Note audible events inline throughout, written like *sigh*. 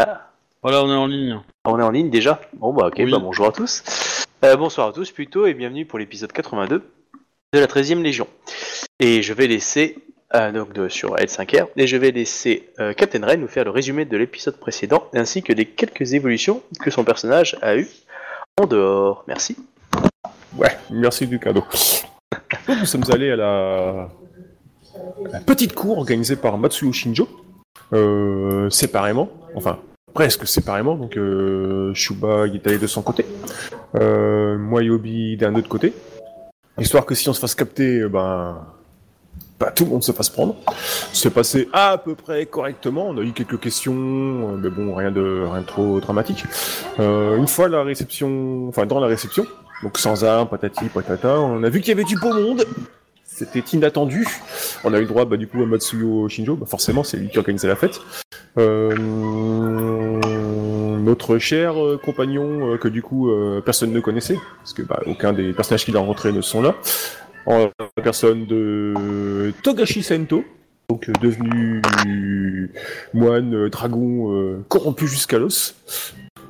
Ah, Voilà, on est en ligne. on est en ligne déjà Bon bah ok, Oui. bah, bonjour à tous. Euh, bonsoir à tous plutôt et bienvenue pour l'épisode 82 de la 13e Légion. Et je vais laisser, euh, donc de, sur L5R, et je vais laisser euh, Captain Ren nous faire le résumé de l'épisode précédent ainsi que des quelques évolutions que son personnage a eues en dehors. Merci. Ouais, merci du cadeau. Donc, nous sommes allés à la... à la petite cour organisée par Matsuyo Shinjo, euh, séparément, enfin presque séparément. Donc euh, Shuba il est allé de son côté, euh, moi et Obi d'un autre côté, histoire que si on se fasse capter, euh, ben, bah, tout le monde se fasse prendre. C'est passé à peu près correctement. On a eu quelques questions, euh, mais bon, rien de rien de trop dramatique. Euh, une fois la réception, enfin dans la réception. Donc sans armes, patati, patata, on a vu qu'il y avait du beau monde. C'était inattendu. On a eu droit, bah, du coup, à Matsuyo Shinjo. Bah, forcément, c'est lui qui organisait la fête. Euh, notre cher euh, compagnon euh, que du coup personne ne connaissait, parce que bah, aucun des personnages qu'il a rencontrés ne sont là. En la personne de Togashi Sento, donc devenu moine dragon corrompu jusqu'à l'os.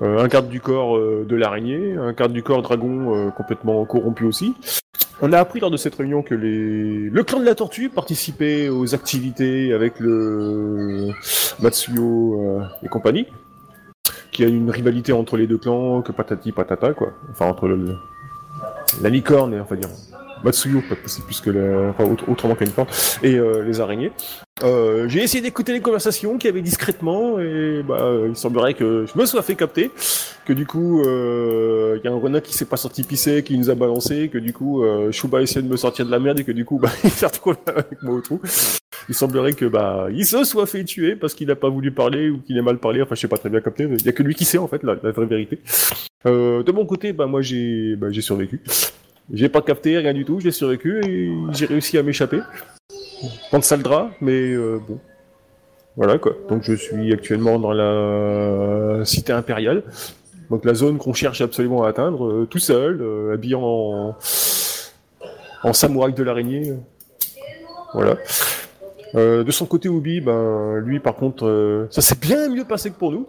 Euh, un garde du corps euh, de l'araignée, un garde du corps dragon euh, complètement corrompu aussi. On a appris lors de cette réunion que les... le clan de la tortue participait aux activités avec le Matsuyo euh, et compagnie, qu'il y a une rivalité entre les deux clans, que patati patata quoi. Enfin entre le... la licorne et enfin dire Matsuyo, c'est plus que la... enfin, autre- autrement qu'une licorne, et euh, les araignées. Euh, j'ai essayé d'écouter les conversations qu'il y avait discrètement et bah euh, il semblerait que je me sois fait capter que du coup euh, il y a un renard qui s'est pas sorti pisser qui nous a balancé que du coup euh, Shuba essayait de me sortir de la merde et que du coup *laughs* bah il s'est retrouvé avec moi au trou. Il semblerait que bah il se soit fait tuer parce qu'il a pas voulu parler ou qu'il a mal parlé enfin je sais pas très bien capté il y a que lui qui sait en fait la, vraie vérité. De mon côté bah moi j'ai bah, j'ai survécu. J'ai pas capté rien du tout, j'ai survécu et j'ai réussi à m'échapper. Prendre sale drap, mais euh, bon. Voilà quoi. Donc je suis actuellement dans la cité impériale. Donc la zone qu'on cherche absolument à atteindre, euh, tout seul, euh, habillé en, samouraï de l'araignée. Voilà. De son côté, Ubi, ben lui par contre, ça s'est bien mieux passé que pour nous.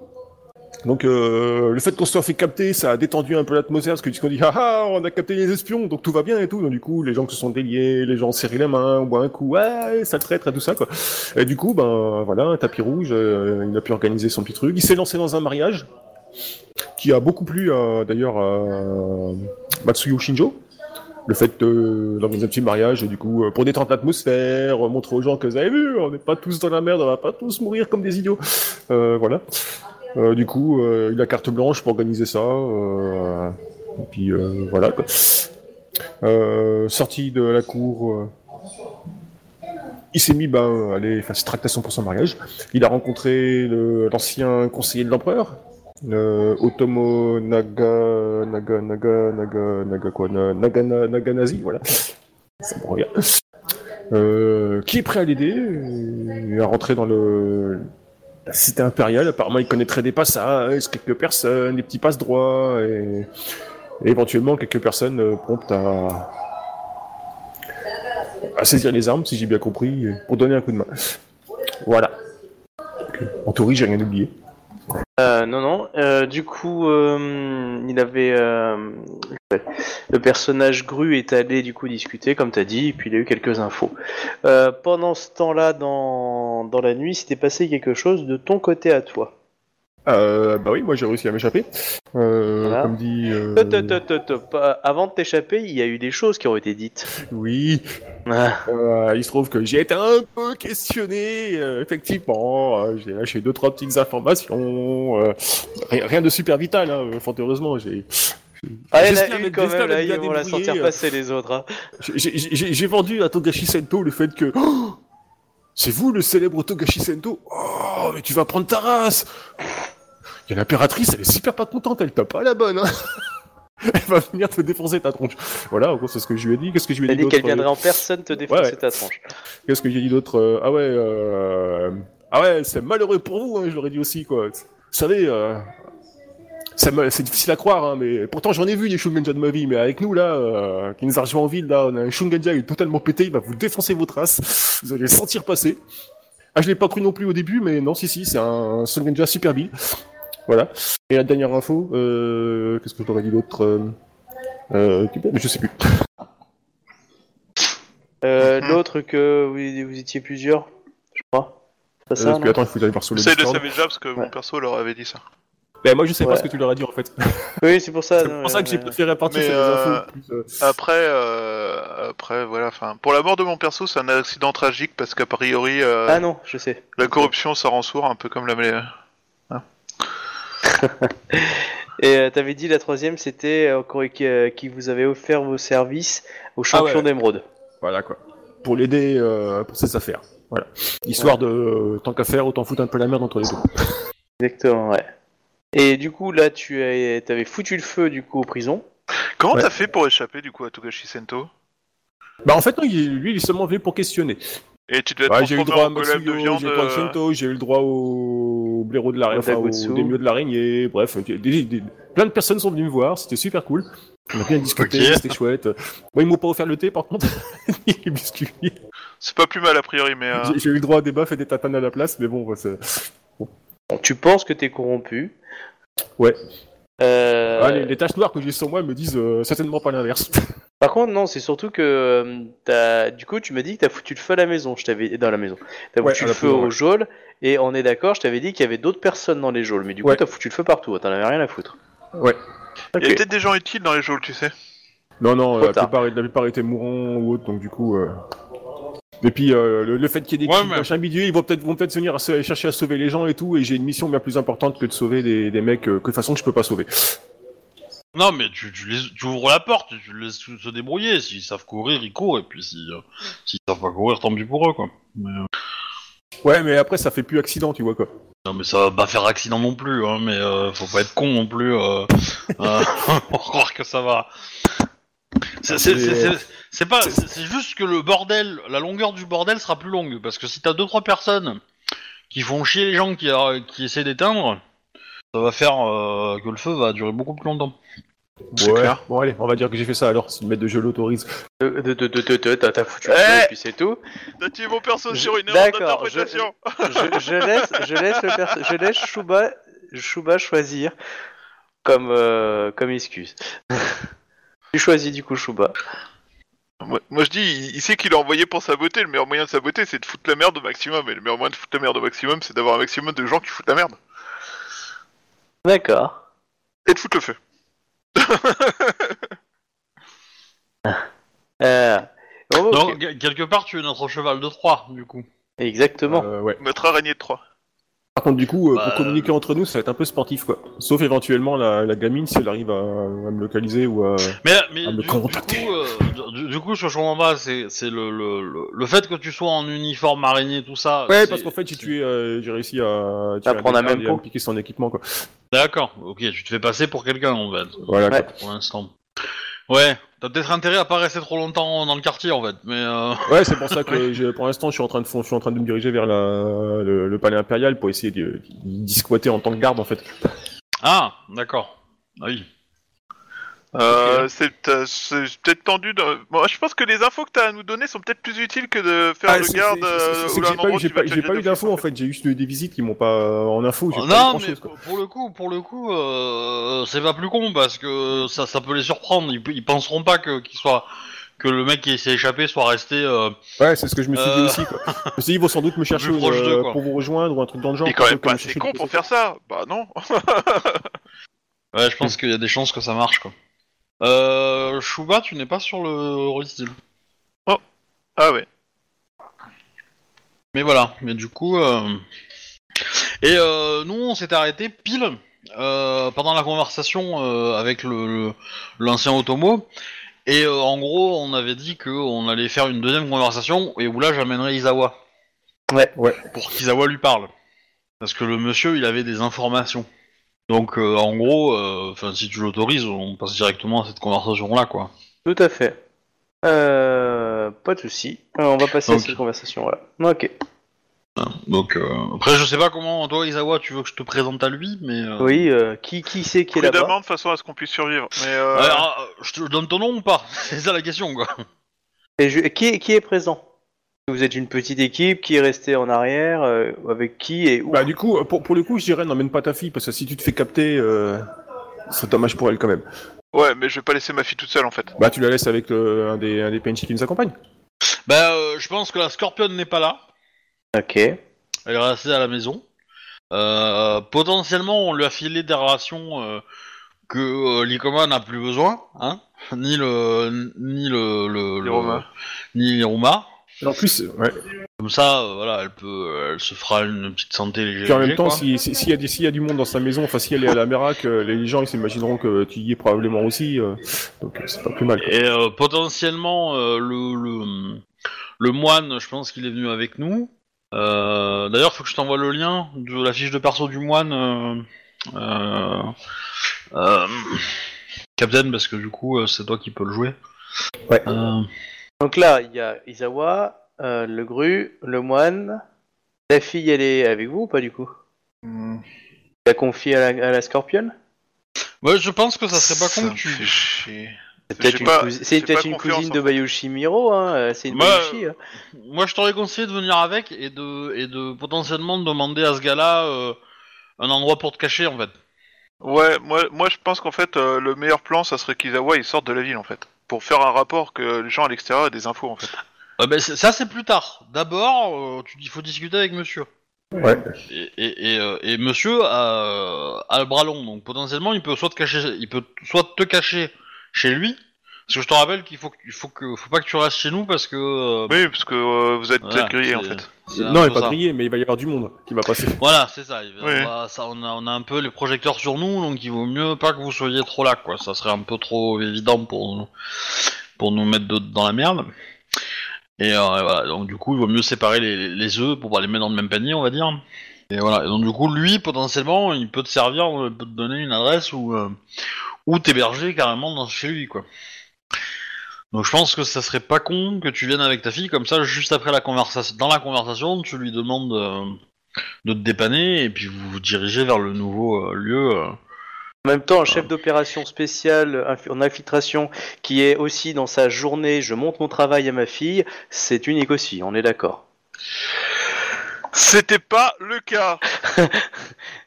Donc euh, le fait qu'on soit fait capter, ça a détendu un peu l'atmosphère parce que te dis ah ah on a capté les espions donc tout va bien et tout. Donc du coup les gens se sont déliés, les gens ont serré les mains, on boit un coup, ouais ça traître et tout ça quoi. Et du coup ben voilà un tapis rouge, euh, il a pu organiser son petit truc. Il s'est lancé dans un mariage qui a beaucoup plu euh, d'ailleurs à Matsuyo Shinjo. Le fait d'organiser un petit mariage, du coup, pour détendre l'atmosphère, montrer aux gens que vous avez vu, on n'est pas tous dans la merde, on va pas tous mourir comme des idiots. Euh, voilà. Euh, du coup, euh, il a carte blanche pour organiser ça. euh, et puis euh, voilà. Sorti de la cour, il s'est mis ben, à aller faire ses tractations pour son mariage. Il a rencontré l'ancien conseiller de l'empereur, Otomo Naga, Naga, Naga, Naga, Naga quoi, Na- Nagana, Naganazi, voilà. Ça me revient. Qui est prêt à l'aider, à rentrer dans le, la cité impériale, apparemment il connaîtrait des passages, quelques personnes, des petits passe-droits, et, et éventuellement quelques personnes euh, promptes à, saisir les armes, si j'ai bien compris, pour donner un coup de main. Voilà. En théorie, j'ai rien oublié. Euh, non, non. euh, du coup, il avait le personnage Gru est allé du coup discuter, comme t'as dit, et puis il a eu quelques infos. Pendant ce temps-là, dans, dans la nuit, s'était passé quelque chose de ton côté à toi. Euh, bah oui, moi j'ai réussi à m'échapper. Euh, Voilà. Comme dit. euh, Top, top, top, top, top. Avant de t'échapper, il y a eu des choses qui ont été dites. Oui. Ah, Euh, il se trouve que j'ai été un peu questionné, euh, effectivement. euh, j'ai lâché deux trois petites informations. euh, rien, rien de super vital, hein, fort heureusement. J'ai. Ah, a quand même, là, bien ils vont la sentir passer les autres. hein. j'ai vendu à Togashi Sento le fait que. Oh c'est vous le célèbre Togashi Sento? Oh, mais tu vas prendre ta race Il y a l'impératrice, elle est super pas contente, elle t'a pas la bonne. Hein *laughs* elle va venir te défoncer ta tronche. Voilà, en gros, c'est ce que je lui ai dit. Qu'est-ce que je lui ai Elle dit dit qu'elle d'autre, euh, viendrait en personne te défoncer ouais. ta tronche. Qu'est-ce que j'ai dit d'autre Euh, Ah ouais, euh... ah ouais, c'est malheureux pour vous, hein, je l'aurais dit aussi quoi. Vous savez, euh... ça me- c'est difficile à croire, hein, mais pourtant j'en ai vu des Shungenja de ma vie, mais avec nous là, euh, qui nous a rejoint en ville là, on a un Shungenja, il est totalement pété, il va vous défoncer vos traces, vous allez le sentir passer. Ah, je l'ai pas cru non plus au début, mais non, si si, c'est un Shungenja super vil. Voilà. Et la dernière info, euh, qu'est-ce que je t'aurais dit d'autre euh, euh, Je sais plus. Euh, Mhm. L'autre que vous, vous étiez plusieurs, je crois. C'est ça, Parce que attends, il faut que j'aille voir sur le J'essaie de Discord. savoir déjà parce que mon Ouais. perso leur avait dit ça. Ben, moi, je sais Ouais. pas ce que tu leur as dit en fait. *laughs* Oui, c'est pour ça. C'est non, pour ça que j'ai euh, préféré partir Mais, sur les euh, infos. plus, euh, Après, euh, après, voilà. Enfin, pour la mort de mon perso, c'est un accident tragique parce qu'a priori, euh, Ah non, je sais. la corruption ça rend sourd, un peu comme la mêlée. *laughs* Et euh, t'avais dit la troisième, c'était euh, encore qui, euh, qui vous avait offert vos services au champion Ah ouais. d'émeraude. Voilà quoi. Pour l'aider euh, pour ses affaires. Voilà. Histoire de euh, tant qu'à faire, autant foutre un peu la merde entre les deux. Exactement, ouais. Et du coup, là, tu as- t'avais foutu le feu du coup aux prisons. Comment Ouais. t'as fait pour échapper du coup à Togashi Sento? Bah en fait non, il- lui il est seulement venu pour questionner. Et tu devais être Ouais, j'ai eu le transformé droit à en golem de Matsuyo, viande. j'ai eu le droit à euh, Sento, j'ai eu le droit au blaireau de l'araignée, enfin au de l'araignée, bref, des- des- des- plein de personnes sont venues me voir, c'était super cool. On a bien discuté, Ok. c'était chouette. Moi ils m'ont pas offert le thé par contre, ni *laughs* les biscuits. C'est pas plus mal a priori, mais euh, J'ai- J'ai eu le droit à des baffes et des tatanes à la place, mais bon, c'est... Tu penses que t'es corrompu. Ouais. Euh, Ah, les, les taches noires que j'ai sur moi me disent euh, certainement pas l'inverse. *laughs* Par contre, non, c'est surtout que euh, t'as- du coup, tu m'as dit que t'as foutu le feu à la maison. Je t'avais dans la maison. T'as Ouais, foutu le feu aux ouais. geôles et on est d'accord. Je t'avais dit qu'il y avait d'autres personnes dans les geôles, mais du coup, Ouais. t'as foutu le feu partout. T'en avais rien à foutre. ouais. il y a peut-être des gens utiles dans les geôles, tu sais. Non, non, plupart, la plupart étaient mourants ou autres, donc du coup... Et puis euh, le, le fait qu'il y ait des Ouais, petits mais- machins ils vont peut-être vont peut-être venir à se- chercher à sauver les gens et tout, et j'ai une mission bien plus importante que de sauver des, des mecs euh, que de toute façon je peux pas sauver. Non, mais tu, tu, les- tu ouvres la porte, tu les laisses se débrouiller. S'ils savent courir, ils courent, et puis euh, s'ils savent pas courir, tant pis pour eux, quoi. Mais, euh, Ouais, mais après ça fait plus accident, tu vois quoi. non, mais ça va pas faire accident non plus, hein, mais euh, faut pas être con non plus *laughs* pour croire que ça va. C'est- pas, c'est juste que le bordel, la longueur du bordel sera plus longue, parce que si t'as deux trois personnes qui font chier les gens qui, euh, qui essaient d'éteindre, ça va faire euh, que le feu va durer beaucoup plus longtemps. Ouais. clair. Bon allez, on va dire que j'ai fait ça alors, si le maître de jeu l'autorise. De- de- de- de- de- de- T'as foutu le Eh feu et puis c'est tout. T'as tué mon perso Je- sur une erreur d'accord, je- d'interprétation. je, je laisse, je laisse le perso- je laisse Shuba, Shuba choisir comme euh, comme excuse. Tu choisis du coup Shuba. Moi, moi, je dis, il, il sait qu'il a envoyé pour saboter. Le meilleur moyen de saboter, c'est de foutre la merde au maximum. Et le meilleur moyen de foutre la merde au maximum, c'est d'avoir un maximum de gens qui foutent la merde. D'accord. Et de foutre le feu. *laughs* Euh, oh. Donc, que- quelque part, tu es notre cheval de Troie, du coup. Exactement. Euh, ouais. Notre araignée de 3. Par contre, du coup, euh, Bah, pour communiquer entre nous, ça va être un peu sportif quoi. Sauf éventuellement la, la gamine si elle arrive à, à me localiser ou à. Mais, mais À me du, contacter. du coup, euh, du, du coup, ce que je comprends pas, c'est c'est le, le, le, le fait que tu sois en uniforme araignée, tout ça. Ouais, parce qu'en fait, j'ai tué, euh, j'ai réussi à À prendre un garde même et à pot. me piquer son équipement quoi. D'accord, ok, tu te fais passer pour quelqu'un en fait, Voilà. Ouais. quoi. pour l'instant. Ouais, t'as peut-être intérêt à pas rester trop longtemps dans le quartier en fait, mais euh... Ouais, c'est pour *laughs* ça que pour l'instant, je suis en train de, je suis en train de me diriger vers la, le, le palais impérial pour essayer de- d'y squatter en tant que garde en fait. Ah, d'accord. Ah Oui. Euh, c'est euh, c'est peut-être tendu. De... Moi, je pense que les infos que t'as à nous donner sont peut-être plus utiles que de faire Ah, le garde euh, j'ai pas, eu- pas, pas eu d'infos en fait, j'ai juste des visites qui m'ont pas en info. Oh, pas non, mais chose quoi. pour le coup, pour le coup, euh, c'est pas plus con parce que ça, ça peut les surprendre. Ils, ils penseront pas que qu'il soit que le mec qui s'est échappé soit resté. euh, Ouais, c'est ce que je me suis dit Euh, aussi quoi. Je me suis dit, ils vont sans doute me *laughs* chercher euh, pour vous rejoindre ou un truc dans le genre. Est quand même pas assez con pour faire ça. Bah non. *laughs* Ouais, je pense qu'il y a des chances que ça marche quoi. Euh, Shuba, tu n'es pas sur le Roll Ah ouais. Mais voilà, mais du coup... euh, Et euh, nous, on s'était arrêté pile euh, pendant la conversation euh, avec le le- l'ancien Otomo. Et euh, en gros, on avait dit qu'on allait faire une deuxième conversation et où là, j'amènerais Izawa. Ouais. Ouais. Pour qu'Izawa lui parle. Parce que le monsieur, il avait des informations. Donc, euh, en gros, euh, enfin, si tu l'autorises, on passe directement à cette conversation-là, quoi. Tout à fait. Euh, pas de souci. On va passer à Donc. cette conversation. Voilà. Ok. Donc, euh, après, je sais pas comment, toi, Izawa, tu veux que je te présente à lui, mais... euh, Oui. euh, qui qui c'est qui est là-bas? Prudemment de façon à ce qu'on puisse survivre. Mais euh, Alors, euh, je te donne ton nom ou pas? *laughs* C'est ça la question, quoi. Et je- qui est qui est présent? Vous êtes une petite équipe qui est restée en arrière, euh, avec qui et où Bah du coup, pour, pour le coup, je dirais n'emmène pas ta fille, parce que si tu te fais capter, euh, c'est dommage pour elle quand même. Ouais, mais je vais pas laisser ma fille toute seule en fait. Bah tu la laisses avec euh, un des, un des PNJ qui nous accompagne. Bah, euh, je pense que la Scorpion n'est pas là. Ok. Elle est restée à la maison. Euh, potentiellement, on lui a filé des rations euh, que euh, l'Icoma n'a plus besoin, hein Ni le, ni le, le, le- L'Iroma. ni l'Iroma. En plus, ouais. Comme ça, euh, voilà, elle peut, euh, elle se fera une petite santé légère. Puis en même temps, quoi. si- si- s'il y, a des- s'il y a du monde dans sa maison, enfin si elle est à la Mérac, euh, les gens ils s'imagineront que tu y es probablement aussi, euh, donc euh, c'est pas plus mal. quoi. Et euh, potentiellement, euh, le, le, le moine, je pense qu'il est venu avec nous. Euh, D'ailleurs, faut que je t'envoie le lien de la fiche de perso du moine, euh, euh, euh, Captain, parce que du coup, euh, c'est toi qui peux le jouer. Ouais. Donc là, il y a Isawa, euh, le gru, le moine. La fille, elle est avec vous ou pas du coup? Tu l'as confiée à la, à la Scorpion ouais, je pense que ça serait pas Ça con que tu. C'est peut-être une, pas- c'est peut-être une cousine en de. Bayushi Miro, hein. euh, C'est une Bayushi. hein. Moi, je t'aurais conseillé de venir avec et de, et de potentiellement demander à ce gars-là euh, un endroit pour te cacher, en fait. Ouais, moi, moi je pense qu'en fait, euh, le meilleur plan, ça serait qu'Izawa il sorte de la ville en fait. Pour faire un rapport que les gens à l'extérieur aient des infos en fait. Euh, ben, c'est- ça, c'est plus tard. D'abord, euh, tu- il faut discuter avec monsieur. Ouais. Et, et, et, euh, et monsieur a, a le bras long, donc potentiellement il peut soit te cacher, il peut soit te cacher chez lui, parce que je te rappelle qu'il faut, que- il faut que, faut pas que tu restes chez nous parce que. euh, Oui, parce que euh, vous êtes voilà, grillés en c'est- fait. c'est un Non, elle peu est pas ça. grillée, mais il va y avoir du monde qui va passer. *laughs* Voilà, c'est ça. il va- Oui. on, va- ça on, a, on a un peu les projecteurs sur nous, donc il vaut mieux pas que vous soyez trop là, quoi. Ça serait un peu trop évident pour nous, pour nous mettre de- dans la merde. Et euh, voilà, donc du coup, il vaut mieux séparer les, les- les œufs pour pas les mettre dans le même panier, on va dire. Et voilà, et donc du coup, lui, potentiellement, il peut te servir, il peut te donner une adresse ou euh, ou t'héberger carrément dans, chez lui, quoi. Donc je pense que ça serait pas con que tu viennes avec ta fille, comme ça, juste après la conversation, dans la conversation, tu lui demandes euh, de te dépanner et puis vous vous dirigez vers le nouveau euh, lieu. euh. En même temps, un chef d'opération spéciale inf- en infiltration qui est aussi dans sa journée, je montre mon travail à ma fille, c'est unique aussi, on est d'accord. C'était pas le cas. *laughs*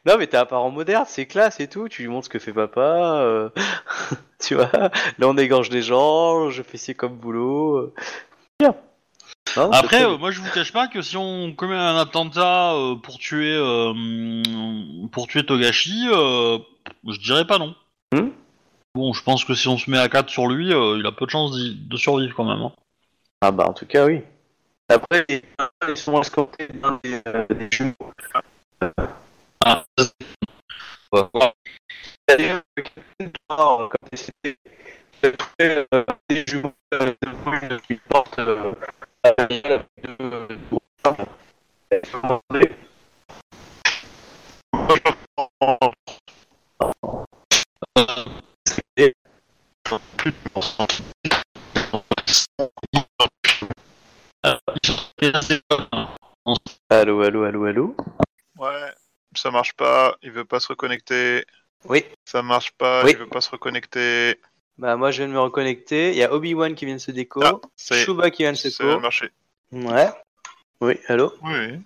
Non, mais t'es un parent moderne, c'est classe et tout, tu lui montres ce que fait papa, euh, *laughs* tu vois. Là, on égorge des gens, je fais ci comme boulot. euh. Bien. Non, c'est Après, très euh, moi je vous cache pas que si on commet un attentat euh, pour tuer euh, pour tuer Togashi, euh, je dirais pas non. Hmm bon, je pense que si on se met à 4 sur lui, euh, il a peu de chances d'y- de survivre quand même. hein. Ah bah, en tout cas, oui. Après, ils sont escortés dans des, euh, des jumeaux. Ah. D'ailleurs, le capitaine il s'était fait, euh, des jumeaux euh, de brune qui portent euh, à la gueule de de- Elle peut demander. Allô, allô, allô, allô Ouais, ça marche pas. Il veut pas se reconnecter. Oui. Ça marche pas. Oui. Il veut pas se reconnecter. Bah, moi, je viens de me reconnecter. Il y a Obi-Wan qui vient de se déco. Ah, ça. Chewbacca qui vient de se Ça déco. marché. Ouais. Oui, allô Oui.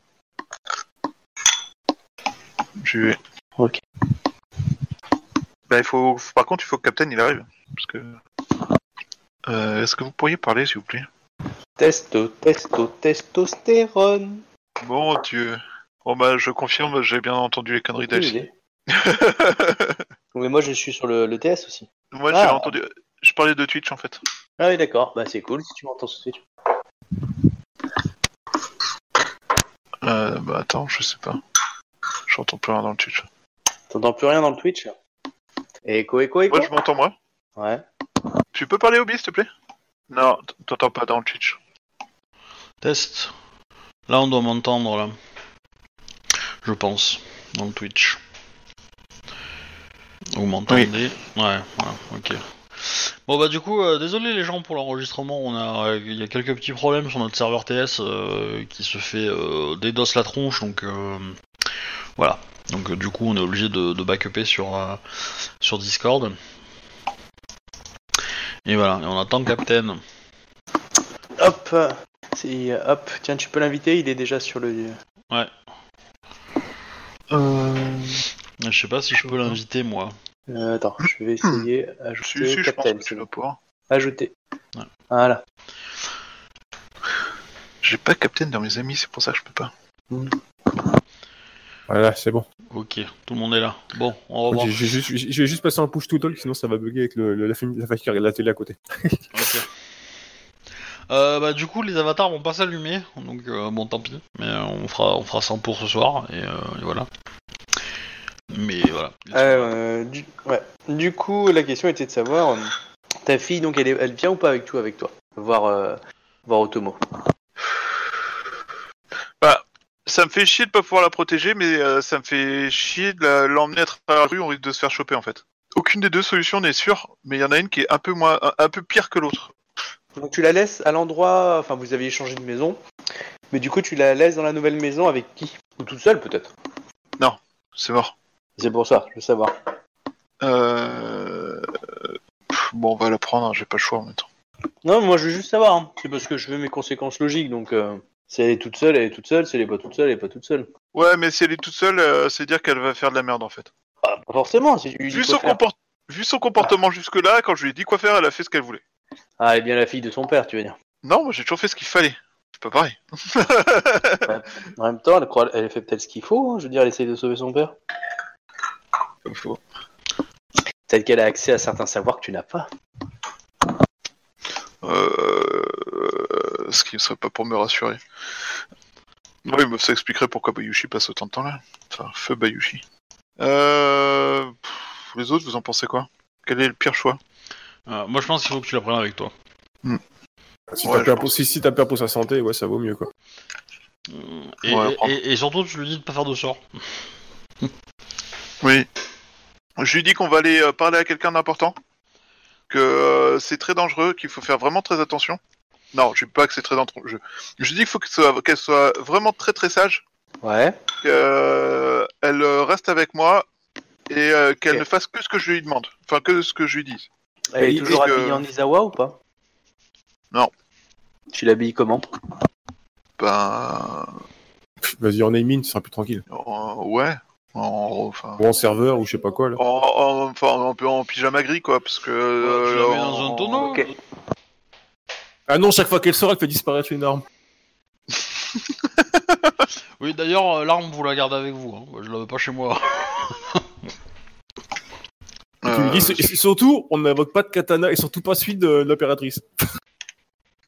Je vais. Ok. Bah, il faut. Par contre, il faut que Captain il arrive. Parce que. Euh, Est-ce que vous pourriez parler, s'il vous plaît? Testo, testo, testostérone. Bon Dieu. Bon bah, je confirme, j'ai bien entendu les conneries d'Alci. *laughs* Mais moi, je suis sur le, le TS aussi. Moi, Ah. j'ai entendu. Je parlais de Twitch en fait. Ah oui, d'accord. Bah, c'est cool si tu m'entends de suite. Euh, bah, attends, je sais pas. J'entends plus rien dans le Twitch. T'entends plus rien dans le Twitch Écho, écho, écho Moi, je m'entends moi. Ouais. Tu peux parler au s'il te plaît? Non, t'entends pas dans le Twitch. Test. Là, on doit m'entendre, là. Je pense, dans le Twitch. Vous m'entendez? Ouais, ouais, ok. Bon bah du coup, euh, désolé les gens pour l'enregistrement, on a, il y a quelques petits problèmes sur notre serveur TS euh, qui se fait euh, DDoS la tronche, donc euh, voilà. Donc euh, du coup, on est obligé de, de backuper sur euh, sur Discord. Et voilà, et on attend Captain. Hop C'est hop, tiens, tu peux l'inviter, il est déjà sur le. Euh... Je sais pas si je peux l'inviter, moi. Euh, attends, je vais essayer. Ajouter Si, si, je pense que tu vas pouvoir. Ajouter. Ouais. Voilà. J'ai pas Captain dans mes amis, c'est pour ça que je peux pas. Voilà, c'est bon. Ok, tout le monde est là. Bon, on va voir. Je vais juste passer un push to talk, sinon ça va bugger avec le, le- la, la, la, la télé à côté. Ok. *laughs* Euh, bah du coup les avatars vont pas s'allumer, donc euh, bon tant pis, mais euh, on fera on fera 100 pour ce soir et, euh, et voilà. Mais voilà. Euh, du... Ouais. du coup, la question était de savoir, ta fille, donc, elle, est... elle vient ou pas avec toi, avec toi? Voir, euh... voir Otomo. Ça me fait chier de pas pouvoir la protéger, mais euh, ça me fait chier de l'emmener à travers la rue, on risque de se faire choper en fait. Aucune des deux solutions n'est sûre, mais il y en a une qui est un peu moins, un, un peu pire que l'autre. Donc tu la laisses à l'endroit, enfin vous aviez changé de maison, mais du coup tu la laisses dans la nouvelle maison avec qui? Ou toute seule peut-être? C'est mort. C'est pour ça, je veux savoir. Euh... pff, Bon, on va la prendre, hein, j'ai pas le choix en même temps. Non, moi je veux juste savoir, hein. c'est parce que je veux mes conséquences logiques, donc euh, si elle est toute seule, elle est toute seule, si elle est pas toute seule, elle est pas toute seule. Ouais, mais si elle est toute seule, euh, c'est dire qu'elle va faire de la merde en fait. Ah, pas forcément, si tu lui dis Vu quoi son, faire. comport- Vu son comportement jusque-là, quand je lui ai dit quoi faire, elle a fait ce qu'elle voulait. Ah, elle est bien la fille de son père, tu veux dire. Non, moi j'ai toujours fait ce qu'il fallait. C'est pas pareil. *laughs* En même temps, elle, croit... elle fait peut-être ce qu'il faut, hein. je veux dire, elle essaye de sauver son père. Comme faut. Peut-être qu'elle a accès à certains savoirs que tu n'as pas. Euh... Ce qui ne serait pas pour me rassurer. Oui, mais ça expliquerait pourquoi Bayushi passe autant de temps là. Enfin, feu Bayushi. Euh... pff, Les autres, vous en pensez quoi? Quel est le pire choix? Euh, moi je pense qu'il faut que tu la prennes avec toi. Si Ouais, t'as peur, pense. si, si t'as peur pour sa santé, ouais, ça vaut mieux quoi. Euh, Et, Ouais, et- prends. et- et surtout tu lui dis de pas faire de sort. Oui. Je lui dis qu'on va aller euh, parler à quelqu'un d'important. Que euh, c'est très dangereux, qu'il faut faire vraiment très attention. Non, je dis pas que c'est très dangereux. Je, je dis qu'il faut qu'elle soit, qu'elle soit vraiment très très sage. Ouais. qu'elle elle, reste avec moi et euh, qu'elle ne fasse que ce que je lui demande. Enfin, que ce que je lui dis. Elle est toujours que- habillée en Izawa ou pas? Non. Tu l'habilles comment? Ben. Vas-y, en aiming, tu seras plus tranquille. en- ouais. En, enfin, Ou en serveur, ou je sais pas quoi là. en, en- enfin, un peu en pyjama gris, quoi, parce que. tu la mets en- dans un tonneau. ok. Ah non, chaque fois qu'elle sort, elle fait disparaître une arme. *laughs* Oui d'ailleurs euh, l'arme vous la gardez avec vous, hein. Je la veux pas chez moi. *laughs* Tu dis, Euh, surtout, on n'invoque pas de katana et surtout pas celui de l'impératrice.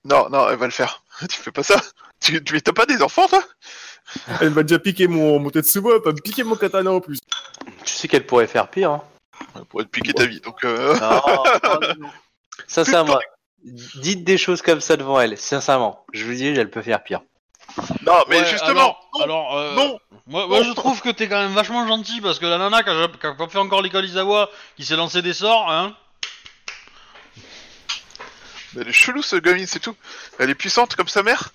Non, non, elle va le faire. *laughs* tu fais pas ça. Tu, tu t'as pas des enfants, toi? Elle va déjà piquer mon, mon Tetsubo, elle va me piquer mon katana en plus. Tu sais qu'elle pourrait faire pire. Hein. Pour te piquer ta vie. Donc, euh... Non, non. *laughs* Sincèrement, dites des choses comme ça devant elle. Sincèrement, je vous dis, elle peut faire pire. Non, mais Ouais, justement. alors, non, alors, euh, non. Moi, moi Non. je trouve que t'es quand même vachement gentil parce que la nana qui a, qui a pas fait encore l'école Izawa, qui s'est lancé des sorts, hein. Mais elle est chelou, ce gamine, c'est tout. Elle est puissante comme sa mère.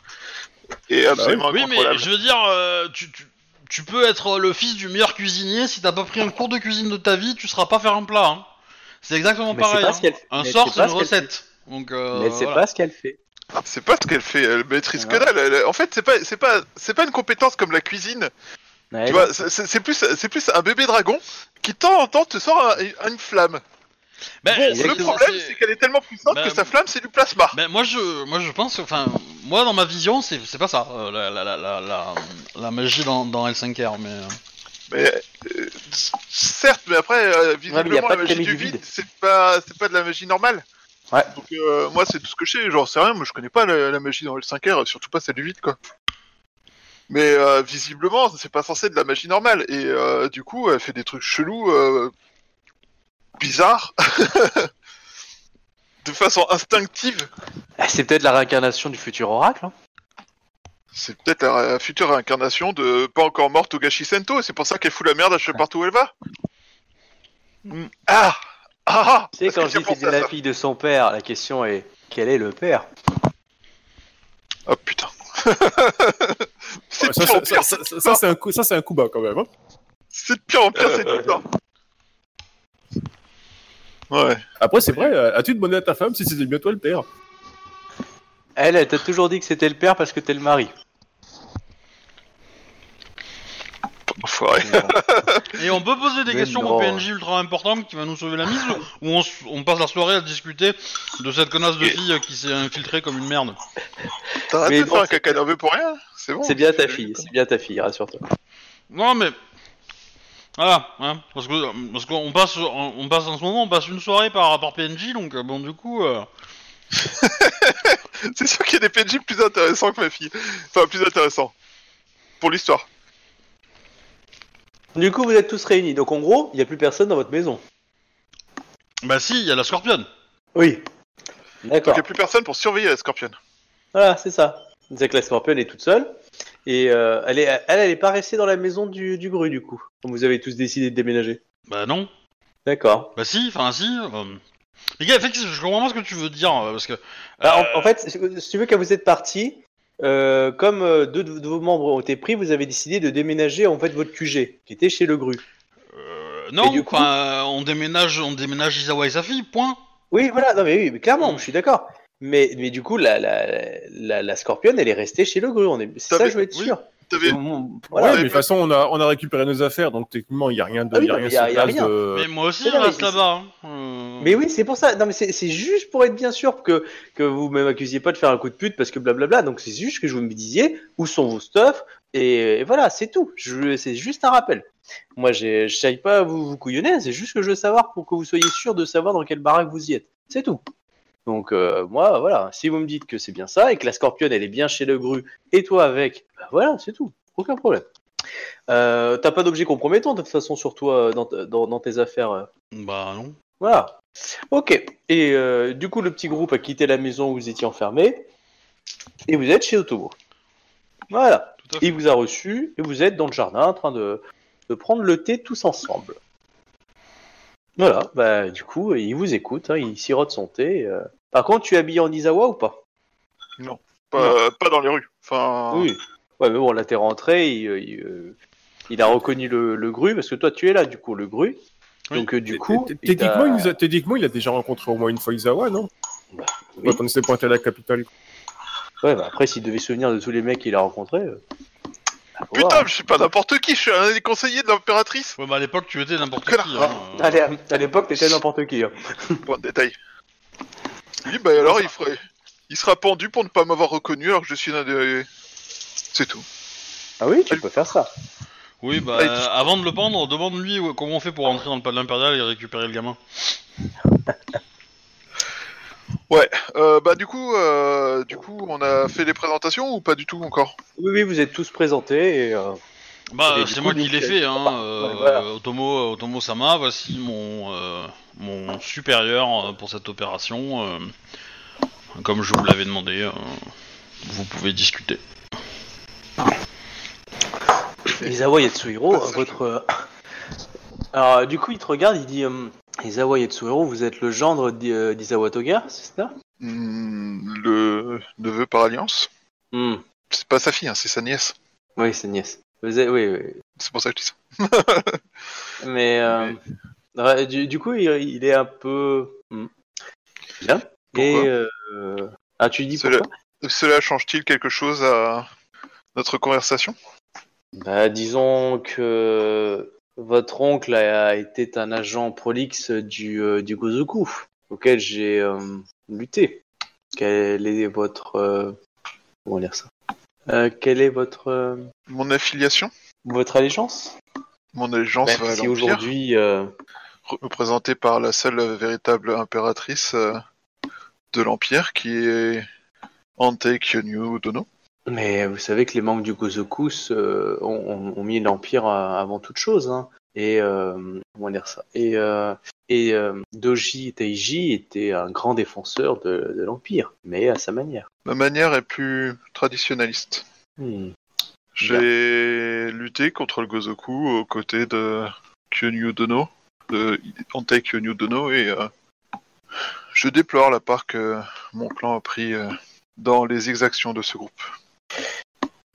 Et absolument Oui, mais incontrôlable. je veux dire, euh, tu, tu, tu peux être le fils du meilleur cuisinier, si t'as pas pris un cours de cuisine de ta vie, tu seras pas faire un plat. Hein. C'est exactement Mais c'est pareil. pas hein. ce qu'elle- Un mais sort, c'est c'est pas une ce qu'elle recette. Donc, euh, Mais sait voilà. pas ce qu'elle fait. C'est pas ce qu'elle fait, elle maîtrise que dalle. elle- en fait, c'est pas, c'est pas, c'est pas une compétence comme la cuisine. Ouais, Tu vois, c'est- c'est c'est plus, c'est plus un bébé dragon qui de temps en temps te sort un- une flamme. Ben, Bon, le problème, c'est- c'est qu'elle est tellement puissante Bah, que sa flamme, c'est du plasma. Ben moi je, moi je pense, enfin, moi dans ma vision c'est, c'est pas ça, euh, la, la, la, la, la, la magie dans, dans L5R, mais euh, Mais euh, certes, mais après, euh, visiblement, mais y a pas la de magie du vide. c'est pas, c'est pas de la magie normale. Ouais. Donc euh, moi, c'est tout ce que je sais. Genre, c'est rien. Moi, je connais pas la, la magie dans L5R, surtout pas celle du vide, quoi. Mais euh, visiblement, c'est pas censé être de la magie normale. Et euh, du coup, elle fait des trucs chelous, euh, bizarres, *laughs* de façon instinctive. Ah, C'est peut-être la réincarnation du futur oracle. hein. C'est peut-être la, la future incarnation de pas encore morte Togashi Sento, et c'est pour ça qu'elle fout la merde à chaque partout où elle va. Mm. Ah Ah Tu sais, quand je dis c'est la fille de son père, la question est quel est le père? Oh putain. *laughs* c'est Ouais, ça, de pire en ça, pire, ça, c'est un coup, ça, c'est un coup bas quand même. Hein. C'est de pire en pire cette histoire. Ouais. Après, c'est vrai, euh, as-tu demandé à ta femme si c'était bien toi le père? Elle, elle t'a toujours dit que c'était le père parce que t'es le mari. Enfoiré. *laughs* Et on peut poser des Mais questions non. au PNJ ultra importantes qui va nous sauver la mise ou on, s- on passe la soirée à discuter de cette connasse de fille qui s'est infiltrée comme une merde T'as arrêté Mais de faire non, un caca nerveux pour rien C'est bon. C'est bien ta fille, c'est bien ta fille, rassure-toi. Non mais voilà, hein, parce que parce qu'on passe on, on passe en ce moment on passe une soirée par par PNJ donc euh, bon du coup euh, *laughs* C'est sûr qu'il y a des PNJ plus intéressants que ma fille. Enfin, plus intéressants. Pour l'histoire. Du coup, vous êtes tous réunis. Donc en gros, il n'y a plus personne dans votre maison. bah si il y a la scorpionne. Oui. Donc D'accord. il n'y a plus personne pour surveiller la Scorpion. Voilà, c'est ça. C'est que la Scorpion est toute seule. Et euh, elle, est, elle, elle est pas restée dans la maison du, du gru, du coup. Comme vous avez tous décidé de déménager. Bah non. D'accord. Bah si, enfin si. euh. Les gars, effectivement, je comprends pas ce que tu veux dire euh, parce que. Alors, euh, en, en fait, si si tu veux, quand vous êtes partis, euh, comme euh, deux de, vos membres ont été pris, vous avez décidé de déménager en fait votre QG, qui était chez le gru. euh, non, et du coup- enfin, on déménage, on déménage Isawa et sa fille, point. Oui, voilà, non mais oui, mais clairement, je suis d'accord. Mais, mais du coup, la, la, la, la Scorpion, elle est restée chez le gru. On est... C'est ça, je veux être oui. sûr. Ouais, Voilà. mais de toute façon, on a, on a récupéré nos affaires, donc techniquement, il n'y a rien de, Ah oui, il y a non, rien mais y a- sur y a place rien. de- Mais moi aussi, je reste là-bas. hein. Mais oui, c'est pour ça. Non, mais c'est juste pour être bien sûr que, que vous ne m'accusiez pas de faire un coup de pute parce que blablabla. Donc c'est juste que je vous me disiez où sont vos stuff et, et voilà, c'est tout. C'est juste un rappel. Moi, je ne pas vous, vous couillonner, c'est juste que je veux savoir pour que vous soyez sûr de savoir dans quelle baraque vous y êtes. C'est tout. Donc euh, moi, voilà, si vous me dites que c'est bien ça et que la Scorpion elle est bien chez le Gru et toi avec, bah voilà, c'est tout. Aucun problème. Euh, T'as pas d'objet compromettant de toute façon sur toi dans, dans- dans tes affaires. euh. Bah non. Voilà. Ok. Et euh, du coup, le petit groupe a quitté la maison où vous étiez enfermés. Et vous êtes chez Otomo. Voilà. Tout à fait. Il vous a reçu et vous êtes dans le jardin en train de, de prendre le thé tous ensemble. Voilà. Bah, du coup, il vous écoute. hein, il sirote son thé. euh. Par contre, tu es habillé en Izawa ou pas? Pas, pas dans les rues. Enfin. Oui. Ouais, mais bon, là, t'es rentré. Il, euh, il, euh, il a reconnu le, le gru parce que toi, tu es là, du coup, le gru. Oui. Donc, euh, du coup. Techniquement, il nous a, techniquement, il a déjà rencontré au moins une fois Izawa, non Bah, oui. Quand on s'est pointé à la capitale. Ouais, bah après, s'il devait se souvenir de tous les mecs qu'il a rencontrés. euh, bah, Putain, voir. mais je suis pas n'importe qui, je suis un des conseillers de l'impératrice. Ouais, bah à l'époque, tu étais n'importe qui. Hein, euh. Allez, à l'époque, t'étais n'importe qui. hein. *laughs* Point de détail. Oui, bah alors il ferait. Il sera pendu pour ne pas m'avoir reconnu alors que je suis l'un des. C'est tout. Ah oui, tu peux faire ça. Oui, bah Ouais, euh, avant de le pendre, demande-lui comment on fait pour rentrer dans le palais impérial et récupérer le gamin. *laughs* Ouais, euh, bah du coup, euh, du coup, on a fait les présentations ou pas du tout encore? Oui, oui, vous êtes tous présentés. Et, euh, Bah, Et du c'est coup, moi qui l'ai fait, hein. ouais, voilà. Otomo, Otomo Sama, voici mon, euh, mon supérieur euh, pour cette opération. euh, comme je vous l'avais demandé, euh, vous pouvez discuter. Isawa Yatsuhiro, votre. euh, Alors, du coup, il te regarde, il dit euh, Isawa Yatsuhiro, vous êtes le gendre euh, d'Isawa Toga, c'est ça? Hmm, Le neveu par alliance Hmm, C'est pas sa fille, hein, c'est sa nièce. Oui, c'est nièce. Vous êtes- Oui, oui. C'est pour ça que je dis ça. *laughs* Mais, euh, du, du coup, il, il est un peu. Hmm. Bien. Et. Euh, Ah, tu dis pourquoi? Cela change-t-il quelque chose à notre conversation? Bah, disons que votre oncle a été un agent prolixe du, euh, du Gozoku, auquel j'ai euh, lutté. Quelle est votre... euh, comment dire ça? Euh, Quelle est votre... Mon affiliation? votre allégeance? Mon allégeance Même à si aujourd'hui... représentée par la seule véritable impératrice de l'Empire, qui est Ante Kyonyu Dono. Mais vous savez que les membres du Gozoku se- ont, mis l'Empire avant toute chose. Hein. Et euh, comment dire ça? Et, euh, et euh, Doji Teiji était un grand défenseur de, de l'Empire, mais à sa manière. Ma manière est plus traditionnaliste. Hmm. J'ai lutté contre le Gozoku aux côtés de Kyonyu Dono, de Ante Kyonyu Dono, et euh, je déplore la part que mon clan a pris euh, dans les exactions de ce groupe.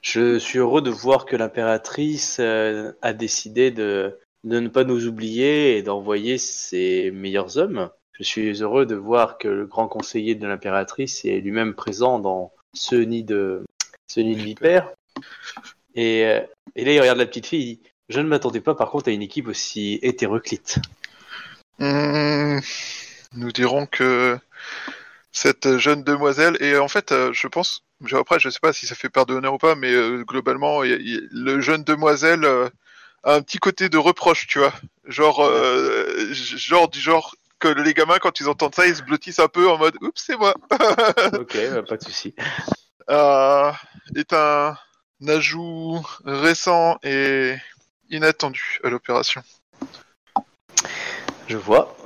Je suis heureux de voir que l'impératrice euh, a décidé de, de ne pas nous oublier et d'envoyer ses meilleurs hommes. Je suis heureux de voir que le grand conseiller de l'impératrice est lui-même présent dans ce nid de ce nid de vipères. Et, euh, et là, il regarde la petite fille. Il dit Je ne m'attendais pas, par contre, à une équipe aussi hétéroclite. Hmm, nous dirons que cette jeune demoiselle, et en fait, euh, je pense, après, je sais pas si ça fait perdre d'honneur ou pas, mais euh, globalement, y y le jeune demoiselle euh, a un petit côté de reproche, tu vois. Genre, euh, genre du genre que les gamins, quand ils entendent ça, ils se blottissent un peu en mode Oups, c'est moi *laughs* ok, bah, pas de souci. est un ajout récent et inattendu à l'opération. Je vois.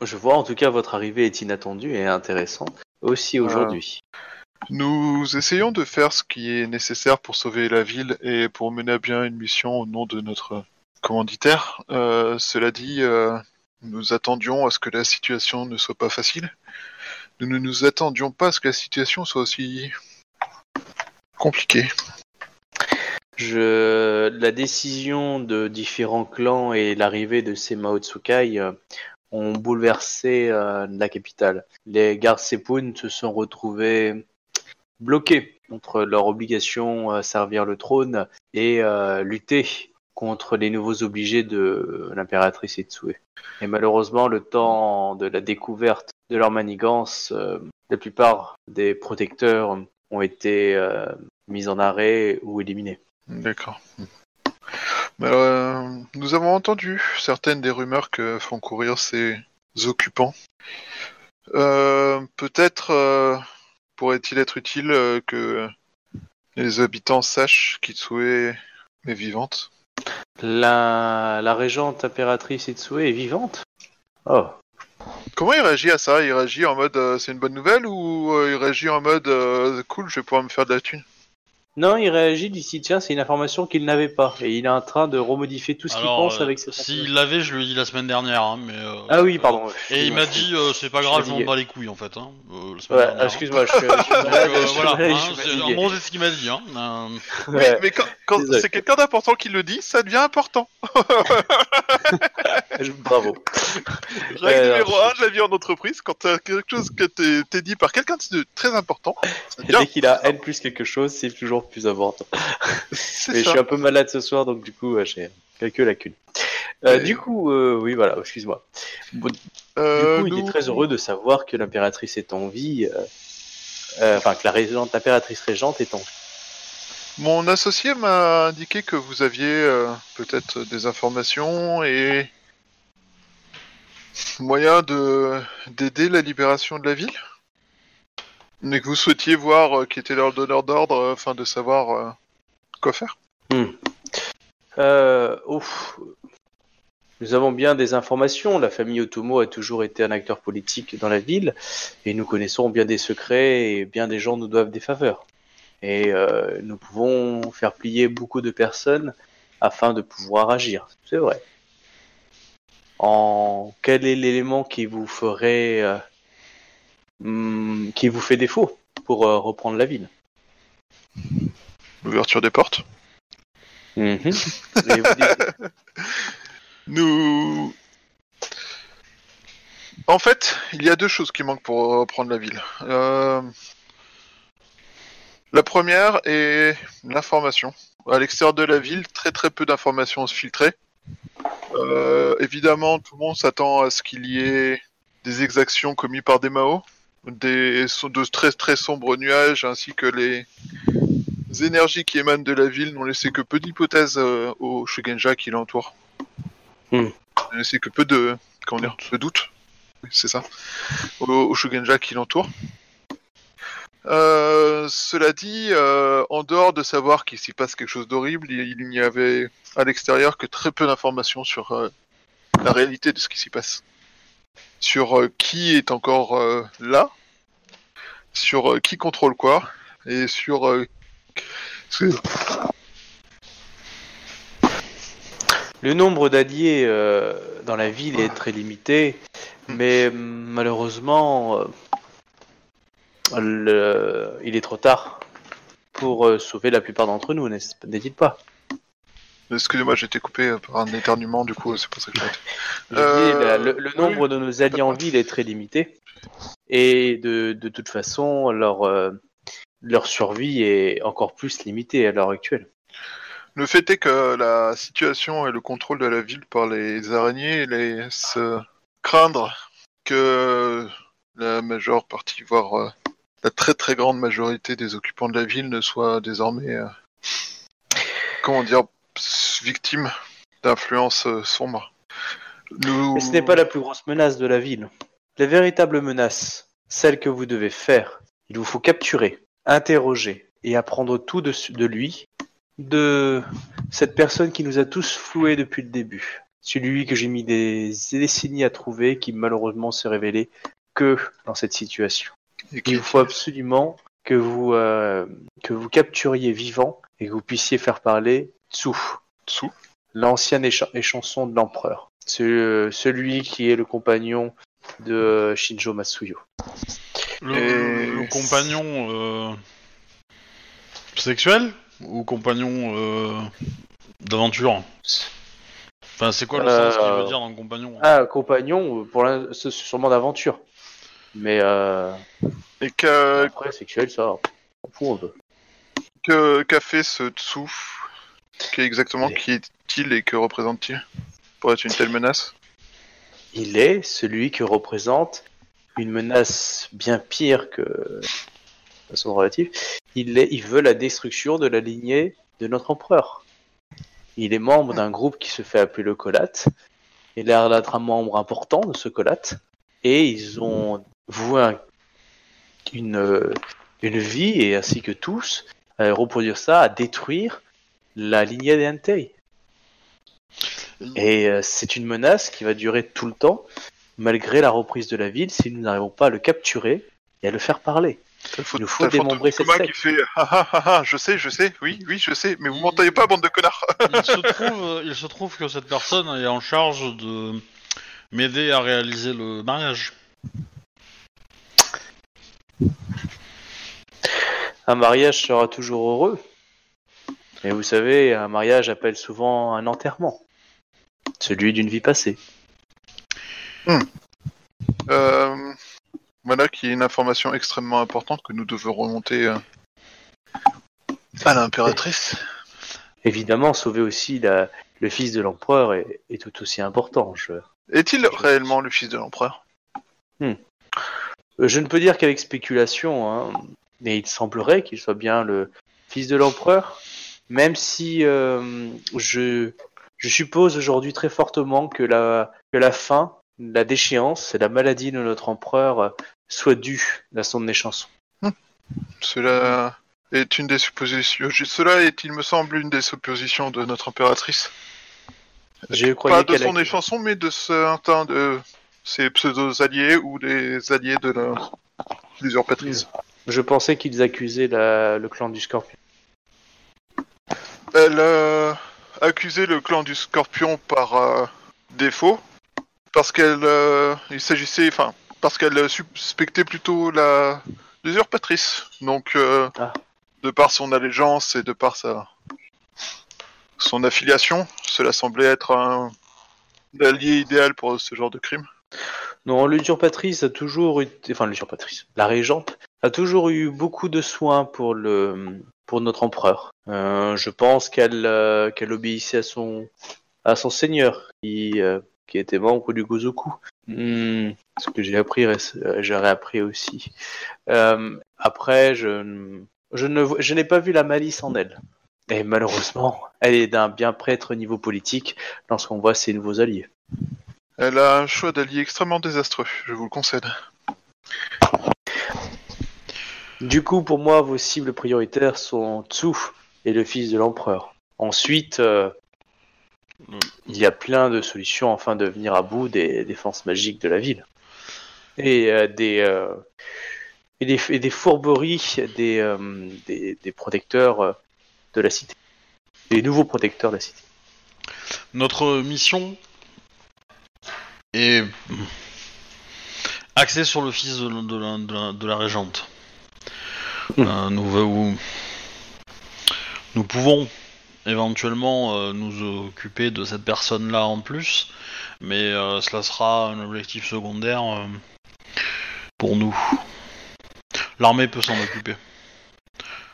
Je vois, en tout cas, votre arrivée est inattendue et intéressante. Aussi aujourd'hui. Nous essayons de faire ce qui est nécessaire pour sauver la ville et pour mener à bien une mission au nom de notre commanditaire. Euh, cela dit, euh, nous attendions à ce que la situation ne soit pas facile. Nous ne nous attendions pas à ce que la situation soit aussi compliquée. La décision de différents clans et l'arrivée de ces Mao Tsukai euh, ont bouleversé la capitale. Les gardes Sepun se sont retrouvés bloqués entre leur obligation à servir le trône et euh, lutter contre les nouveaux obligés de l'impératrice Itsue. Et malheureusement, le temps de la découverte de leur manigance, euh, la plupart des protecteurs ont été euh, mis en arrêt ou éliminés. D'accord. Mais, euh, nous avons entendu certaines des rumeurs que font courir ces occupants. Peut-être pourrait-il être utile euh, que les habitants sachent qu'Itsue est vivante? La, la régente impératrice Itsue est vivante? Oh, Comment il réagit à ça? Il réagit en mode euh, c'est une bonne nouvelle ou euh, il réagit en mode cool, je vais pouvoir me faire de la thune? Non, il réagit d'ici, tiens, c'est une information qu'il n'avait pas. Et il est en train de remodifier tout ce qu'il Alors, pense euh, avec cette S'il l'avait, je lui ai dit la semaine dernière, hein, mais. euh, Ah oui, pardon. Et il m'a dit, euh, c'est pas grave, je m'en fatigué. bats les couilles en fait. Hein, euh, la semaine Ouais, dernière, excuse-moi, je suis, je suis Donc, malade, euh, je suis voilà, malade, hein, suis c'est- fatigué. en gros, c'est ce qu'il m'a dit. Hein. Euh, Ouais, Mais quand, quand Désolé. c'est quelqu'un d'important qui le dit, ça devient important. *laughs* *laughs* Bravo. Règle Euh, numéro 1 de la vie en entreprise, quand t'as quelque chose que t'es dit par quelqu'un de très important, dès qu'il a N plus quelque chose, c'est toujours plus important. *laughs* Mais je suis un peu malade ce soir, donc du coup, euh, j'ai quelques lacunes. Euh, Du coup, euh, oui, voilà, excuse-moi. Bon, Euh, du coup, il est très heureux de savoir que l'impératrice est en vie. Enfin, que la régente, l'impératrice régente est en vie. Mon associé m'a indiqué que vous aviez peut-être des informations et moyen de d'aider la libération de la ville, mais que vous souhaitiez voir euh, qui était leur donneur d'ordre euh, afin de savoir euh, quoi faire? Ouf. Nous avons bien des informations. La famille Otomo a toujours été un acteur politique dans la ville et nous connaissons bien des secrets et bien des gens nous doivent des faveurs. Et nous pouvons faire plier beaucoup de personnes afin de pouvoir agir. C'est vrai. En quel est l'élément qui vous ferait, euh, hmm, qui vous fait défaut pour euh, reprendre la ville? L'ouverture des portes. *laughs* Et vous dites- Nous. En fait, il y a deux choses qui manquent pour reprendre la ville. Euh, La première est l'information. À l'extérieur de la ville, très très peu d'informations se filtraient. Euh, évidemment, tout le monde s'attend à ce qu'il y ait des exactions commises par des Mao, des de très très sombres nuages, ainsi que les énergies qui émanent de la ville n'ont laissé que peu d'hypothèses euh, au Shugenja qui l'entoure. Hmm. N'ont laissé que peu de comment dire, de doutes. Oui, c'est ça. Au, au Shugenja qui l'entoure. Euh, cela dit, euh, en dehors de savoir qu'il s'y passe quelque chose d'horrible, il, il n'y avait à l'extérieur que très peu d'informations sur euh, la réalité de ce qui s'y passe. Sur qui est encore là, sur qui contrôle quoi, et sur... Le nombre d'alliés dans la ville est très limité, mais euh, malheureusement, le- il est trop tard pour euh, sauver la plupart d'entre nous, n'est-il pas? Excusez-moi, j'ai été coupé euh, par un éternuement, du coup, c'est pour ça que j'ai Euh, le, le nombre de nos alliés en ville est très limité. Et de, de toute façon, leur, euh, leur survie est encore plus limitée à l'heure actuelle. Le fait est que la situation et le contrôle de la ville par les araignées laisse euh, craindre que la majeure partie, voire euh, la très très grande majorité des occupants de la ville ne soient désormais, euh, comment dire, victimes d'influences euh, sombres. Mais ce n'est pas la plus grosse menace de la ville. La véritable menace, celle que vous devez faire, il vous faut capturer, interroger et apprendre tout de, de lui, de cette personne qui nous a tous floués depuis le début. Celui que j'ai mis des décennies à trouver, qui malheureusement s'est révélé que dans cette situation. Et qui- Il faut absolument que vous, euh, que vous capturiez vivant et que vous puissiez faire parler Tsu, Tsu l'ancien écha- échanson de l'empereur. Ce- euh, celui qui est le compagnon de Shinjo Masuyo. Le, Et- le compagnon euh, sexuel ou compagnon euh, d'aventure? Enfin, c'est quoi le Euh, sens qu'il veut dire dans compagnon? Ah, compagnon, pour sûrement d'aventure. Mais euh, Et qu'a après, sexuel, ça, on s'en fout un peu. que- qu'a fait ce Tsu Qui exactement qui est-il et que représente-t-il Pour être une telle menace? Il est celui qui représente une menace bien pire que de façon relative. Il, est, il veut la destruction de la lignée de notre empereur. Il est membre d'un groupe qui se fait appeler le Colat. Il a l'air d'être un membre important de ce Colat. Et ils ont un- une, euh, une vie, et ainsi que tous, à reproduire ça, à détruire la lignée des Entei. Et euh, c'est une menace qui va durer tout le temps, malgré la reprise de la ville, si nous n'arrivons pas à le capturer et à le faire parler. Il nous faut démembrer cette Thomas qui secte. fait ah, ah, ah, ah, je sais, je sais, oui, oui, je sais, mais vous m'entendez pas, bande de connards *laughs* il, se trouve, il se trouve que cette personne est en charge de m'aider à réaliser le mariage. Un mariage sera toujours heureux. Et vous savez, un mariage appelle souvent un enterrement. Celui d'une vie passée. Euh, Voilà qui est une information extrêmement importante que nous devons remonter euh, à l'impératrice. Évidemment, sauver aussi la- le fils de l'empereur est, est tout aussi important. Je, Est-il réellement le fils de l'empereur? Euh, je ne peux dire qu'avec spéculation, hein, mais il semblerait qu'il soit bien le fils de l'empereur, même si euh, je, je suppose aujourd'hui très fortement que la, que la fin, la déchéance et la maladie de notre empereur soit due à son échanson. Cela est une des suppositions. Cela est, il me semble, une des suppositions de notre impératrice. Je Pas de son a- échanson, mais de certains de ses pseudo-alliés ou des alliés de la... l'usurpatrice. Je pensais qu'ils accusaient la- le clan du Scorpion. Elle a accusé le clan du Scorpion par euh, défaut, parce qu'elle, euh, il s'agissait, enfin, parce qu'elle suspectait plutôt la l'usurpatrice. Donc, euh, Ah. de par son allégeance et de par sa son affiliation, cela semblait être un allié idéal pour ce genre de crime. Non, l'usurpatrice a toujours eu, enfin l'usurpatrice, la régente a toujours eu beaucoup de soins pour notre empereur. Euh, je pense qu'elle, euh, qu'elle obéissait à son, seigneur, qui, euh, qui était membre du Gozoku. Hmm, ce que j'ai appris, réc- euh, j'aurais appris aussi. Après, je, je n'ai pas vu la malice en elle. Et malheureusement, elle est d'un bien prêtre niveau politique lorsqu'on voit ses nouveaux alliés. Elle a un choix d'allié extrêmement désastreux, je vous le concède. Du coup, pour moi, vos cibles prioritaires sont Tsu et le fils de l'empereur. Ensuite, euh, il y a plein de solutions afin de venir à bout des défenses magiques de la ville. Et euh, des, euh, des, fourberies des, protecteurs de la cité. Des nouveaux protecteurs de la cité. Notre mission est axée sur le fils de la régente. Euh, nous, pouvons éventuellement euh, nous occuper de cette personne-là en plus, mais euh, cela sera un objectif secondaire euh, pour nous. L'armée peut s'en occuper.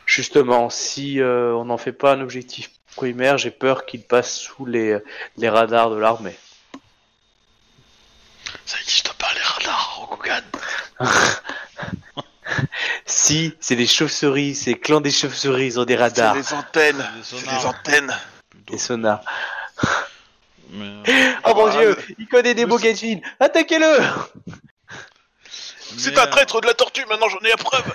Justement, si on n'en fait pas un objectif primaire, j'ai peur qu'il passe sous les, les radars de l'armée. Ça n'existe pas les radars, Rokugan. *laughs* Si, c'est des chauves-souris, c'est clan des chauves-souris, ils ont des radars, C'est les antennes. Des C'est les antennes. plutôt. des sonars. Mais, euh, *laughs* Oh mon Ah, dieu, il connaît des gadgets Attaquez-le C'est un traître de la tortue, maintenant j'en ai la preuve.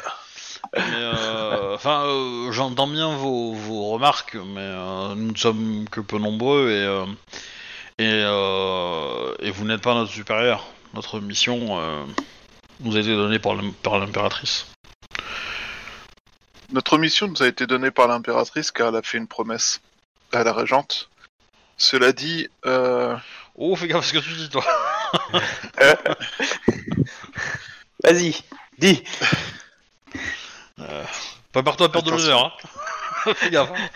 mais, euh, Enfin, euh, j'entends bien vos, vos remarques, mais euh, nous ne sommes que peu nombreux et euh, et, euh, et vous n'êtes pas notre supérieur. Notre mission euh, nous a été donnée par l'impératrice. Notre mission nous a été donnée par l'impératrice car elle a fait une promesse à la régente. Cela dit, euh, Oh, fais gaffe à ce que tu dis, toi. *laughs* Vas-y, dis Pas par toi à perdre de l'honneur, hein. *laughs* fais gaffe. hein.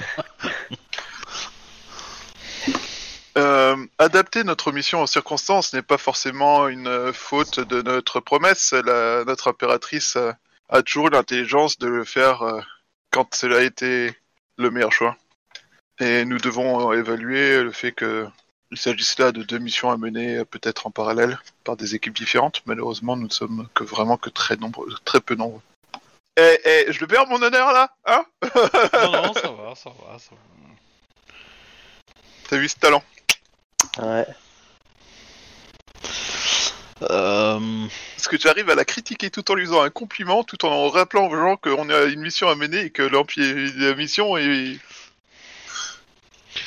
euh, adapter notre mission aux circonstances n'est pas forcément une euh, faute de notre promesse. La- notre impératrice euh, a toujours eu l'intelligence de le faire euh, quand cela a été le meilleur choix. Et nous devons euh, évaluer le fait que il s'agisse là de deux missions à mener euh, peut-être en parallèle par des équipes différentes. Malheureusement, nous ne sommes que vraiment que très nombreux, très peu nombreux. Eh, eh, je le perds mon honneur là, hein *laughs* Non, non, ça va, ça va, ça va. T'as vu ce talent? Ouais. Euh, Parce que j'arrive à la critiquer tout en lui faisant un compliment, tout en rappelant aux gens qu'on a une mission à mener et que l'empire- la mission est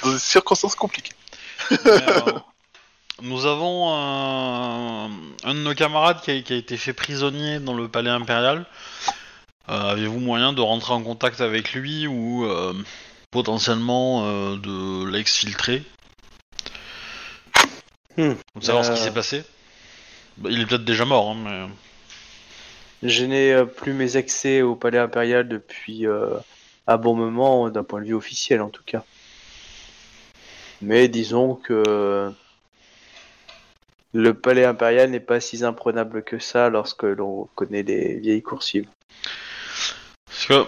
dans des circonstances compliquées. *laughs* nous avons un, un de nos camarades qui a, qui a été fait prisonnier dans le palais impérial. Euh, Avez-vous moyen de rentrer en contact avec lui ou euh, potentiellement euh, de l'exfiltrer? Hmm. Pour savoir ce qui s'est passé Bah, Il est peut-être déjà mort, hein, mais... Je n'ai euh, plus mes accès au palais impérial depuis euh, un bon moment, d'un point de vue officiel en tout cas. Mais disons que le palais impérial n'est pas si imprenable que ça lorsque l'on connaît les vieilles coursives. Parce que...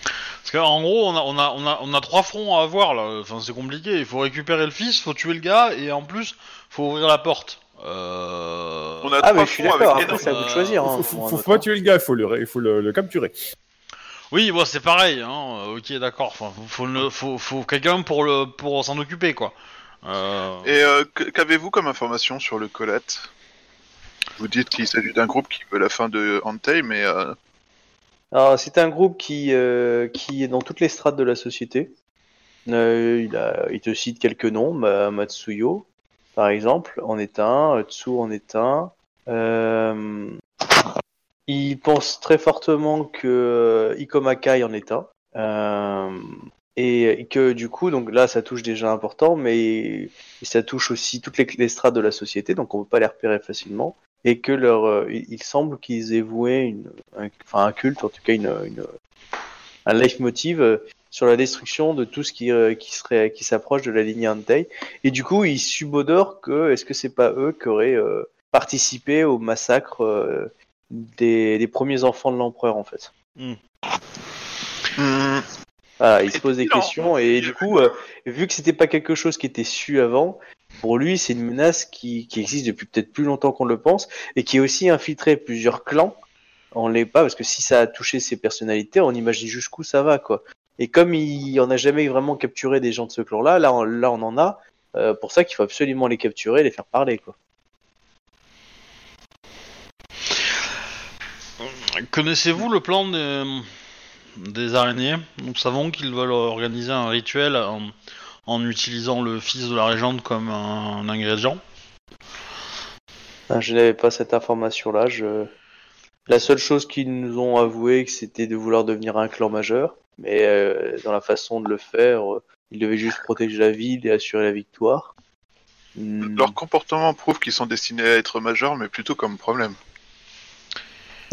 Parce qu'en gros, on a, on, a, on, a, on a trois fronts à avoir, là. Enfin, c'est compliqué. Il faut récupérer le fils, faut tuer le gars, et en plus, faut ouvrir la porte. Euh... On a Ah trois mais je suis d'accord, après c'est à vous de choisir. hein, Faut, faut, pas tuer le gars, il faut le, faut le, le capturer. Oui, bon, c'est pareil, hein. Ok, d'accord. Enfin, faut, faut, le- faut, faut quelqu'un pour le, pour s'en occuper, quoi. Euh... Et euh, qu'avez-vous comme information sur le Colette? Vous dites qu'il s'agit d'un groupe qui veut la fin de Antei, mais euh, Alors, c'est un groupe qui, euh, qui est dans toutes les strates de la société. Euh, il, a, il te cite quelques noms, Ma- Matsuyo, par exemple, en est un, Tsu en est un. Euh, il pense très fortement que euh, Ikomakai en est un. Euh, et que du coup, donc là, ça touche déjà important, mais ça touche aussi toutes les, strates de la société, donc on peut pas les repérer facilement. Et que leur, euh, il semble qu'ils aient voué une, un, enfin un culte, en tout cas une, un euh, sur la destruction de tout ce qui, euh, qui serait qui s'approche de la ligne Antei. Et du coup, ils subodorent que est-ce que c'est pas eux qui auraient euh, participé au massacre euh, des, des premiers enfants de l'empereur en fait. hmm, Voilà, il se pose des Non. questions et du coup, euh, vu que c'était pas quelque chose qui était su avant, pour lui, c'est une menace qui, qui existe depuis peut-être plus longtemps qu'on le pense et qui a aussi infiltré plusieurs clans. On l'est pas parce que si ça a touché ses personnalités, on imagine jusqu'où ça va quoi. Et comme il en a jamais vraiment capturé des gens de ce clan-là, là, on, là on en a. euh, pour ça qu'il faut absolument les capturer, et les faire parler quoi. Connaissez-vous le plan des, des araignées? Nous savons qu'ils veulent organiser un rituel en, en utilisant le fils de la régente comme un, ingrédient. Ah, Je n'avais pas cette information-là. Je... La seule chose qu'ils nous ont avoué, c'était de vouloir devenir un clan majeur. Mais euh, dans la façon de le faire, euh, ils devaient juste protéger la ville et assurer la victoire. Hmm, leur comportement prouve qu'ils sont destinés à être majeurs, mais plutôt comme problème.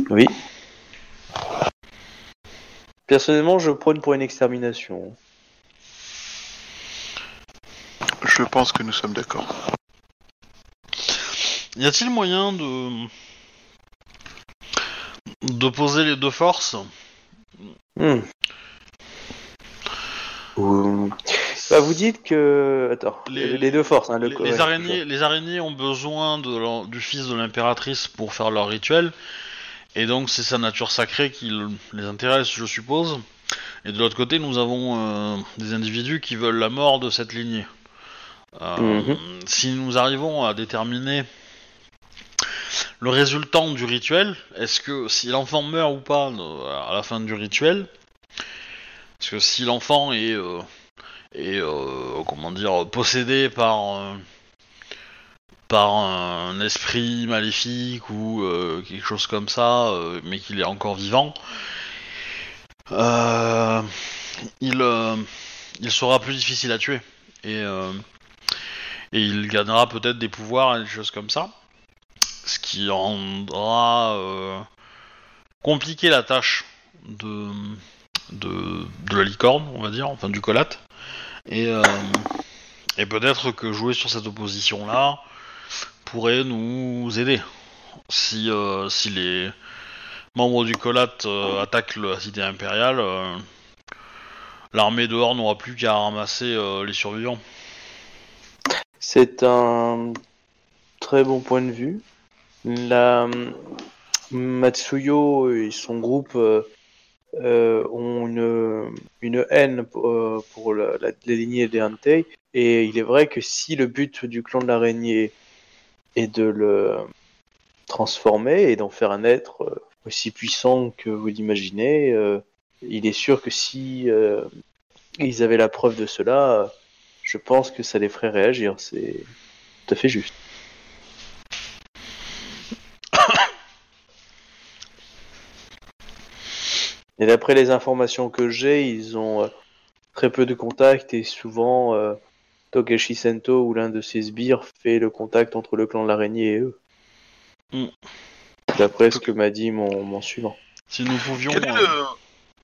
Oui. Personnellement, je prône pour une extermination. Je pense que nous sommes d'accord. Y a-t-il moyen de d'opposer les deux forces? Hmm. Bah, vous dites que. Attends, Les- les, deux forces. Hein, le les, araignées, les araignées ont besoin de du fils de l'impératrice pour faire leur rituel, et donc c'est sa nature sacrée qui le- les intéresse, je suppose. Et de l'autre côté, nous avons euh, des individus qui veulent la mort de cette lignée. Euh, Mhm. Si nous arrivons à déterminer le résultant du rituel, est-ce que si l'enfant meurt ou pas euh, à la fin du rituel, parce que si l'enfant est, euh, euh, comment dire possédé par un esprit maléfique ou quelque chose comme ça, mais qu'il est encore vivant, il sera plus difficile à tuer. Et et il gagnera peut-être des pouvoirs et des choses comme ça, ce qui rendra euh, compliqué la tâche de, la licorne, on va dire, enfin du colate, et euh, et peut-être que jouer sur cette opposition là pourrait nous aider si euh, les membres du colate euh, attaquent la cité impériale. L'armée dehors n'aura plus qu'à ramasser les survivants. C'est un très bon point de vue. La Matsuyo et son groupe euh, euh, ont une, haine pour, euh, pour la, la- les lignées des Hantei. Et il est vrai que si le but du clan de l'araignée est de le transformer et d'en faire un être aussi puissant que vous l'imaginez, il est sûr que si ils avaient la preuve de cela, je pense que ça les ferait réagir. C'est tout à fait juste. Et d'après les informations que j'ai, ils ont euh, très peu de contacts et souvent euh, Togashi Sento ou l'un de ses sbires fait le contact entre le clan de l'araignée et eux. Mm. D'après ce que m'a dit mon, mon suivant. Si nous pouvions, Quel est euh, le...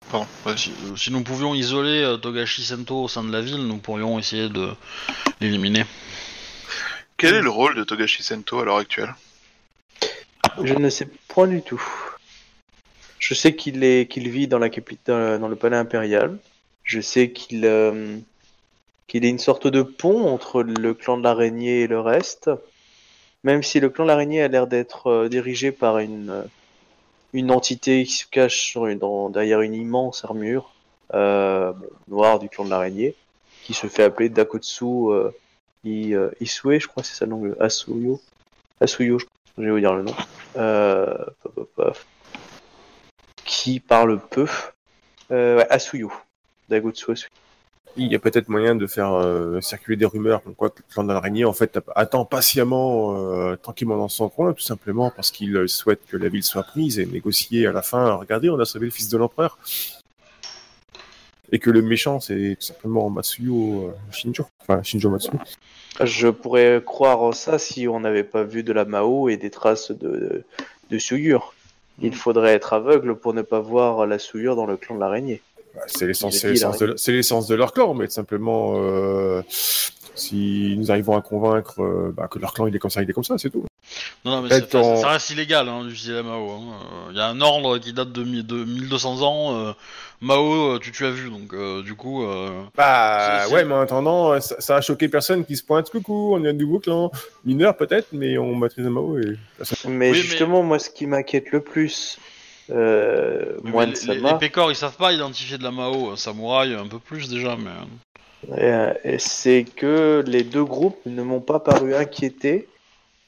Pardon, vas-y. si, euh, si nous pouvions isoler euh, Togashi Sento au sein de la ville, nous pourrions essayer de l'éliminer. Quel est le rôle de Togashi Sento à l'heure actuelle? Je ne sais point du tout. Je sais qu'il est qu'il vit dans la capitale, dans le palais impérial. Je sais qu'il euh, qu'il est une sorte de pont entre le clan de l'araignée et le reste. Même si le clan de l'araignée a l'air d'être euh, dirigé par une euh, une entité qui se cache sur une- dans- derrière une immense armure euh, noire du clan de l'araignée, qui se fait appeler Dakotsu euh, I- euh, Isue, je crois c'est ça le nom, Asuyo. Asuyo, je je vais vous dire le nom. Euh. Qui parle peu. Euh, ouais, Asuyo. Il y a peut-être moyen de faire euh, circuler des rumeurs comme quoi le clan de l'araignée en fait attend patiemment, euh, tranquillement dans son coin, tout simplement parce qu'il euh, souhaite que la ville soit prise et négocier à la fin. Regardez, on a sauvé le fils de l'empereur. Et que le méchant, c'est tout simplement Matsuyo Shinjo. Enfin, Shinjo Matsuyo. Je pourrais croire ça si on n'avait pas vu de la Mao et des traces de, de souillure. Il faudrait être aveugle pour ne pas voir la souillure dans le clan de l'araignée. Bah, c'est l'essence de, leur clan, mais simplement, euh, si nous arrivons à convaincre euh, bah, que leur clan il est comme ça, il est comme ça, c'est tout. Non, non, mais c'est- en- ça reste illégal hein, d'utiliser la Mao. hein. Euh, Il y a un ordre qui date de, mi- de 1200 ans. euh, Mao, tu, tu as vu, donc euh, du coup. euh, Bah C'est- ouais, mais en attendant, ça, ça a choqué personne qui se pointe. Coucou, on est un nouveau clan. Mineur peut-être, mais on maîtrise Mao et Mais Oui, mais- justement, moi, ce qui m'inquiète le plus, euh, mais de les, les, pécores, ils savent pas identifier de la Mao. Un samouraï, un peu plus déjà, mais. Euh, c'est que les deux groupes ne m'ont pas paru inquiétés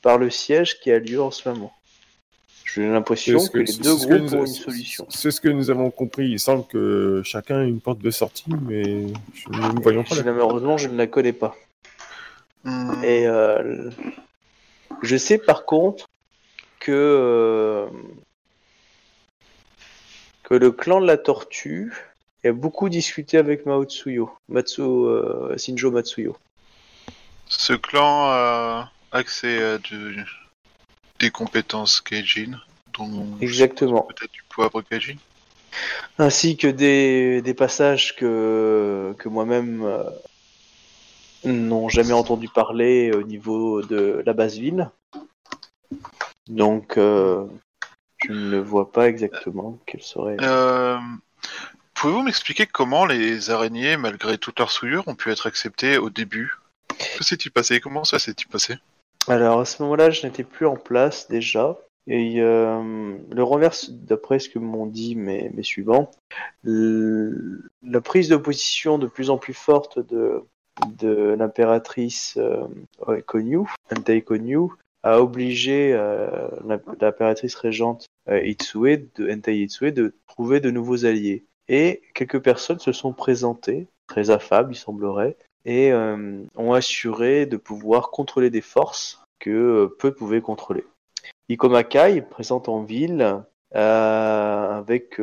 par le siège qui a lieu en ce moment. J'ai l'impression que, les deux groupes nous- ont une solution. C'est ce que nous avons compris. Il semble que chacun ait une porte de sortie, mais je- nous ne voyons pas. Je- malheureusement, je ne la connais pas. Hmm, Et euh, je sais par contre que euh, que le clan de la tortue a beaucoup discuté avec Mao Tsuyo, Matsu, euh, Shinjo Matsuyo. Ce clan a accès à de- des compétences Keijin, dont Exactement. peut-être du poivre Keijin. Ainsi que des, des passages que, que moi-même euh, n'ont jamais entendu parler au niveau de la base ville. Donc, euh, je ne vois pas exactement quelle serait. Euh, Pouvez-vous m'expliquer comment les araignées, malgré toute leur souillure, ont pu être acceptées au début? Que s'est-il passé? Comment ça s'est-il passé? Alors, à ce moment-là, je n'étais plus en place déjà. Et euh, le renverse, d'après ce que m'ont dit mes, mes suivants, la prise de position de plus en plus forte de, l'impératrice euh, Konyu, Entei Konyu, a obligé euh, l'impératrice régente euh, Itsue, de Itsue, de trouver de nouveaux alliés. Et quelques personnes se sont présentées, très affables, il semblerait, et euh, ont assuré de pouvoir contrôler des forces que euh, peu pouvaient contrôler. Ikomakai, présente en ville, euh, avec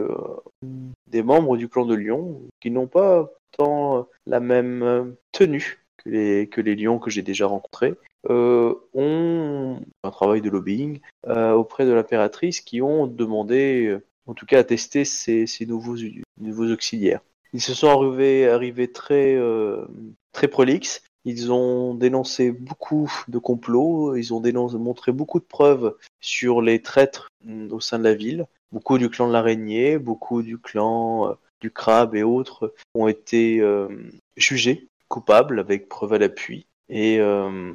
des membres du clan de Lyon qui n'ont pas tant la même tenue que les, que les lions que j'ai déjà rencontrés, ont un travail de lobbying auprès de l'impératrice qui ont demandé, en tout cas, à tester ces, ces nouveaux, nouveaux auxiliaires. Ils se sont arrivés, arrivés très, euh, très prolixes. Ils ont dénoncé beaucoup de complots, ils ont dénoncé, montré beaucoup de preuves sur les traîtres mm, au sein de la ville. Beaucoup du clan de l'araignée, beaucoup du clan euh, du crabe et autres ont été euh, jugés coupables avec preuve à l'appui. Et, euh,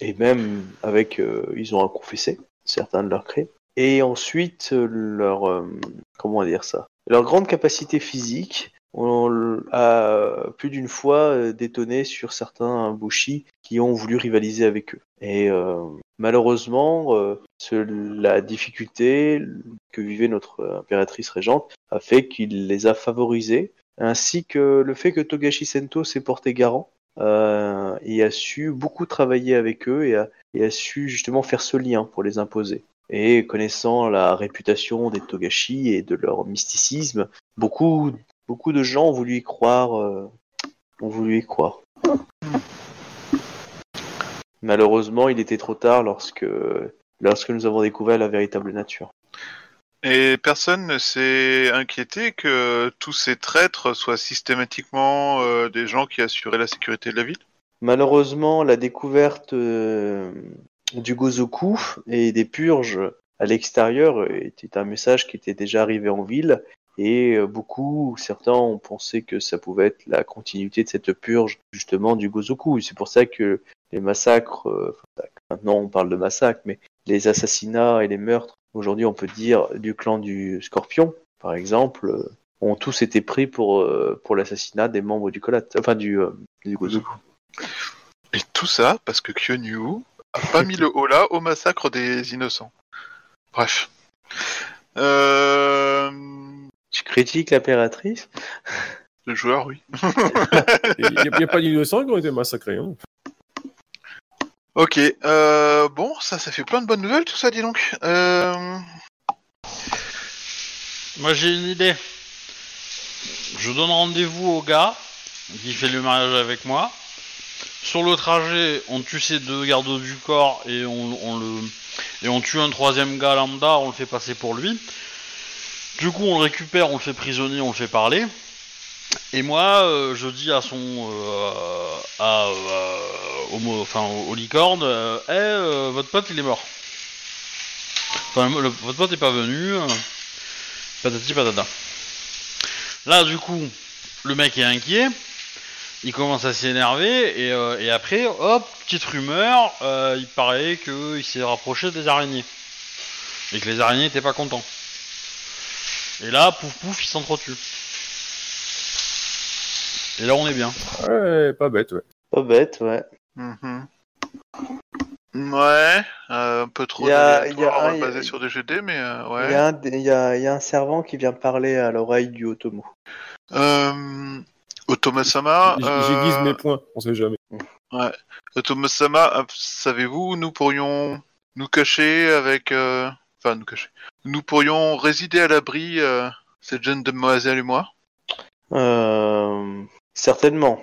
et même avec, euh, ils ont confessé certains de leurs crimes. Et ensuite, euh, leur, euh, comment dire ça, leur grande capacité physique on a plus d'une fois euh, détonné sur certains bushi qui ont voulu rivaliser avec eux. Et euh, malheureusement, euh, la difficulté que vivait notre impératrice régente a fait qu'il les a favorisés, ainsi que le fait que Togashi Sento s'est porté garant euh, et a su beaucoup travailler avec eux et a, et a su justement faire ce lien pour les imposer. Et connaissant la réputation des Togashi et de leur mysticisme, beaucoup beaucoup de gens ont voulu y croire, euh, ont voulu y croire. Malheureusement, il était trop tard lorsque, lorsque nous avons découvert la véritable nature. Et personne ne s'est inquiété que tous ces traîtres soient systématiquement euh, des gens qui assuraient la sécurité de la ville? Malheureusement, la découverte euh, du Gozoku et des purges à l'extérieur était un message qui était déjà arrivé en ville et euh, beaucoup, certains ont pensé que ça pouvait être la continuité de cette purge justement du Gozoku. C'est pour ça que les massacres, euh, maintenant on parle de massacres, mais les assassinats et les meurtres, aujourd'hui on peut dire du clan du Scorpion, par exemple, euh, ont tous été pris pour, euh, pour l'assassinat des membres du Kolat, enfin du, du Gozoku. Et tout ça parce que Kyonyu pas mis le holà au massacre des innocents. Bref. Euh... Tu critiques l'impératrice Le joueur, oui. *laughs* Il n'y a, pas d'innocents qui ont été massacrés. Hein. Ok, euh, bon, ça, ça fait plein de bonnes nouvelles, tout ça, dis donc. Euh... Moi j'ai une idée. Je donne rendez-vous au gars qui fait le mariage avec moi. Sur le trajet, on tue ces deux gardes du corps et on, tue un troisième gars lambda, on le fait passer pour lui. Du coup, on le récupère, on le fait prisonnier, on le fait parler. Et moi, euh, je dis à son, euh, à, euh, au, enfin, au, licorne, euh, votre pote il est mort. Votre pote est pas venu. patati patata. Là, du coup, le mec est inquiet. Il commence à s'énerver et, euh, et après, hop, petite rumeur, euh, il paraît qu'il s'est rapproché des araignées et que les araignées étaient pas contents. Et là, pouf pouf, il s'entretue. Et là, on est bien. Ouais, pas bête, ouais. Pas bête, ouais. mhm. Ouais, euh, un peu trop Il y a- aléatoire, il y a un- basé sur des GD, mais euh, Il ouais. y, a un, il y y a un servant qui vient parler à l'oreille du Otomo. Euh... Otoma-sama, euh, J'aiguise mes points, on sait jamais. Otoma-sama, euh, savez-vous, nous pourrions nous cacher avec... euh, Enfin, nous cacher. Nous pourrions résider à l'abri, euh, cette jeune demoiselle et moi? Euh, certainement.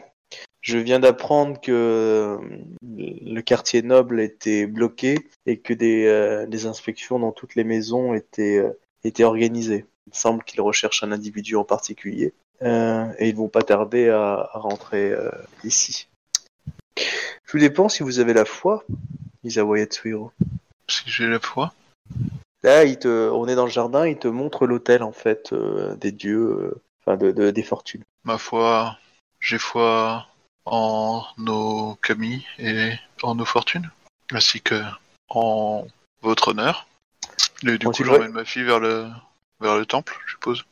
Je viens d'apprendre que le quartier noble était bloqué et que des, euh, des inspections dans toutes les maisons étaient, euh, étaient organisées. Il semble qu'ils recherchent un individu en particulier et ils vont pas tarder à, à rentrer euh, ici. Tout dépend si vous avez la foi, Isawa Yatsuhiro. Si j'ai la foi. Là, il te, on est dans le jardin, il te montre l'hôtel en fait euh, des dieux, euh, enfin de, de- des fortunes. Ma foi, j'ai foi en nos kami et en nos fortunes, ainsi que en votre honneur. Et du Bon, coup, j'emmène ma fille vers le vers le temple, je suppose.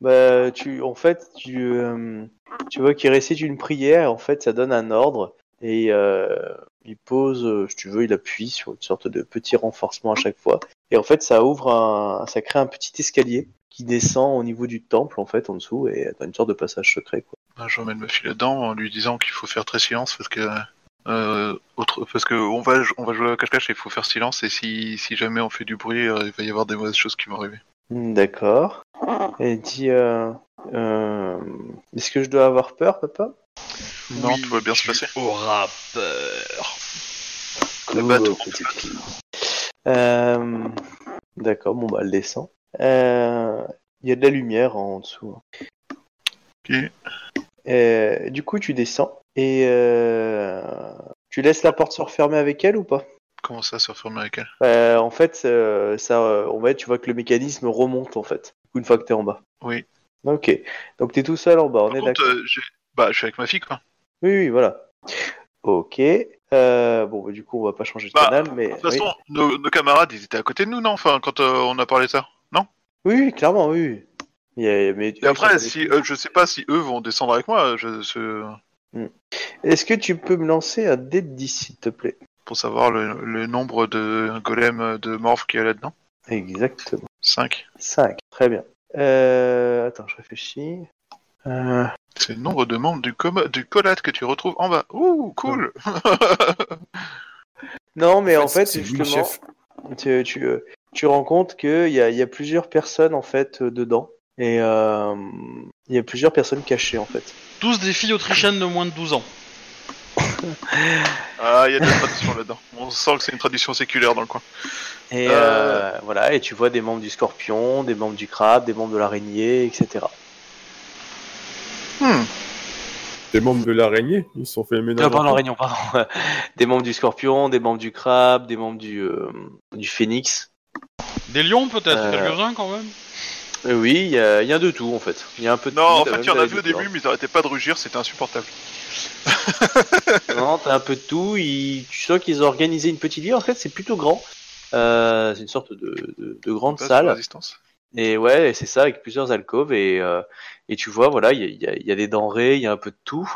Bah, tu, en fait, tu, euh, tu vois qu'il récite une prière. En fait, ça donne un ordre et euh, il pose, euh, si tu veux, il appuie sur une sorte de petit renforcement à chaque fois. Et en fait, ça ouvre un, ça crée un petit escalier qui descend au niveau du temple en fait en dessous et t'as une sorte de passage secret. Quoi. Ben, J'emmène ma fille là-dedans en lui disant qu'il faut faire très silence parce que euh, autre, parce que on va on va jouer à cache-cache et il faut faire silence et si si jamais on fait du bruit, euh, il va y avoir des mauvaises choses qui vont arriver. D'accord. *laughs* Et il dit, euh, euh, est-ce que je dois avoir peur, papa? Non, tout va bien se passer. auras peur. Le bateau. Oh. Euh, D'accord, bon bah elle descend. Euh, Il y a de la lumière en dessous. Ok. Du coup, tu descends et euh, tu laisses la porte se refermer avec elle ou pas? Comment ça avec elle Euh, En fait, euh, ça, euh, on va, tu vois que le mécanisme remonte en fait une fois que t'es en bas. Oui. Ok. Donc t'es tout seul en bas, on Par est d'accord. euh, bah, je suis avec ma fille quoi. Oui, oui, voilà. Ok. Euh, bon, bah, du coup, on va pas changer de Bah, canal, mais De toute oui. façon, nos, nos camarades, ils étaient à côté de nous, non? Enfin, quand on a parlé de ça. Non? Oui, oui, clairement, oui. oui. Il y a- mais Et après, si euh, je sais pas si eux vont descendre avec moi, je, je- Est-ce que tu peux me lancer un dé de 10, s'il te plaît? Pour savoir le, le nombre de golems de morph qu'il y a là-dedans. Exactement. 5. 5. Très bien. Euh... Attends, je réfléchis. Euh... C'est le nombre de membres du, com du collate que tu retrouves en bas. Ouh, cool *laughs* Non, mais en fait, justement, chef. tu, tu, euh, tu rends compte qu'il y a, il y a plusieurs personnes en fait euh, dedans. Et euh, il y a plusieurs personnes cachées en fait. Tous des filles autrichiennes de moins de 12 ans. Ah, il y a de la tradition là-dedans. On sent que c'est une tradition séculaire dans le coin. Et Euh. euh, voilà, et tu vois des membres du scorpion, des membres du crabe, des membres de l'araignée, etc. Hmm. Les membres de l'araignée, ils se sont fait ménage. Ah, pardon, pardon. *laughs* des membres du scorpion, des membres du crabe, des membres du, euh, du phénix. Des lions peut-être, Euh. quelques-uns quand même. Euh, oui, il y, a il y a de tout en fait. Il y a un peu de Non, tout, en fait, même il y en de la a vu au début, mais ils arrêtaient pas de rugir, c'était insupportable. *laughs* Non, t'as un peu de tout. Ils... Tu sens qu'ils ont organisé une petite ville. En fait, c'est plutôt grand. Euh, c'est une sorte de, de, de grande salle. Et ouais, c'est ça, avec plusieurs alcôves. Et, euh, et tu vois, voilà, il y a, il y, a, il y a des denrées, il y a un peu de tout.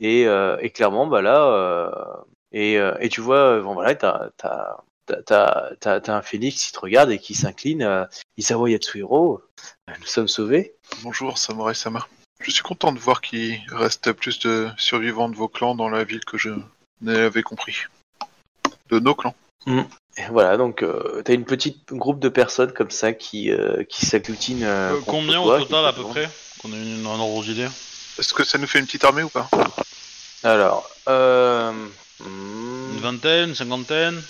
Et, euh, et clairement, bah là, et, et tu vois, bon, voilà, t'as, t'as, t'as, t'as, t'as- t'as un phénix qui te regarde et qui s'incline. Isawa Yatsuhiro, nous sommes sauvés. Bonjour, Samurai Sama. Je suis content de voir qu'il reste plus de survivants de vos clans dans la ville que je n'avais compris. De nos clans. Et voilà, donc euh, t'as une petite groupe de personnes comme ça qui, euh, qui s'agglutinent. euh, Euh, combien toi, au total à peu près Qu'on ait une, un ordre d'idée. Est-ce que ça nous fait une petite armée ou pas? Alors, euh, Une hmm, vingtaine, une cinquantaine?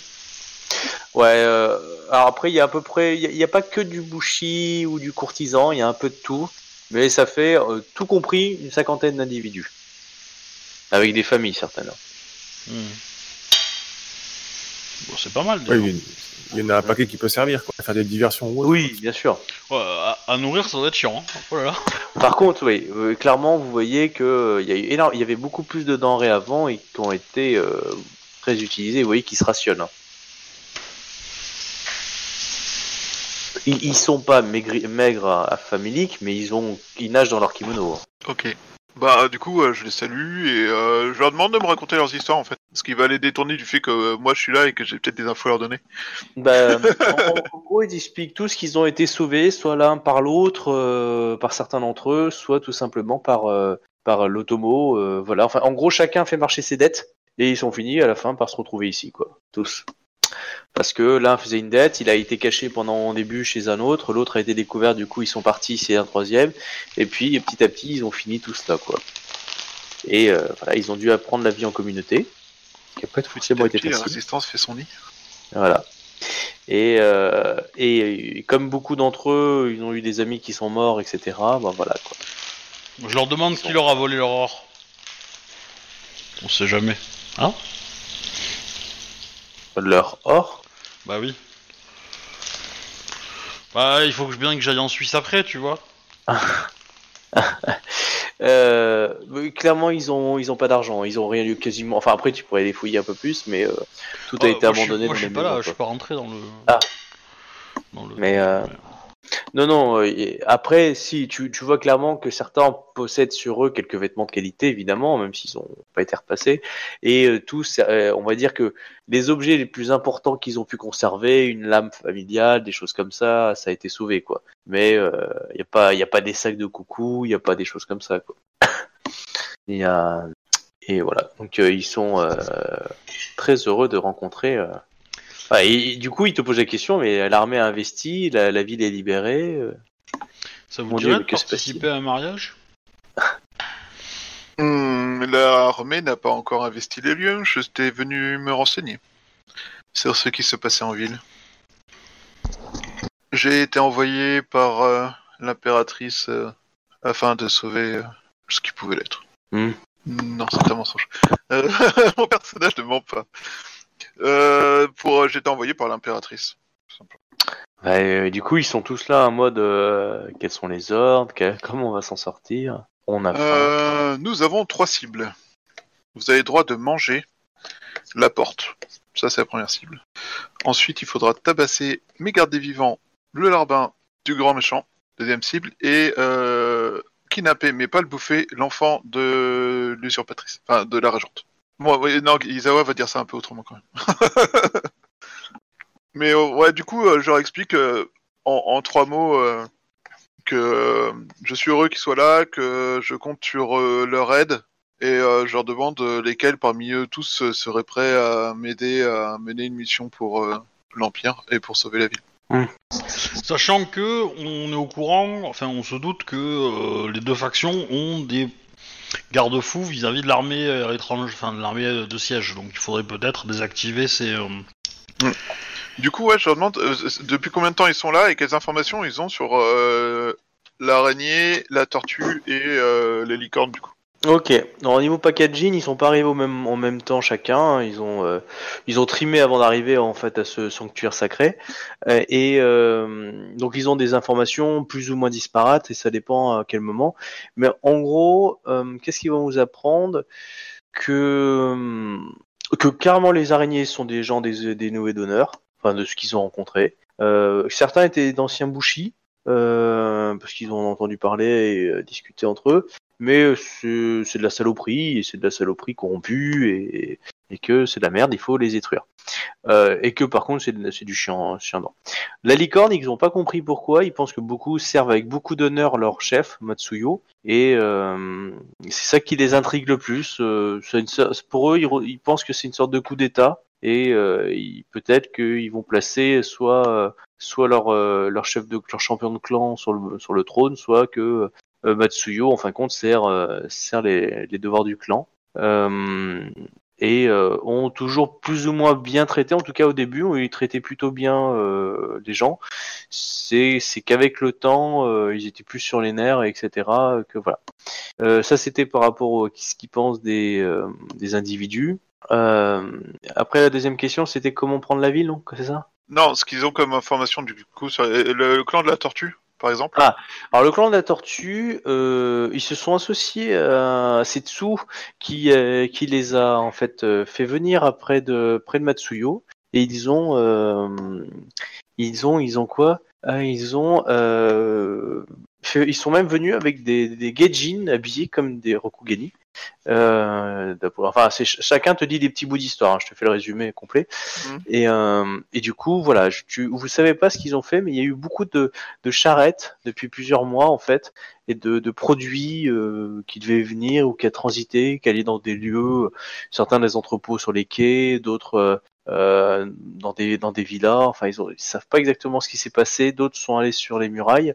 Ouais. euh, alors après, il y a à peu près, il y a- il y a, pas que du bouchi ou du courtisan, il y a un peu de tout, mais ça fait euh, tout compris une cinquantaine d'individus, avec des familles certainement. Hmm. Bon, c'est pas mal. déjà. Il y en a un paquet qui peut servir, quoi. Faire des diversions ou autre. Oui, bien sûr. Ouais, à, à nourrir, ça doit être chiant. Hein. Oh là là. *laughs* Par contre, oui, euh, clairement, vous voyez que euh, il y avait beaucoup plus de denrées avant et qui ont été euh, très utilisées. Vous voyez qu'ils se rationnent. hein. Ils, ils sont pas maigri- maigres, à- affamiliques, mais ils ont, ils nagent dans leur kimono. hein. Ok. Bah du coup, euh, je les salue et euh, je leur demande de me raconter leurs histoires en fait. Ce qui va les détourner du fait que euh, moi je suis là et que j'ai peut-être des infos à leur donner. Bah, *laughs* en, en gros, ils expliquent tous qu'ils ont été sauvés, soit l'un par l'autre, euh, par certains d'entre eux, soit tout simplement par euh, par l'automo. euh, voilà. Enfin, en gros, chacun fait marcher ses dettes et ils sont finis à la fin par se retrouver ici, quoi. Tous. Parce que l'un faisait une dette, il a été caché pendant au début chez un autre, l'autre a été découvert, du coup ils sont partis, c'est un troisième, et puis petit à petit ils ont fini tout cela, quoi. Et euh, voilà, ils ont dû apprendre la vie en communauté, qui a pas forcément été Petit, la facile. résistance fait son nid. Voilà. Et, euh, et, et comme beaucoup d'entre eux, ils ont eu des amis qui sont morts, etc. Ben voilà quoi. Je leur demande qui leur a volé leur or. On sait jamais. Hein? Leur or Bah oui. Bah il faut que bien que j'aille en Suisse après, tu vois. *laughs* Euh, clairement, ils ont, ils ont pas d'argent. Ils ont rien eu quasiment. Enfin, après, tu pourrais les fouiller un peu plus, mais euh, tout a été moi, je suis- abandonné Moi dans je suis pas là, je suis pas rentré dans le. Ah. Dans le... Mais, euh, Non, non. euh, après, si tu, vois clairement que certains possèdent sur eux quelques vêtements de qualité, évidemment, même s'ils ont pas été repassés. Et euh, tous, euh, on va dire que les objets les plus importants qu'ils ont pu conserver, une lame familiale, des choses comme ça, ça a été sauvé, quoi. Mais il y a pas, il y a pas des sacs de coucou, il y a pas des choses comme ça, quoi. *coughs* Et, euh, et voilà. Donc euh, ils sont euh, très heureux de rencontrer. Et, du coup, ils te posent la question, mais l'armée a investi, la, la ville est libérée. euh, Ça vous Mon dirait Dieu, de mais que se participer à un mariage? *laughs* Hmm, L'armée n'a pas encore investi les lieux, je t'ai venu me renseigner sur ce qui se passait en ville. J'ai été envoyé par euh, l'impératrice euh, afin de sauver euh, ce qui pouvait l'être. Hmm. Non, c'est un mensonge. Euh, *laughs* mon personnage ne ment pas. Euh, pour, J'ai été envoyé par l'impératrice. ouais, et du coup, ils sont tous là en mode euh, quels sont les ordres, *laughs* comment on va s'en sortir? On a. Euh, nous avons trois cibles. Vous avez le droit de manger la porte. Ça, c'est la première cible. Ensuite, il faudra tabasser, mais garder vivant, le larbin du grand méchant, deuxième cible, et euh, kidnapper, mais pas le bouffer, l'enfant de l'usurpatrice, enfin de la régente. Oui, non, Isawa va dire ça un peu autrement quand même. *laughs* mais euh, ouais, du coup, euh, je leur explique euh, en, trois mots euh, que je suis heureux qu'ils soient là, que je compte sur leur aide, et je leur demande lesquels parmi eux tous seraient prêts à m'aider à mener une mission pour l'Empire et pour sauver la ville. Sachant que on est au courant, enfin on se doute que les deux factions ont des garde-fous vis-à-vis de l'armée euh, étrange, enfin de l'armée euh, de siège. Donc il faudrait peut-être désactiver ces. euh, Du coup, ouais, je leur demande depuis combien de temps ils sont là et quelles informations ils ont sur l'araignée, la tortue et les licornes du coup? Ok. Alors, au niveau packaging, ils sont pas arrivés au même, en même temps chacun. Ils ont, euh, ils ont trimé avant d'arriver en fait à ce sanctuaire sacré. Euh, et euh, donc ils ont des informations plus ou moins disparates et ça dépend à quel moment. Mais en gros, euh, qu'est-ce qu'ils vont vous apprendre que que carrément les araignées sont des gens des, des nouveaux d'honneur, enfin de ce qu'ils ont rencontré. Euh, certains étaient d'anciens bouchis. Euh, parce qu'ils ont entendu parler et euh, discuter entre eux mais euh, c'est de la saloperie et c'est de la saloperie corrompue et, et que c'est de la merde, il faut les détruire. Euh, et que par contre c'est du chien, chien dent. La licorne, ils n'ont pas compris pourquoi. Ils pensent que beaucoup servent avec beaucoup d'honneur leur chef Matsuyo et euh, c'est ça qui les intrigue le plus. Euh, une pour eux, ils, pensent que c'est une sorte de coup d'État et euh, peut-être qu'ils vont placer soit soit leur euh, leur chef de leur champion de clan sur le sur le trône, soit que Matsuyo, en fin de compte, sert, euh, les, devoirs du clan. Euh, et euh, ont toujours plus ou moins bien traité, en tout cas au début, ils traitaient plutôt bien euh, les gens. C'est qu'avec le temps, euh, ils étaient plus sur les nerfs, etc. Que voilà. Euh, ça, c'était par rapport au ce qu'ils pensent des, euh, individus. Euh, après, la deuxième question, c'était comment prendre la ville, non? C'est ça? Non, ce qu'ils ont comme information du coup sur le clan de la tortue, par exemple. Ah. Alors le clan de la tortue, euh, ils se sont associés à Setsu qui euh, qui les a en fait euh, fait venir après de près de Matsuyo et ils ont euh, ils ont ils ont quoi? Ils ont ils sont même venus avec des des habillés comme des Rokugani. Euh, enfin, c'est ch- chacun te dit des petits bouts d'histoire. hein, je te fais le résumé complet. Mhm. Et, euh, et du coup, voilà, je, tu, vous savez pas ce qu'ils ont fait, mais il y a eu beaucoup de, de charrettes depuis plusieurs mois en fait, et de, de produits euh, qui devaient venir ou qui a transité, qui allaient dans des lieux, certains des entrepôts sur les quais, d'autres euh, dans des dans des villas. Enfin, ils, ont, ils savent pas exactement ce qui s'est passé. D'autres sont allés sur les murailles.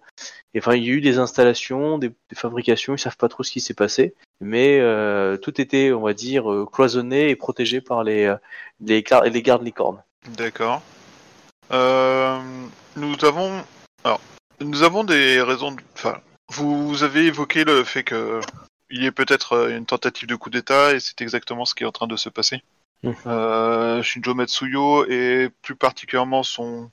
Et enfin, il y a eu des installations, des, des fabrications. Ils savent pas trop ce qui s'est passé, mais euh, tout était, on va dire, euh, cloisonné et protégé par les les, les gardes licornes. D'accord. Nous avons, alors, nous avons des raisons. Enfin, vous, avez évoqué le fait que il y ait peut-être une tentative de coup d'État et c'est exactement ce qui est en train de se passer. Hmm. Euh, Shinjo Matsuyo et plus particulièrement son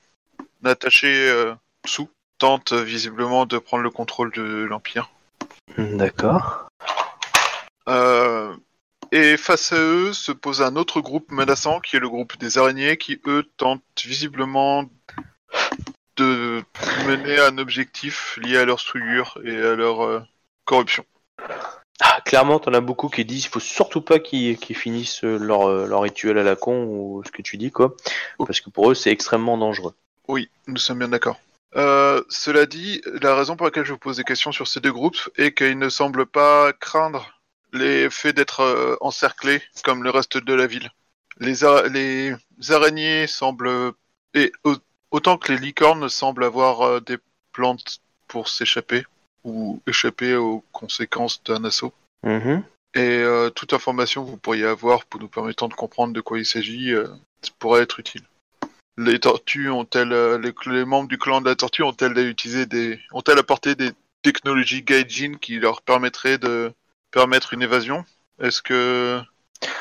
attaché euh, Tsu tente visiblement de prendre le contrôle de l'Empire. D'accord. Euh, et face à eux se pose un autre groupe menaçant qui est le groupe des araignées qui eux tentent visiblement de mener un objectif lié à leur souillure et à leur euh, corruption. Ah, clairement, t'en as beaucoup qui disent qu'il faut surtout pas qu'ils finissent leur, euh, leur rituel à la con ou ce que tu dis, quoi. Parce que pour eux, c'est extrêmement dangereux. Oui, nous sommes bien d'accord. Euh, cela dit, la raison pour laquelle je vous pose des questions sur ces deux groupes est qu'ils ne semblent pas craindre les faits d'être euh, encerclés comme le reste de la ville. Les, ara- les araignées semblent, et au- autant que les licornes semblent avoir euh, des plantes pour s'échapper ou échapper aux conséquences d'un assaut. Mhm. Et euh, toute information que vous pourriez avoir pour nous permettant de comprendre de quoi il s'agit euh, pourrait être utile. Les tortues ont-elles, euh, les, les membres du clan de la tortue ont-elles utilisé des, ont-elles apporté des technologies gaijin qui leur permettraient de permettre une évasion? Est-ce que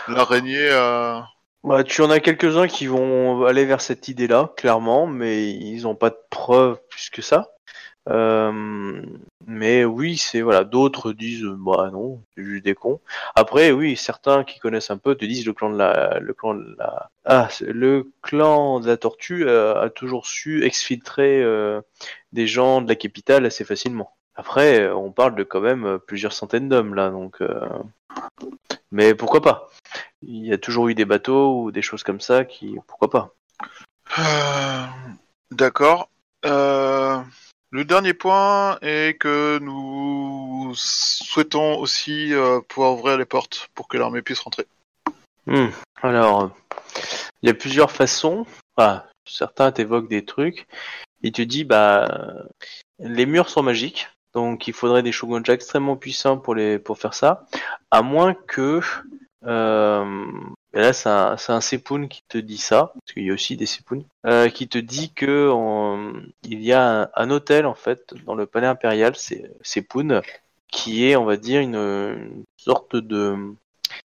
l'araignée a Bah, tu en as quelques-uns qui vont aller vers cette idée-là, clairement, mais ils n'ont pas de preuves plus que ça. Euh, mais oui, c'est voilà, d'autres disent euh, bah non, c'est juste des cons. Après, oui, certains qui connaissent un peu te disent le clan de la, le clan de la, ah, le clan de la tortue euh, a toujours su exfiltrer des gens de la capitale assez facilement. Après, on parle de quand même plusieurs centaines d'hommes là, donc. Mais pourquoi pas? Il y a toujours eu des bateaux ou des choses comme ça qui, pourquoi pas? D'accord. Le dernier point est que nous souhaitons aussi euh, pouvoir ouvrir les portes pour que l'armée puisse rentrer. Hmm. Alors, euh, il y a plusieurs façons. Certains t'évoquent des trucs. Il te dit, bah, les murs sont magiques, donc il faudrait des shogunja extrêmement puissants pour les pour faire ça, à moins que euh, et là c'est un c'est un Sepun qui te dit ça, parce qu'il y a aussi des Sepun, euh, qui te dit que il y a un, un hôtel en fait dans le palais impérial, c'est Sepun, qui est on va dire une, une sorte de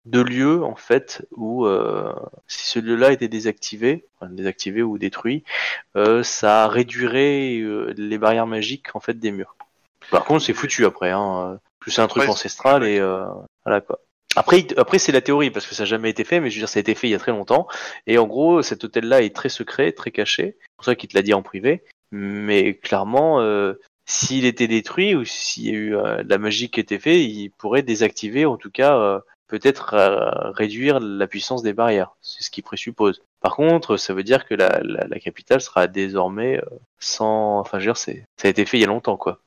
de lieu en fait où euh, si ce lieu-là était désactivé, enfin, désactivé ou détruit, euh, ça réduirait euh, les barrières magiques en fait des murs. Par contre, c'est foutu après, hein, que c'est un truc Ouais, ancestral et euh, voilà quoi. Après, après c'est la théorie parce que ça n'a jamais été fait, mais je veux dire, ça a été fait il y a très longtemps. Et en gros, cet hôtel-là est très secret, très caché. C'est pour ça qu'il te l'a dit en privé. Mais clairement, euh, s'il était détruit ou s'il y a eu euh, la magie qui était fait, il pourrait désactiver, en tout cas, euh, peut-être euh, réduire la puissance des barrières. C'est ce qu'il présuppose. Par contre, ça veut dire que la, la, la capitale sera désormais euh, sans. Enfin, je veux dire, c'est, ça a été fait il y a longtemps, quoi.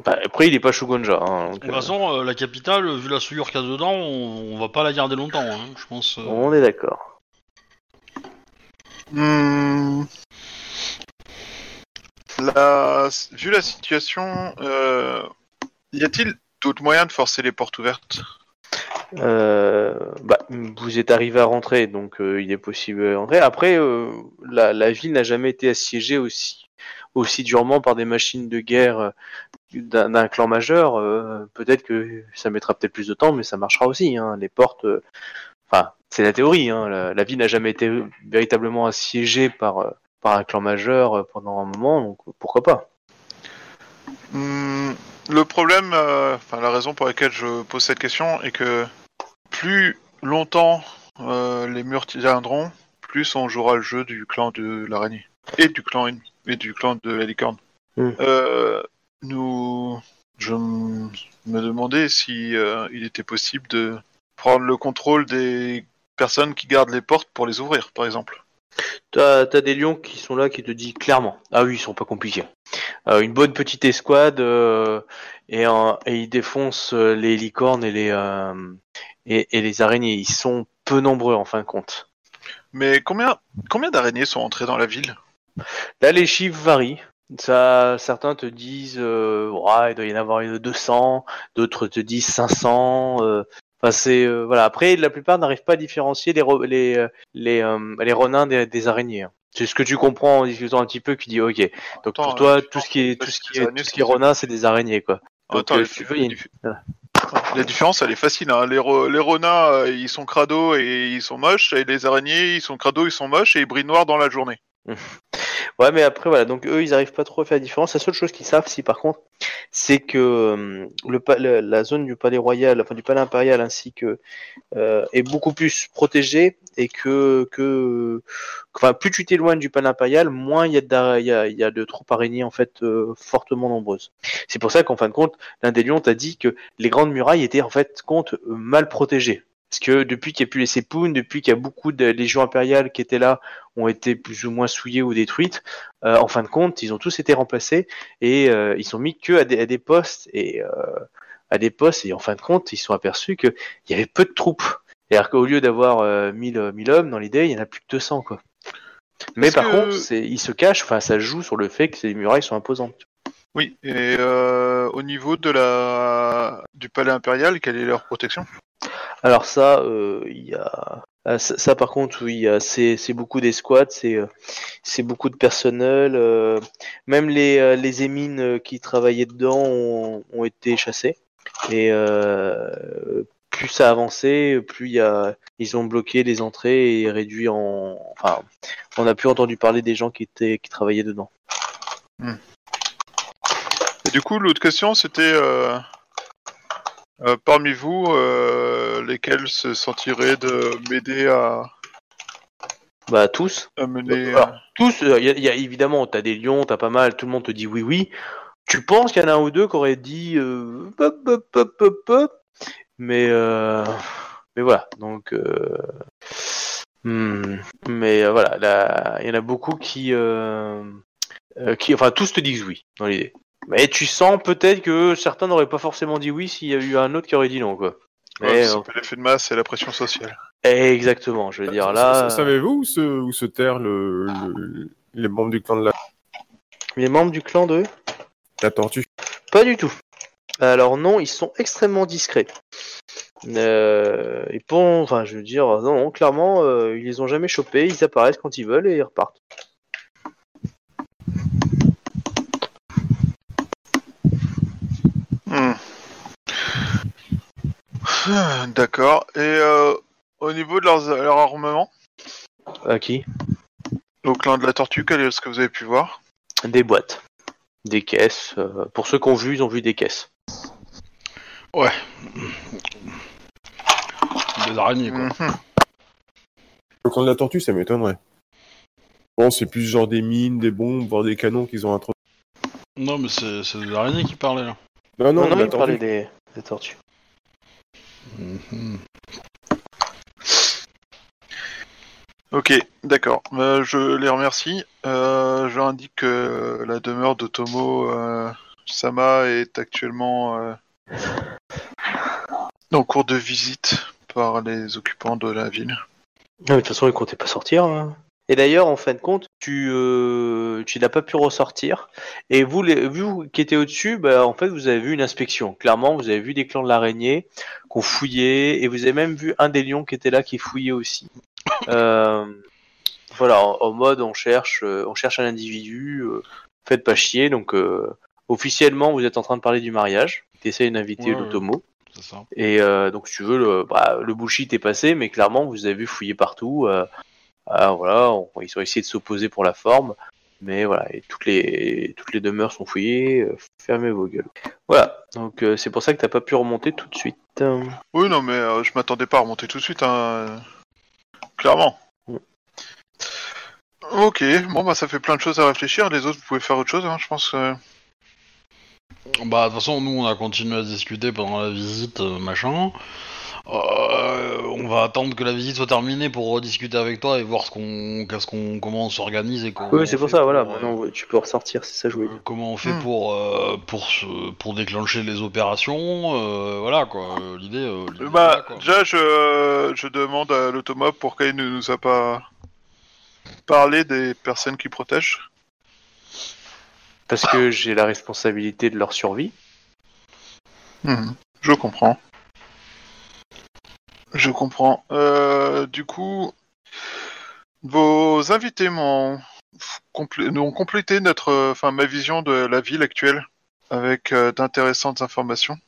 Enfin, après, il est pas Shogunja. Hein, donc, De toute façon, euh, la capitale, vu la souillure qu'il y a dedans, on, on va pas la garder longtemps, hein, je pense. euh. on est d'accord. Hmm. La... Vu la situation, euh, y a-t-il d'autres moyens de forcer les portes ouvertes? Euh, bah, vous êtes arrivé à rentrer, donc euh, il est possible de rentrer. Après, euh, la, ville n'a jamais été assiégée aussi, durement par des machines de guerre d'un clan majeur. Peut-être que ça mettra peut-être plus de temps, mais ça marchera aussi. Hein. Les portes, enfin, c'est la théorie. Hein. La, ville n'a jamais été véritablement assiégée par par un clan majeur pendant un moment, donc pourquoi pas? Hmm, Le problème, euh, enfin la raison pour laquelle je pose cette question est que plus longtemps euh, les murs tiendront, plus on jouera le jeu du clan de l'araignée et du clan ennemi et du clan de la licorne. Hmm. Euh, nous, je me demandais si euh, il était possible de prendre le contrôle des personnes qui gardent les portes pour les ouvrir, par exemple. T'as as des lions qui sont là qui te disent clairement. Ah oui, ils sont pas compliqués. Euh, une bonne petite escouade euh, et, en- et ils défoncent euh, les licornes et les et, et les araignées. Ils sont peu nombreux en fin de compte. Mais combien, combien d'araignées sont entrées dans la ville? Là, les chiffres varient. Ça, certains te disent, euh, Ouais, il doit y en avoir une 200, d'autres te disent 500. euh, Enfin, c'est euh, voilà. Après, la plupart n'arrivent pas à différencier les les les les renins des, des araignées. C'est ce que tu comprends en discutant un petit peu, qui dit ok. Donc Attends, pour toi, euh, tout ce qui est tout ce qui est tout ce qui est renin, c'est des araignées quoi. Donc, Attends, euh, tu veux, il y a une- feux- voilà. La différence, elle est facile. Hein. Les, ro- les renards, euh, ils sont crado et ils sont moches, et les araignées, ils sont crado, ils sont moches, et ils brillent noir dans la journée. Ouais, mais après, voilà, donc eux, ils arrivent pas trop à faire la différence. La seule chose qu'ils savent, si par contre, c'est que euh, la zone du palais royal, enfin du palais impérial, ainsi que euh, est beaucoup plus protégée et que, que, enfin, plus tu t'éloignes du palais impérial, moins il y a de, troupes araignées en fait euh, fortement nombreuses. C'est pour ça qu'en fin de compte, l'un des lions t'a dit que les grandes murailles étaient en fait compte mal protégées. Parce que depuis qu'il y a plus les Sepoun, depuis qu'il y a beaucoup de légions impériales qui étaient là, ont été plus ou moins souillées ou détruites, euh, en fin de compte, ils ont tous été remplacés et euh, ils sont mis que à des, à des postes et euh, à des postes et en fin de compte, ils se sont aperçus qu'il y avait peu de troupes. C'est-à-dire qu'au lieu d'avoir euh, 1000, 1000 hommes dans l'idée, il y en a plus que 200 quoi. Mais par que- contre, ils se cachent, enfin ça joue sur le fait que ces murailles sont imposantes. Oui, et euh, au niveau de la du palais impérial, quelle est leur protection? Alors ça, euh, il y a ah, ça, par contre, oui, c'est beaucoup d'escouades, c'est euh, beaucoup de personnel. euh, même les les émines qui travaillaient dedans ont, été chassés. Et plus ça a avancé, plus y a ils ont bloqué les entrées et réduit en enfin on a plus entendu parler des gens qui étaient qui travaillaient dedans. Et du coup, l'autre question, c'était parmi vous, euh, lesquels se sentiraient de m'aider à, Bah tous. à mener. Alors, tous, il y, a- y a évidemment, t'as des lions, t'as pas mal, tout le monde te dit oui, oui. Tu penses qu'il y en a un ou deux qui auraient dit euh, pop, pop, pop, pop, pop, mais euh, mais voilà, donc euh, hmm, mais euh, voilà, là, il y en a beaucoup qui euh, euh, qui, enfin, tous te disent oui dans l'idée. Mais tu sens peut-être que certains n'auraient pas forcément dit oui s'il y a eu un autre qui aurait dit non, quoi. Ouais, Mais, euh, l'effet de masse et la pression sociale. exactement, je veux dire là. Sa- Savez-vous où se, où se terrent le, le- les membres du clan de la, Les membres du clan de la tortue Pas du tout. Alors non, ils sont extrêmement discrets. Euh, et pour, enfin, je veux dire, non, non, clairement, euh, ils les ont jamais chopés. Ils apparaissent quand ils veulent et ils repartent. *coughs* D'accord. Et euh, au niveau de leurs, leur armement, À qui? Au clan de la tortue, quel est ce que vous avez pu voir? Des boîtes, des caisses. euh, pour ceux qui ont vu, ils ont vu des caisses. Des araignées, quoi. Mhm. Le clan de la tortue, ça m'étonnerait. Bon, c'est plus genre des mines, des bombes, voire des canons qu'ils ont introduits. Non, mais c'est c'est des araignées qui parlaient, là. Non, Non, non, non, la ils parlaient tortue. des, des tortues. Mhm. Ok, d'accord. Euh, je les remercie. Euh, je leur indique que la demeure de Tomo euh, Sama est actuellement en cours de visite par les occupants de la ville. De toute façon, ils comptaient pas sortir. hein. Et d'ailleurs, en fin de compte, tu, euh, tu n'as pas pu ressortir. Et vous, les, vous qui étiez au-dessus, bah, en fait, vous avez vu une inspection. Clairement, vous avez vu des clans de l'araignée qui ont fouillé, et vous avez même vu un des lions qui était là qui fouillait aussi. Euh, voilà, en, en mode, on cherche, euh, on cherche un individu. euh, faites pas chier. Donc, euh, officiellement, vous êtes en train de parler du mariage. Tu essayes d'inviter Ouais, ça. Et euh, donc, si tu veux, le, bah, le bullshit est passé, mais clairement, vous avez vu fouiller partout. Ah, voilà, on- ils ont essayé de s'opposer pour la forme, mais voilà, et toutes les toutes les demeures sont fouillées. euh, fermez vos gueules. Voilà, donc euh, c'est pour ça que t'as pas pu remonter tout de suite. Euh, Oui, non, mais euh, je m'attendais pas à remonter tout de suite, hein. Clairement. Mm. Ok, bon, bah ça fait plein de choses à réfléchir. Les autres, vous pouvez faire autre chose, hein, je pense. que- Bah, de toute façon, nous, on a continué à discuter pendant la visite, euh, machin. Euh, on va attendre que la visite soit terminée pour rediscuter avec toi et voir ce qu'on, qu'est-ce qu'on, comment on s'organise et comment. oui, c'est pour ça. Voilà, euh, maintenant tu peux ressortir, c'est ça je voulais euh, dire. comment on fait Hmm. pour euh, pour se- pour déclencher les opérations euh, voilà quoi euh, l'idée euh, l'idée, Bah, voilà, quoi. déjà, je, je demande à l'automob pourquoi il ne nous a pas parlé des personnes qui protègent. Parce que j'ai la responsabilité de leur survie. Mhm, Je comprends. Je comprends. Euh, du coup, vos invités m'ont ont complété notre, enfin ma vision de la ville actuelle avec euh, d'intéressantes informations.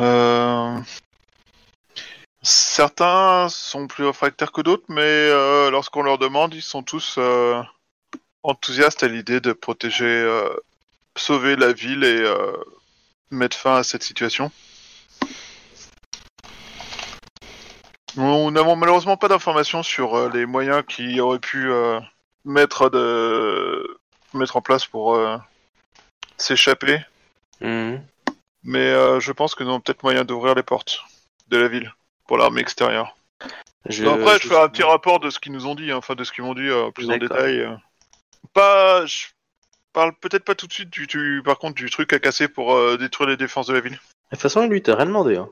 Euh, Certains sont plus réfractaires que d'autres, mais lorsqu'on leur demande, ils sont tous enthousiastes à l'idée de protéger, sauver la ville et mettre fin à cette situation. Nous n'avons malheureusement pas d'informations sur euh, les moyens qui auraient pu euh, mettre, de... mettre en place pour euh, s'échapper, Mhm. mais euh, je pense que nous avons peut-être moyen d'ouvrir les portes de la ville pour l'armée extérieure. Je- après, je je- fais un petit rapport de ce qu'ils nous ont dit, hein, enfin de ce qu'ils m'ont dit euh, plus en détail. euh. Pas, je parle peut-être pas tout de suite du, du- par contre du truc à casser pour euh, détruire les défenses de la ville. De toute façon, lui, t'as rien demandé. Hein.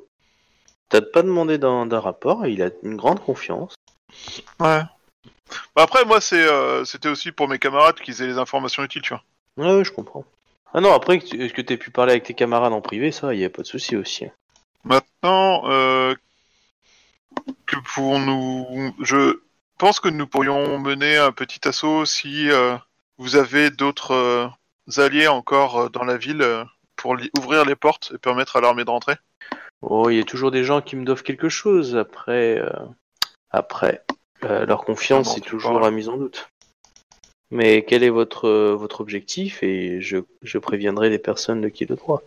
T'as pas demandé d'un d'un rapport, et il a une grande confiance. Ouais. Bah, après, moi, c'est, euh, c'était aussi pour mes camarades qu'ils aient les informations utiles, tu vois. Ouais, ouais, je comprends. Ah non, après, que tu- est-ce que t'aies pu parler avec tes camarades en privé, ça, y a pas de souci aussi. Maintenant, euh, que pouvons-nous Je pense que nous pourrions mener un petit assaut si euh, vous avez d'autres euh, alliés encore euh, dans la ville euh, pour li- ouvrir les portes et permettre à l'armée de rentrer. Oh, il y a toujours des gens qui me doivent quelque chose. Après, euh, après, euh, leur confiance est tu toujours parles. à mise en doute. Mais quel est votre euh, votre objectif et je, je préviendrai les personnes de qui le droit.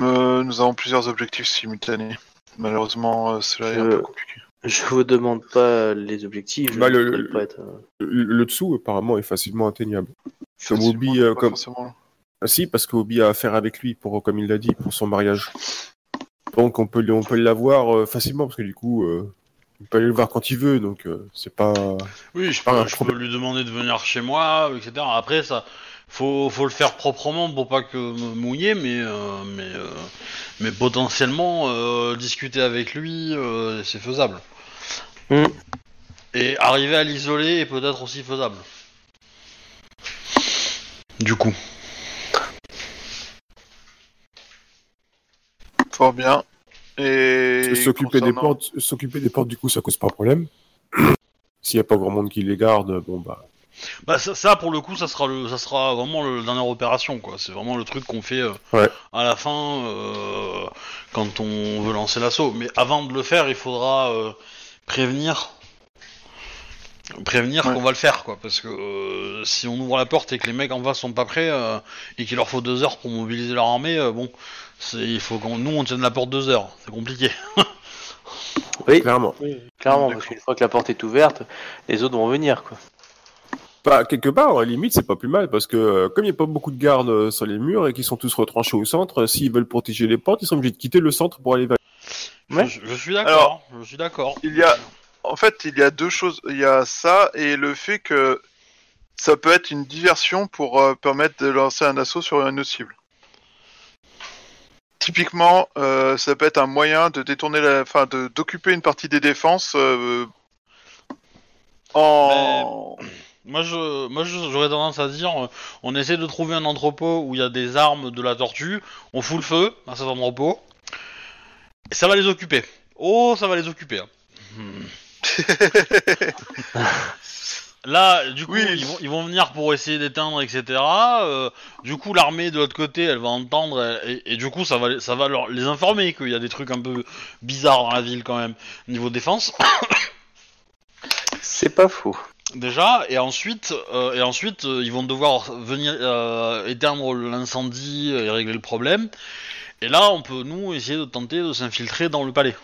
Euh, nous avons plusieurs objectifs simultanés. Malheureusement, euh, cela est un Je- peu compliqué. Je vous demande pas les objectifs. Je Bah, le- le- pas être, euh, Le, le dessous, apparemment, est facilement atteignable. Comme Facilement, Obi, euh, pas comme- forcément. Ah si, parce qu'Obi a affaire avec lui, pour, comme il l'a dit, pour son mariage. Donc on peut, on peut l'avoir euh, facilement, parce que du coup, euh, il peut aller le voir quand il veut, donc euh, c'est pas... Oui, je Pas peux, je peux lui demander de venir chez moi, etc. Après, ça, faut, faut le faire proprement pour pas que me mouiller, mais, euh, mais, euh, mais potentiellement euh, discuter avec lui, euh, c'est faisable. Hmm. Et arriver à l'isoler est peut-être aussi faisable. Du coup. Fort bien. Et S'occuper des portes, s'occuper des portes, du coup, ça cause pas de problème. *clears throat* S'il y a pas grand monde qui les garde, bon bah... Bah ça, ça, pour le coup ça sera le ça sera vraiment le la dernière opération quoi. C'est vraiment le truc qu'on fait euh, Ouais. à la fin euh, quand on veut lancer l'assaut. Mais avant de le faire, il faudra euh, prévenir prévenir Ouais. qu'on va le faire quoi parce que euh, si on ouvre la porte et que les mecs en face sont pas prêts euh, et qu'il leur faut deux heures pour mobiliser leur armée euh, bon il faut qu'on nous on tienne la porte deux heures c'est compliqué *laughs* Oui, Clairement. clairement, D'accord. parce qu'une fois que la porte est ouverte, les autres vont venir, quoi. Bah, quelque part, à la limite, c'est pas plus mal, parce que euh, comme il n'y a pas beaucoup de gardes euh, sur les murs et qu'ils sont tous retranchés au centre, euh, s'ils veulent protéger les portes, ils sont obligés de quitter le centre pour aller vers... Ouais. je, je suis d'accord Alors- je suis d'accord Il y a, en fait, il y a deux choses. Il y a ça et le fait que ça peut être une diversion pour euh, permettre de lancer un assaut sur une autre cible. Typiquement, euh, ça peut être un moyen de détourner la, enfin, de d'occuper une partie des défenses euh, en. Moi, je, moi, je- j'aurais tendance à dire, euh, on essaie de trouver un entrepôt où il y a des armes de la tortue, on fout le feu à cet entrepôt, et ça va les occuper. Oh, ça va les occuper. hein. *laughs* *laughs* *laughs* Là, du coup, Oui. ils, vont, ils vont venir pour essayer d'éteindre, etc. Euh, du coup, l'armée de l'autre côté, elle va entendre, et, et du coup, ça va, les- ça va leur, les informer qu'il y a des trucs un peu bizarres dans la ville quand même, niveau défense. C'est pas faux. Déjà, et ensuite, euh, et ensuite euh, ils vont devoir venir euh, éteindre l'incendie et régler le problème. Et là, on peut, nous, essayer de tenter de s'infiltrer dans le palais.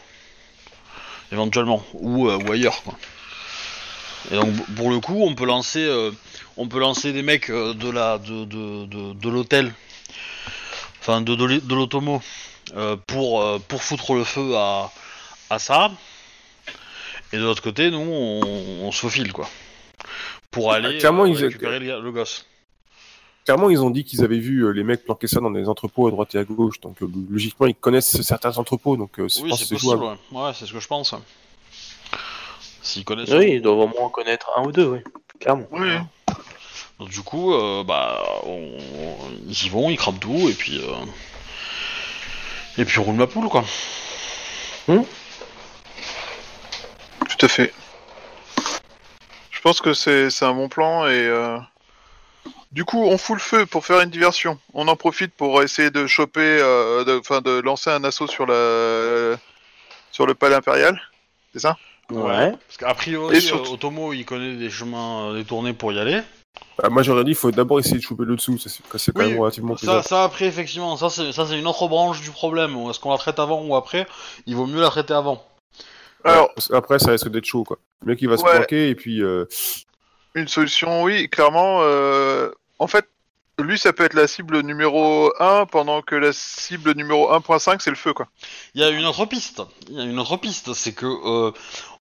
Éventuellement. Ou, euh, ou ailleurs, quoi. Et donc, pour le coup, on peut lancer, euh, on peut lancer des mecs euh, de la, de, de, de, de l'hôtel, enfin, de, de, l'automo, euh, pour, euh, pour foutre le feu à, à ça. Et de l'autre côté, nous, on, on se faufile, quoi. Pour aller clairement, ils- récupérer le, le gosse. Clairement, ils ont dit qu'ils avaient vu les mecs planquer ça dans des entrepôts à droite et à gauche, donc logiquement, ils connaissent certains entrepôts, donc Oui, c'est possible. Ouais, c'est ce que je pense. S'ils connaissent. Oui, ils doivent au moins en connaître un ou deux, oui. Clairement. Oui. Donc, du coup, euh, bah, on- ils y vont, ils crament tout, et puis. euh, Et puis on roule ma poule, quoi. Tout à fait. Je pense que c'est c'est un bon plan et euh, Du coup, on fout le feu pour faire une diversion. On en profite pour essayer de choper, euh, de, enfin, de lancer un assaut sur la, sur le palais impérial. C'est ça? Ouais. Parce qu'a priori, Et surtout- euh, Otomo, il connaît des chemins euh, détournés pour y aller. Bah, moi j'aurais dit, il faut d'abord essayer de choper le dessous, c'est c'est quand Oui, même relativement Ça, ça après, effectivement, ça c'est ça, c'est une autre branche du problème. Est-ce qu'on la traite avant ou après Il vaut mieux la traiter avant. Alors, qu'après, ça risque d'être chaud, quoi. Le mec, il va se Ouais. planquer, et puis... euh, une solution, oui, clairement. euh, en fait, lui, ça peut être la cible numéro 1, pendant que la cible numéro 1.5, c'est le feu, quoi. Il y a une autre piste. Il y a une autre piste, c'est que euh,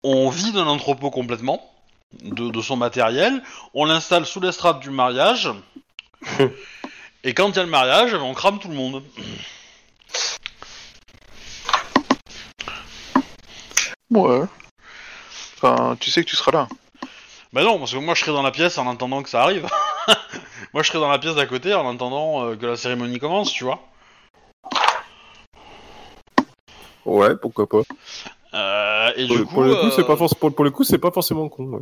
on vide un entrepôt complètement de, de son matériel, on l'installe sous l'estrade du mariage, *laughs* et quand il y a le mariage, on crame tout le monde. Ouais. Enfin, tu sais que tu seras là. Bah non, parce que moi je serai dans la pièce en attendant que ça arrive. *laughs* moi je serai dans la pièce d'à côté en attendant euh, que la cérémonie commence, tu vois. Ouais, pourquoi pas. Euh, et Pour, du le- coup, pour le coup, c'est euh, pas forc- pour, pour le coup, c'est pas forcément con. ouais.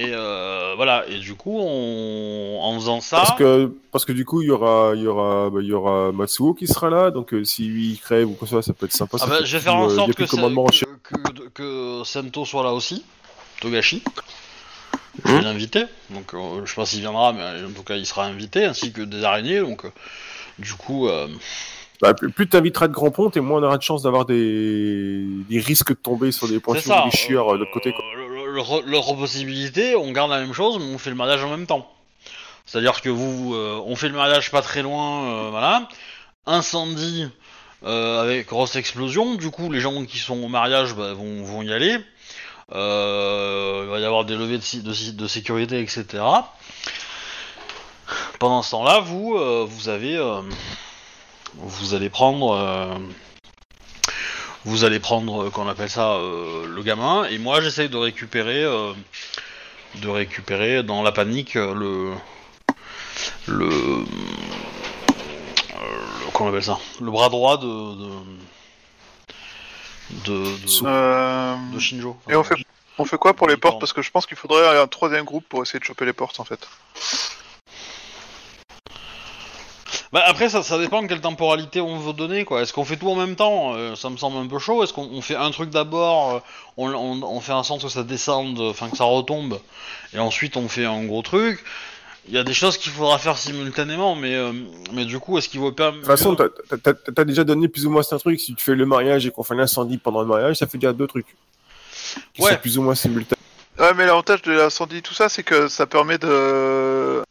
Et euh, voilà, et du coup, on... en faisant ça, Parce que parce que du coup, il y aura il y aura bah, il y aura Matsuo qui sera là, donc euh, si lui il crève ou quoi que ce soit, ça peut être sympa. ah ça bah, fait je vais faire en euh, sorte que, ça- que, que, que Sento soit là aussi, Togashi. Je vais l'inviter, donc euh, je sais pas s'il viendra, mais en tout cas il sera invité, ainsi que des araignées, donc euh, du coup, euh, Bah, plus plus t'inviteras de grands ponts, et moins on aura de chance d'avoir des... des risques de tomber sur des points ça. de chieurs euh, de l'autre côté. Quoi. le- le- L'autre l'autre possibilité, on garde la même chose, mais on fait le mariage en même temps. C'est-à-dire que vous, euh, on fait le mariage pas très loin, euh, voilà, incendie euh, avec grosse explosion, du coup les gens qui sont au mariage bah, vont, vont y aller, Euh, il va y avoir des levées de, de, sécurité, etc. Pendant ce temps-là, vous, euh, vous avez, euh, vous allez prendre, euh, vous allez prendre, euh, qu'on appelle ça, euh, le gamin, et moi j'essaye de récupérer, euh, de récupérer dans la panique le, le, euh, le- comment on appelle ça, le bras droit de, de, de, de- Euh, de Shinjo. Et on fait, on fait quoi pour les portes? Parce que je pense qu'il faudrait un troisième groupe pour essayer de choper les portes, en fait. Bah après ça, ça dépend de quelle temporalité on veut donner quoi. Est-ce qu'on fait tout en même temps? Euh, Ça me semble un peu chaud. Est-ce qu'on on fait un truc d'abord euh, on, on- on fait en sorte que ça descende, enfin que ça retombe, et ensuite on fait un gros truc? Il y a des choses qu'il faudra faire simultanément, mais euh, mais du coup est-ce qu'il vaut pas De toute façon, t'as- t'as t'as- t'as déjà donné plus ou moins un truc. Si tu fais le mariage et qu'on fait l'incendie pendant le mariage, ça fait déjà deux trucs. Qui Ouais. sont plus ou moins simultanés. Ouais, mais l'avantage de l'incendie, tout ça, c'est que ça permet de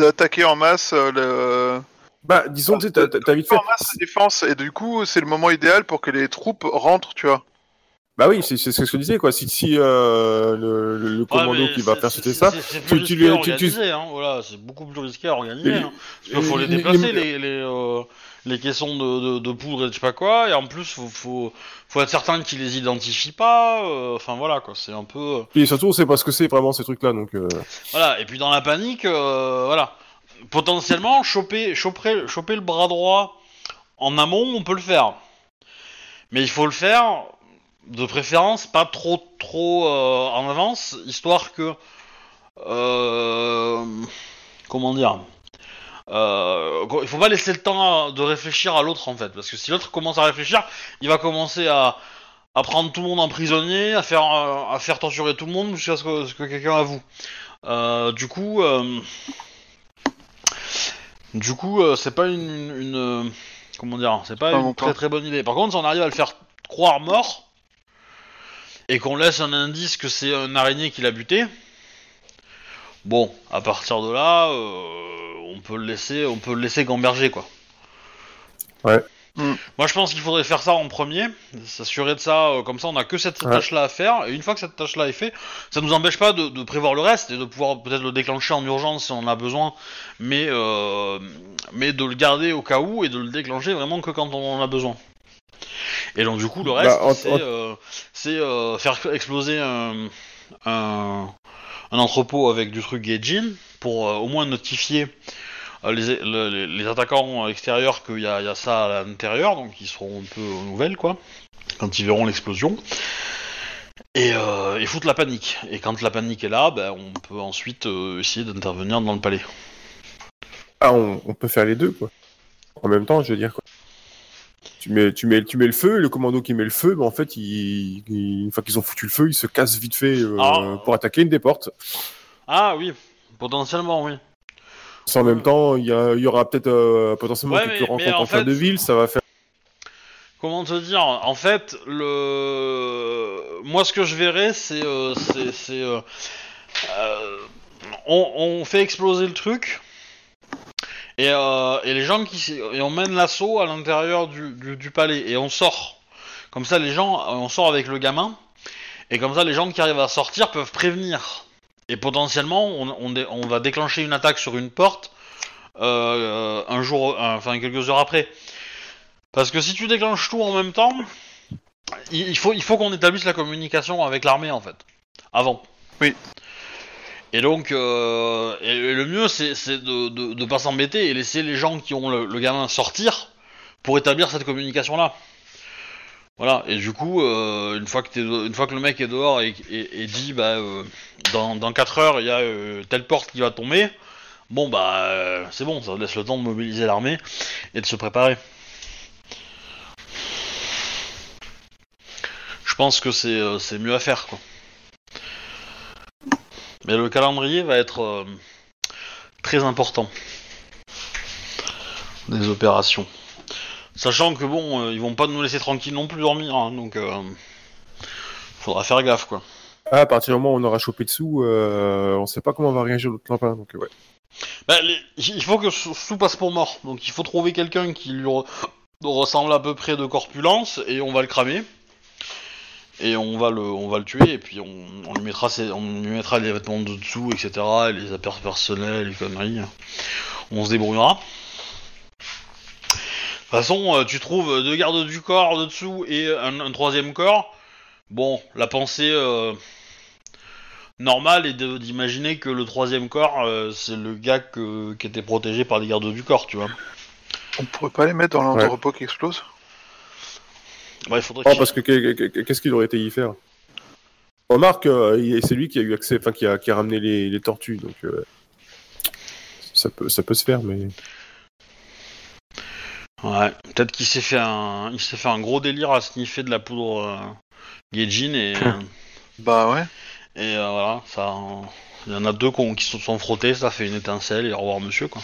d'attaquer en masse euh, le Bah, disons, tu t'as- t'as vite fait. en masse la défense et du coup c'est le moment idéal pour que les troupes rentrent, tu vois. Bah oui, c'est ce que je disais, quoi. Si, si euh, le, le- le Ouais, commando qui va faire sauter ça, c'est- tu- tu tu- hein, voilà, c'est beaucoup plus risqué à organiser. Hein. Parce qu'il faut les les- déplacer, les- les, les, euh, les caissons de, de, de poudre et je sais pas quoi, et en plus, faut, faut, faut être certain qu'ils les identifient pas, euh, enfin voilà, quoi, c'est un peu... euh, Et surtout, on sait pas ce que c'est vraiment ces trucs-là, donc. euh, Voilà, et puis dans la panique, euh, voilà, potentiellement, choper, choper, choper le bras droit en amont, on peut le faire. Mais il faut le faire, de préférence, pas trop trop euh, en avance, histoire que... Euh, comment dire euh, il faut pas laisser le temps de réfléchir à l'autre en fait, parce que si l'autre commence à réfléchir, il va commencer à, à prendre tout le monde en prisonnier, à faire, euh, à faire torturer tout le monde jusqu'à ce que, quelqu'un avoue. Euh, du coup, euh, du coup, euh, c'est pas une, une, comment dire, c'est pas Pas une très très bonne idée. Par contre, si on arrive à le faire croire mort et qu'on laisse un indice que c'est un araignée qui l'a buté, bon, à partir de là, on peut le laisser, on peut le laisser gamberger quoi. Ouais. Mm. Moi, je pense qu'il faudrait faire ça en premier, s'assurer de ça. euh, comme ça, on a que cette Ouais. tâche-là à faire. Et une fois que cette tâche-là est faite, ça nous empêche pas de, de prévoir le reste et de pouvoir peut-être le déclencher en urgence si on en a besoin, mais euh, mais de le garder au cas où et de le déclencher vraiment que quand on en a besoin. Et donc du coup, le reste, Bah, en- c'est euh, c'est, euh, faire exploser un, un, un entrepôt avec du truc Gaijin pour euh, au moins notifier euh, les, le- les, les attaquants extérieurs qu'il y y a ça à l'intérieur, donc ils seront un peu aux nouvelles quoi, quand ils verront l'explosion. et, euh, et foutre la panique. Et quand la panique est là, ben, on peut ensuite euh, essayer d'intervenir dans le palais. Ah, on, on peut faire les deux, quoi. En même temps, je veux dire, quoi. Tu mets, tu, mets, tu mets le feu, le commando qui met le feu, ben, en fait, il, il- une fois qu'ils ont foutu le feu, ils se cassent vite fait euh, Ah. pour attaquer une des portes. Ah oui, potentiellement oui. En même temps, il y, a- il y aura peut-être euh, potentiellement Ouais, quelques mais- rencontres en en fin fait- de ville, ça va faire. Comment te dire? En fait, le moi ce que je verrais, c'est euh, c'est c'est, euh, euh, on, on fait exploser le truc et, euh, et les gens qui s- et on mène l'assaut à l'intérieur du, du, du palais et on sort. Comme ça, les gens, on sort avec le gamin et comme ça, les gens qui arrivent à sortir peuvent prévenir. Et potentiellement, on, on, dé- on va déclencher une attaque sur une porte euh, un jour, enfin quelques heures après. Parce que si tu déclenches tout en même temps, il il faut, il faut qu'on établisse la communication avec l'armée en fait, avant. Oui. Et donc, euh, et, et le mieux c'est c'est de, de, de pas s'embêter et laisser les gens qui ont le, le gamin sortir pour établir cette communication là. Voilà, et du coup, euh, une, fois que le mec est dehors et, dit, bah, euh, dans, dans 4 heures, il y a euh, telle porte qui va tomber, bon, bah, c'est bon, ça laisse le temps de mobiliser l'armée et de se préparer. Je pense que c'est mieux à faire, quoi. Mais le calendrier va être très important des opérations. Sachant que bon, euh, ils vont pas nous laisser tranquilles non plus dormir, hein, donc euh, faudra faire gaffe, quoi. Ah, à partir du moment où on aura chopé dessous, euh, on sait pas comment va réagir l'autre lapin. Donc, euh, ouais. Bah, les- il faut que Sou Sou passe pour mort, donc il faut trouver quelqu'un qui lui re- ressemble à peu près de corpulence et on va le cramer. Et on va le, on va le tuer et puis on, on lui mettra ses- on lui mettra les vêtements de dessous, etc. et les affaires personnelles, les conneries. On se débrouillera. De toute façon, euh, tu trouves deux gardes du corps de dessous et un, un troisième corps. Bon, la pensée euh, normale est d'imaginer que le troisième corps, euh, c'est le gars que- qui était protégé par les gardes du corps, tu vois. On pourrait pas les mettre dans Ouais. l'entrepôt qui explose? Ouais, il faudrait Oh, parce que qu'est- qu'est- qu'est-ce qu'il aurait été y faire? Remarque, euh, c'est lui qui a eu accès, enfin qui a, qui a ramené les, les tortues, donc euh, ça peut, ça peut se faire, mais Ouais, peut-être qu'il s'est fait un, il s'est fait un gros délire à sniffer de la poudre euh, Gaijin et Bah ouais. et euh, voilà, ça, il y en a deux qui se sont frottés, ça fait une étincelle et au revoir monsieur quoi.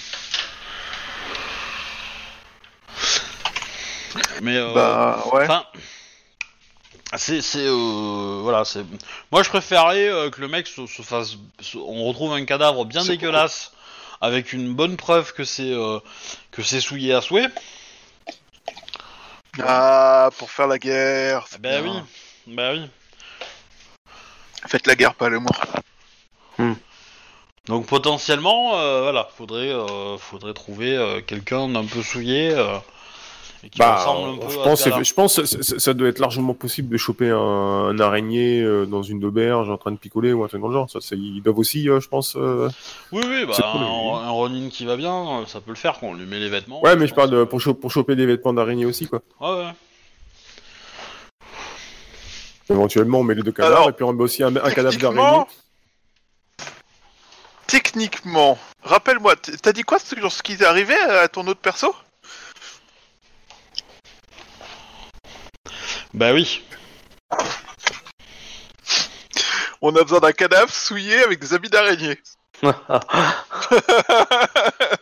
Mais euh, Bah ouais. Enfin, c'est, c'est, euh, voilà, c'est. Moi, je préférerais euh, que le mec se, se fasse. se- on retrouve un cadavre bien C'est dégueulasse, avec une bonne preuve que c'est euh, que c'est souillé à souhait. Ah, pour faire la guerre. c'est Bah bien. oui, bah oui. Faites la guerre, pas le mort. Donc potentiellement, euh, voilà, faudrait, euh, faudrait trouver euh, quelqu'un d'un peu souillé euh, et qui bah, ressemble un peu je à pense, je que ça, doit être largement possible de choper un, un araignée euh, dans une auberge en train de picoler ou un truc dans le genre. Ça, ils doivent aussi, euh, je pense. euh, Oui, oui, bah, cool, un, oui. un Ronin qui va bien, ça peut le faire, qu'on lui met les vêtements. Ouais, mais je pense. parle de, pour, cho- pour choper des vêtements d'araignée aussi, quoi. Ouais, ouais. Éventuellement, on met les deux cadavres Alors, et puis on met aussi un, un cadavre Techniquement- d'araignée. Techniquement, rappelle-moi, t'as dit quoi sur ce qui est arrivé à ton autre perso? Bah oui. On a besoin d'un cadavre souillé avec des habits d'araignée. *laughs*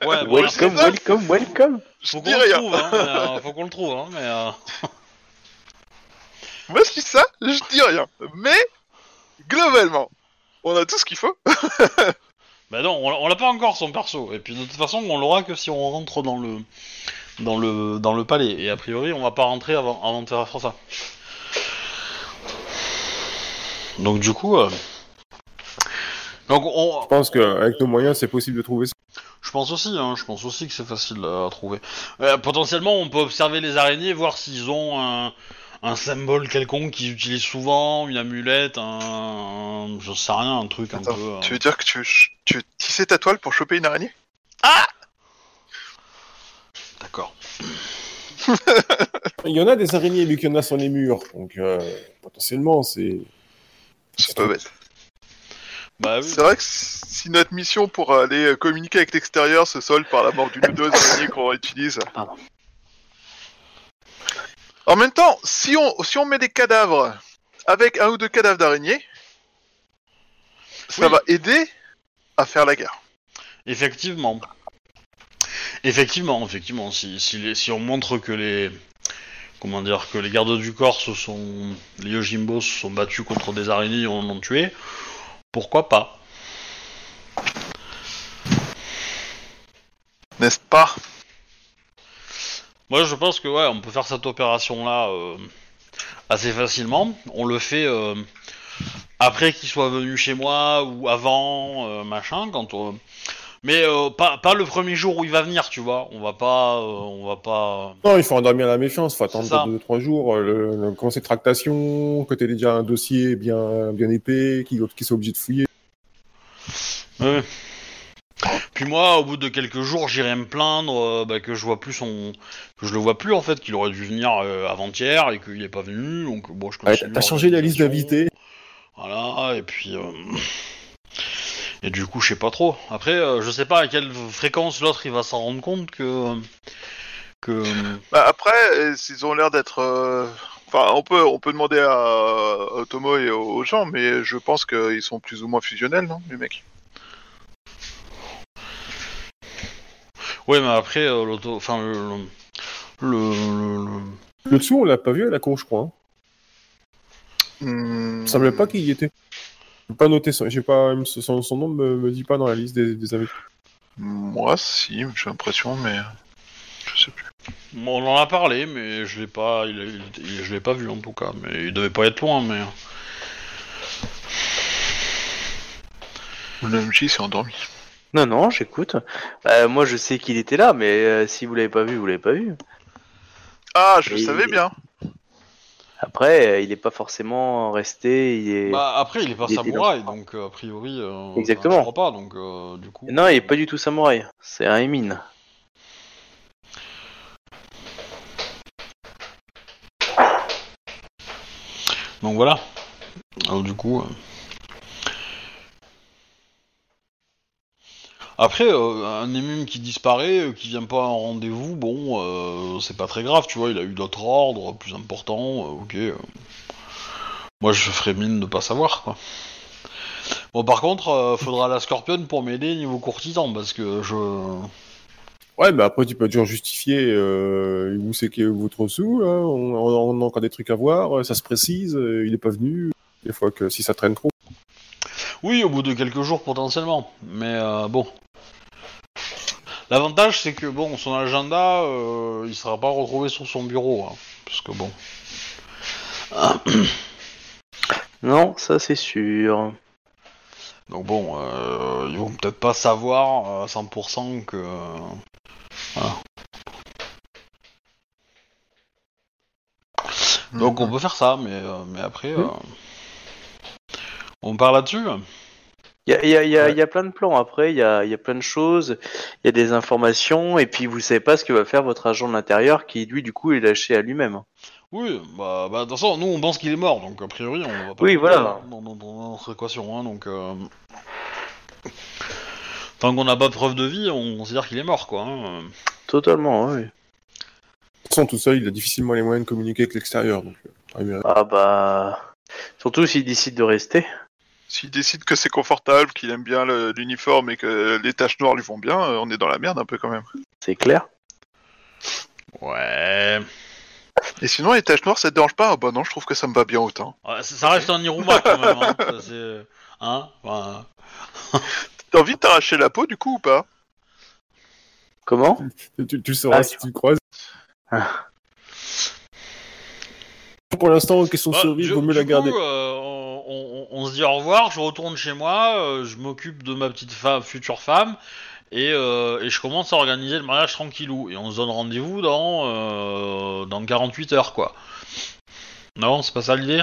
Ouais, welcome, ça. welcome, welcome. Je Faut qu'on dis le rien. trouve, hein, mais, euh, *laughs* faut qu'on le trouve, hein, mais euh, *laughs* Moi, je dis ça, je dis rien. Mais, globalement, on a tout ce qu'il faut. bah non, on, l'a- on l'a pas encore son perso. Et puis de toute façon, on l'aura que si on rentre dans le dans le dans le palais. Et a priori, on va pas rentrer avant avant de faire ça. Donc du coup, euh, donc on, Je pense qu'avec nos moyens, c'est possible de trouver ça. je pense aussi, hein, je pense aussi que c'est facile à trouver. Euh, potentiellement, on peut observer les araignées, voir s'ils ont un, un symbole quelconque qu'ils utilisent souvent, une amulette, un, un- je sais rien, un truc un peu. euh, Tu veux dire que tu, tu veux tisser ta toile pour choper une araignée? D'accord. *laughs* Il y en a des araignées, vu qu'il y en a sur les murs. Donc, euh, potentiellement, c'est. C'est pas bête. Bah oui. C'est vrai que si notre mission pour aller communiquer avec l'extérieur se solde par la mort d'une ou deux araignées qu'on utilise. Pardon. En même temps, si on, si on met des cadavres avec un ou deux cadavres d'araignées, ça Oui. va aider à faire la guerre. Effectivement. Effectivement, effectivement. Si, si, les- si on montre que les. Comment dire Que les gardes du corps se sont. Les Yojimbo se sont battus contre des araignées et en ont tué, pourquoi pas? N'est-ce pas? Moi je pense que ouais, on peut faire cette opération là assez facilement. On le fait euh, après qu'il soit venu chez moi ou avant, euh, machin, quand on... Mais euh, pas, pas le premier jour où il va venir, tu vois. On va pas, euh, on va pas. Non, il faut endormir la méfiance, il faut attendre ça. 2-3 jours, euh, le, le, commencer tractation, que tu déjà un dossier bien, bien épais, qui, qui soit obligé de fouiller. Ouais. Puis moi, au bout de quelques jours, j'irai me plaindre euh, bah, que je vois plus son, que je le vois plus en fait, qu'il aurait dû venir euh, avant-hier et qu'il est pas venu. Donc bon, je Ouais, T'as changé la liste d'invités. Voilà, et puis. euh, Et du coup, je sais pas trop. Après, euh, je sais pas à quelle fréquence l'autre il va s'en rendre compte que. que. Bah, Après, ils ont l'air d'être. euh, Enfin, on peut, on peut demander à, à Otomo et aux, gens, mais je pense qu'ils sont plus ou moins fusionnels, non, les mecs? Ouais, mais après, euh, l'auto. Enfin, le. Le. le- le- Le dessous, on l'a pas vu à la cour, je crois. Hein. Hmm. Il me semblait pas qu'il y était. Pas noté son, j'ai pas, son, son nom me, me dit pas dans la liste des, des invités. Moi, si, j'ai l'impression, mais je sais plus. Bon, on en a parlé, mais je l'ai pas. Il, il- il- je l'ai pas vu en tout cas. Mais il devait pas être loin, mais. Le MJ s'est endormi. Non, non, j'écoute. Bah, moi, je sais qu'il était là, mais euh, si vous l'avez pas vu, vous l'avez pas vu. Ah, je Et- savais bien. Après, euh, il est pas forcément resté. Il est... Bah après, il est pas Il samouraï, donc euh, a priori. euh, Exactement. je crois pas, donc euh, du coup. Non, il est pas du tout samouraï. C'est un émine. Donc voilà. Alors du coup. euh. Après, euh, un émime qui disparaît, euh, qui vient pas en rendez-vous, bon, euh, c'est pas très grave, tu vois, il a eu d'autres ordres plus importants, euh, ok. euh. Moi, je ferais mine de pas savoir, quoi. Bon, par contre, faudra la Scorpion pour m'aider niveau courtisan, parce que je... Ouais, mais après, tu peux toujours justifier où c'est que votre sous, là. On, on, a encore des trucs à voir, ça se précise, il est pas venu. Des fois que si ça traîne trop. Oui, au bout de quelques jours potentiellement, mais euh, bon. L'avantage c'est que bon, son agenda, euh, il sera pas retrouvé sur son bureau, hein, parce que bon. *coughs* Non, ça c'est sûr. Donc bon, euh, ils vont peut-être pas savoir à 100% que. Voilà. Donc on peut faire ça, mais euh, mais après, euh, on part là-dessus. Il y a, il y, a, il y, a, Ouais. il y a plein de plans après, il y a, il y a plein de choses, il y a des informations, et puis vous savez pas ce que va faire votre agent de l'intérieur qui, lui, du coup, est lâché à lui-même. Oui, bah, bah de toute façon, nous on pense qu'il est mort, donc a priori on va pas. Oui, le voilà. Dans, dans- dans notre équation, hein, donc. euh, Tant qu'on n'a pas de preuve de vie, on considère qu'il est mort, quoi. hein. Totalement, oui. De toute façon, tout seul, il a difficilement les moyens de communiquer avec l'extérieur. Donc, euh, Ah bah... Surtout s'il décide de rester. S'il décide que c'est confortable, qu'il aime bien le- l'uniforme et que les taches noires lui vont bien, euh, on est dans la merde un peu quand même. C'est clair. Ouais. Et sinon, les taches noires, ça te dérange pas? Ah bah non, je trouve que ça me va bien autant. Ouais, ça ça reste un Iruma quand même, hein. Ça, c'est- Hein Enfin, *laughs* T'as envie de t'arracher la peau du coup ou pas? Comment? Tu, sauras Ah, si tu le croises. Ah. Pour l'instant, question de bah, survie, du- vaut mieux du la garder. coup, euh, on, on- on se dit au revoir, je retourne chez moi, euh, je m'occupe de ma petite femme, future femme, et, euh, et je commence à organiser le mariage tranquillou. Et on se donne rendez-vous dans, euh, dans 48 heures, quoi. Non, c'est pas ça l'idée?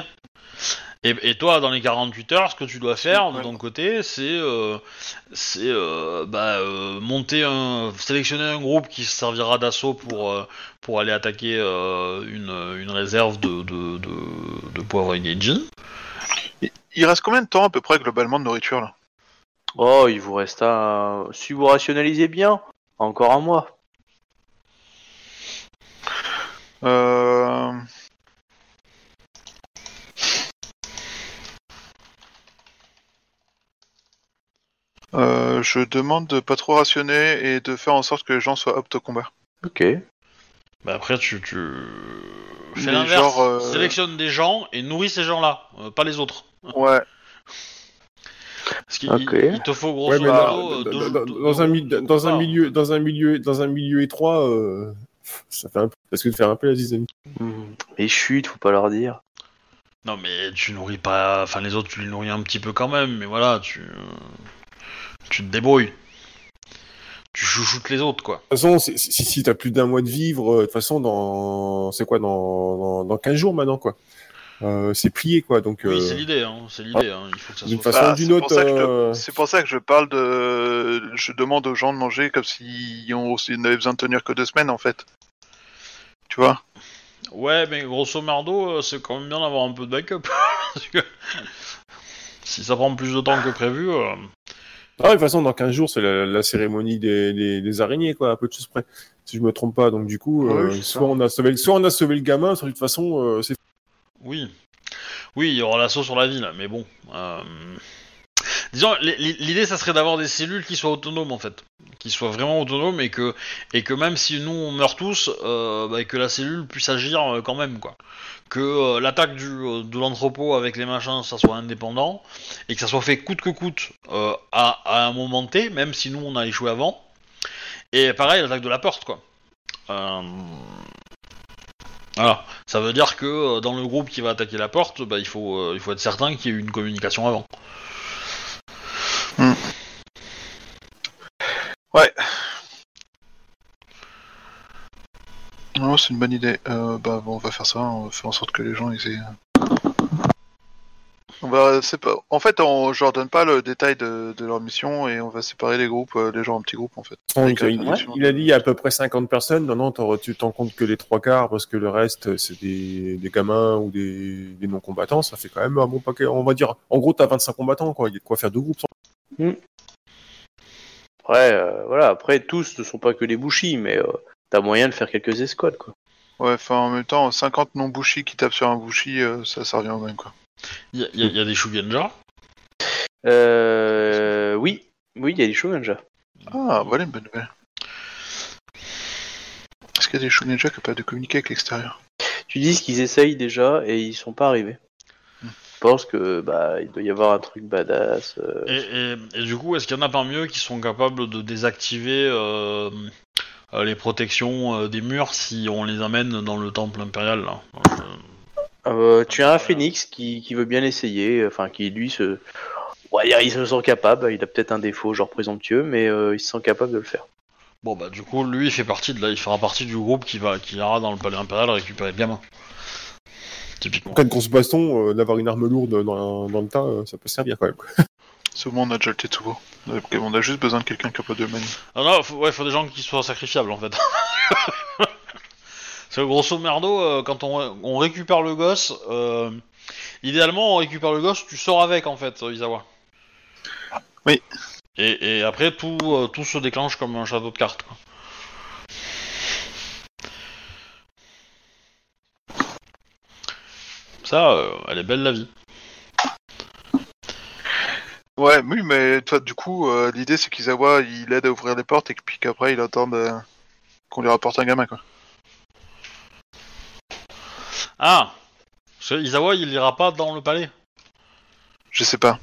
Et, et toi, dans les 48 heures, ce que tu dois faire de ton côté, c'est c'est bah, monter un, sélectionner un groupe qui se servira d'assaut pour pour aller attaquer une, une réserve de de, de, de poivre et. Il reste combien de temps à peu près globalement de nourriture là? Oh, il vous reste un. Si vous rationalisez bien, encore un mois. euh... Euh, je demande de pas trop rationner et de faire en sorte que les gens soient aptes au combat. Ok. Bah après, tu, tu... fais l'inverse. euh, Sélectionne des gens et nourris ces gens-là, euh, pas les autres. Ouais. Parce qu'il Ok. il- il te faut grosso Ouais, modo dans, deux- dans- deux- dans un, dans milieu, dans un milieu, dans un milieu étroit, euh, ça fait un peu, parce que de faire un peu la zizanie. Hmm. Mais chut, faut pas leur dire. Non mais tu nourris pas... Enfin les autres tu les nourris un petit peu quand même, mais voilà, tu... euh, Tu te débrouilles. Tu chouchoutes les autres quoi. De toute façon, si t'as plus d'un mois de vivre, euh, de toute façon, dans, c'est quoi, dans, dans, dans 15 jours maintenant, quoi. Euh, c'est plié, quoi. Donc, Oui euh, c'est l'idée, hein. c'est l'idée, hein. il faut que ça d'une soit... façon Bah, ou d'une c'est pour autre, ça que je te- euh, C'est pour ça que je parle de. Je demande aux gens de manger comme s'ils ont aussi n'avaient besoin de tenir que deux semaines en fait. Tu vois? Ouais mais grosso merdo, euh, c'est quand même bien d'avoir un peu de backup. *laughs* Parce que... Si ça prend plus de temps que prévu... euh, Ah, de toute façon, dans 15 jours, c'est la, la cérémonie des, des, des araignées, quoi, à peu de choses près. Si je me trompe pas. Donc, du coup, euh, soit, ça. on a sauvé, soit on a sauvé le gamin, soit de toute façon, euh, c'est Oui. Oui, il y aura l'assaut sur la ville, mais bon. euh, Disons, l'idée, ça serait d'avoir des cellules qui soient autonomes, en fait. Qui soient vraiment autonomes et que, et que même si nous, on meurt tous, euh, bah, que la cellule puisse agir euh, quand même, quoi. Que l'attaque de l'entrepôt avec les machins, ça soit indépendant, et que ça soit fait coûte que coûte à, à un moment T, même si nous, on a échoué avant. Et pareil, l'attaque de la porte, quoi. Euh, Voilà, ça veut dire que euh, dans le groupe qui va attaquer la porte, bah, il, faut, euh, il faut être certain qu'il y ait eu une communication avant. Non, c'est une bonne idée. Euh, bah bon, on va faire ça. On va faire en sorte que les gens ils aient. On va c'est pas. En fait, on... je leur donne pas le détail de, de leur mission et on va séparer les groupes, euh, les gens en petits groupes en fait. Donc, il, traduction. il a dit il y a à peu près 50 personnes. Non, non, tu t'en comptes que les trois quarts parce que le reste, c'est des, des gamins ou des, des non-combattants. Ça fait quand même un bon paquet. On va dire, en gros, t'as 25 combattants, quoi. Il y a de quoi faire deux groupes. sans- Après, euh, voilà, après, tous ne sont pas que des bouchis, mais euh, t'as moyen de faire quelques escouades, quoi. Ouais, enfin en même temps, 50 non bouchis qui tapent sur un bouchi, euh, ça, ça revient au même quoi. Il y, a- y y des Shugenja. Euh, oui, oui, il y a des Shogunja. Ah, voilà une bonne nouvelle. Est-ce qu'il y a des Shugenja capables de communiquer avec l'extérieur? Tu dis qu'ils essayent déjà et ils sont pas arrivés. Hmm. Je pense que bah il doit y avoir un truc badass. euh. Et, et- et du coup, est-ce qu'il y en a parmi eux qui sont capables de désactiver euh, euh, les protections euh, des murs si on les amène dans le temple impérial là? Euh, Euh, tu as un phénix qui, qui veut bien essayer, enfin qui lui se, ouais, il se sent capable. Il a peut-être un défaut genre présomptueux, mais euh, il se sent capable de le faire. Bon bah du coup, lui, il fait partie de là, il fera partie du groupe qui va, qui ira dans le palais impérial récupérer le gamin. Typiquement. En cas de grosse baston, euh, d'avoir une arme lourde dans, dans le tas, euh, ça peut servir quand même. bon, on a déjà le Tetsubo. On a juste besoin de quelqu'un capable de le manier. Ah non, faut, ouais, faut des gens qui soient sacrifiables en fait. *laughs* Que grosso merdo, euh, quand on, on récupère le gosse, euh, idéalement on récupère le gosse, tu sors avec en fait, Isawa. Oui. Et, et après tout, euh, tout se déclenche comme un château de cartes. quoi. Ça, euh, elle est belle la vie. Ouais, oui, mais toi, du coup, euh, l'idée c'est qu'Isawa il aide à ouvrir les portes et puis qu'après il attende euh, qu'on lui rapporte un gamin quoi. Ah Parce que Isawa il ira pas dans le palais. Je sais pas.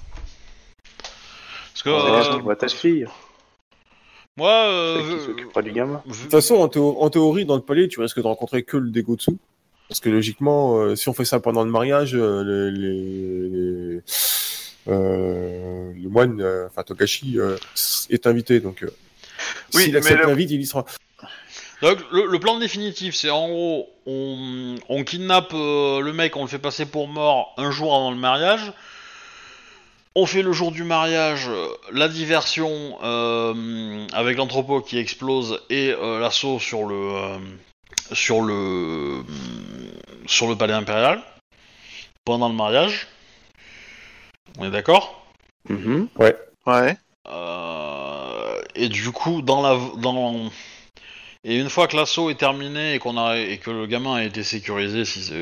Parce que On euh, voit ta fille, moi, celle euh, qui s'occupera du gamin. vu- De toute façon, en, théo- en théorie, dans le palais, tu risques de rencontrer que le Degotsu. Parce que logiquement, euh, si on fait ça pendant le mariage, euh, les, les- les- euh, le moine, euh, enfin Togashi, euh, est invité. Donc, euh, Oui, s'il mais accepte le- il y sera. Donc le, le plan définitif, c'est en gros, on, on kidnappe euh, le mec, on le fait passer pour mort un jour avant le mariage. On fait le jour du mariage euh, la diversion euh, avec l'entrepôt qui explose et euh, l'assaut sur le euh, sur le sur le palais impérial pendant le mariage. On est d'accord? Mhm. Ouais. Euh, et du coup, dans la, dans, et une fois que l'assaut est terminé et qu'on a et que le gamin a été sécurisé, si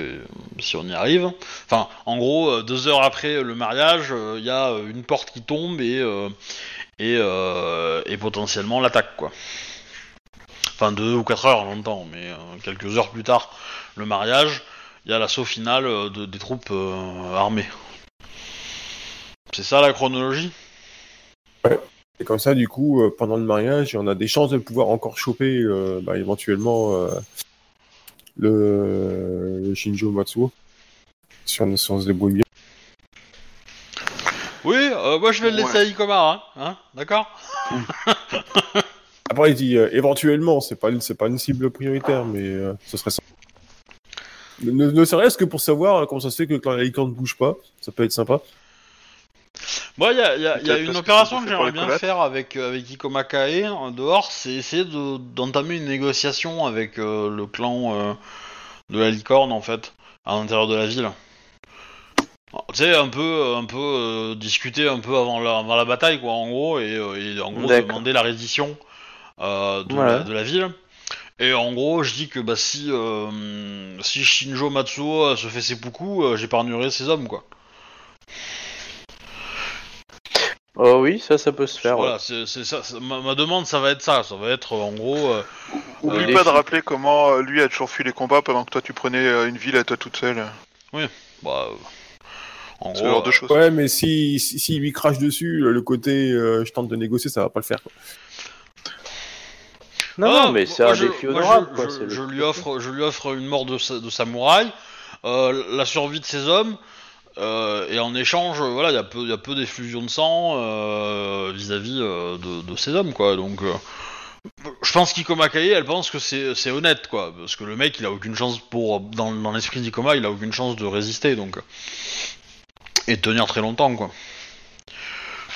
si on y arrive, enfin, en gros, euh, deux heures après le mariage, il y a euh, une porte qui tombe et euh, et, euh, et potentiellement l'attaque, quoi. Enfin, deux ou quatre heures, longtemps, mais euh, quelques heures plus tard, le mariage, il y a l'assaut final euh, de, des troupes euh, armées. C'est ça la chronologie? Et comme ça, du coup, euh, pendant le mariage, on a des chances de pouvoir encore choper euh, bah, éventuellement euh, le, le Shinjo Matsuo. Si on, si on se débrouille bien. Oui, euh, moi je vais le laisser Ouais. à Ikoma, hein, hein D'accord *laughs* Après, il dit euh, éventuellement, c'est pas, une- c'est pas une cible prioritaire, mais euh, ce serait ça. Ne, ne serait-ce que pour savoir comment ça se fait que quand la licorne ne bouge pas, ça peut être sympa. Bon, il y a, y a- y a Peut-être une opération que j'aimerais bien faire avec, euh, avec Ikoma Kae en dehors, c'est essayer de- d'entamer une négociation avec euh, le clan euh, de la licorne, en fait, à l'intérieur de la ville. Tu sais, un peu, un peu euh, discuter un peu avant la, avant la bataille, quoi, en gros, et, et en gros demander la reddition euh, de, Voilà. la, de la ville. Et en gros, je dis que bah, si, euh, si Shinjo Matsuo se fait seppuku, euh, j'épargnerai ses hommes, quoi. Oh oui, ça, ça peut se faire. Voilà, c'est c'est ça. c'est- Ma, ma demande, ça va être ça. Ça va être en gros. euh, Oublie pas de rappeler comment euh, lui a toujours fui les combats pendant que toi tu prenais euh, une ville à toi toute seule. bah, euh, en Ce gros, genre de euh, choses. Ouais, mais si, si, s'il lui crache dessus, le côté euh, je tente de négocier, ça va pas le faire. Quoi. Non, ah, non, mais c'est un je- défi honorable, je, quoi. je- lui offre, je lui offre une mort de, sa- de samouraï, euh, la survie de ses hommes, euh, et en échange, euh, voilà, il y a peu, y peu d'effusion de sang euh, vis-à-vis de, ses hommes, quoi. Donc, je pense qu'Ikoma Kae, elle pense que c'est honnête, quoi, parce que le mec, il a aucune chance pour, dans, l'esprit d'Ikoma, il a aucune chance de résister, donc et de tenir très longtemps, quoi.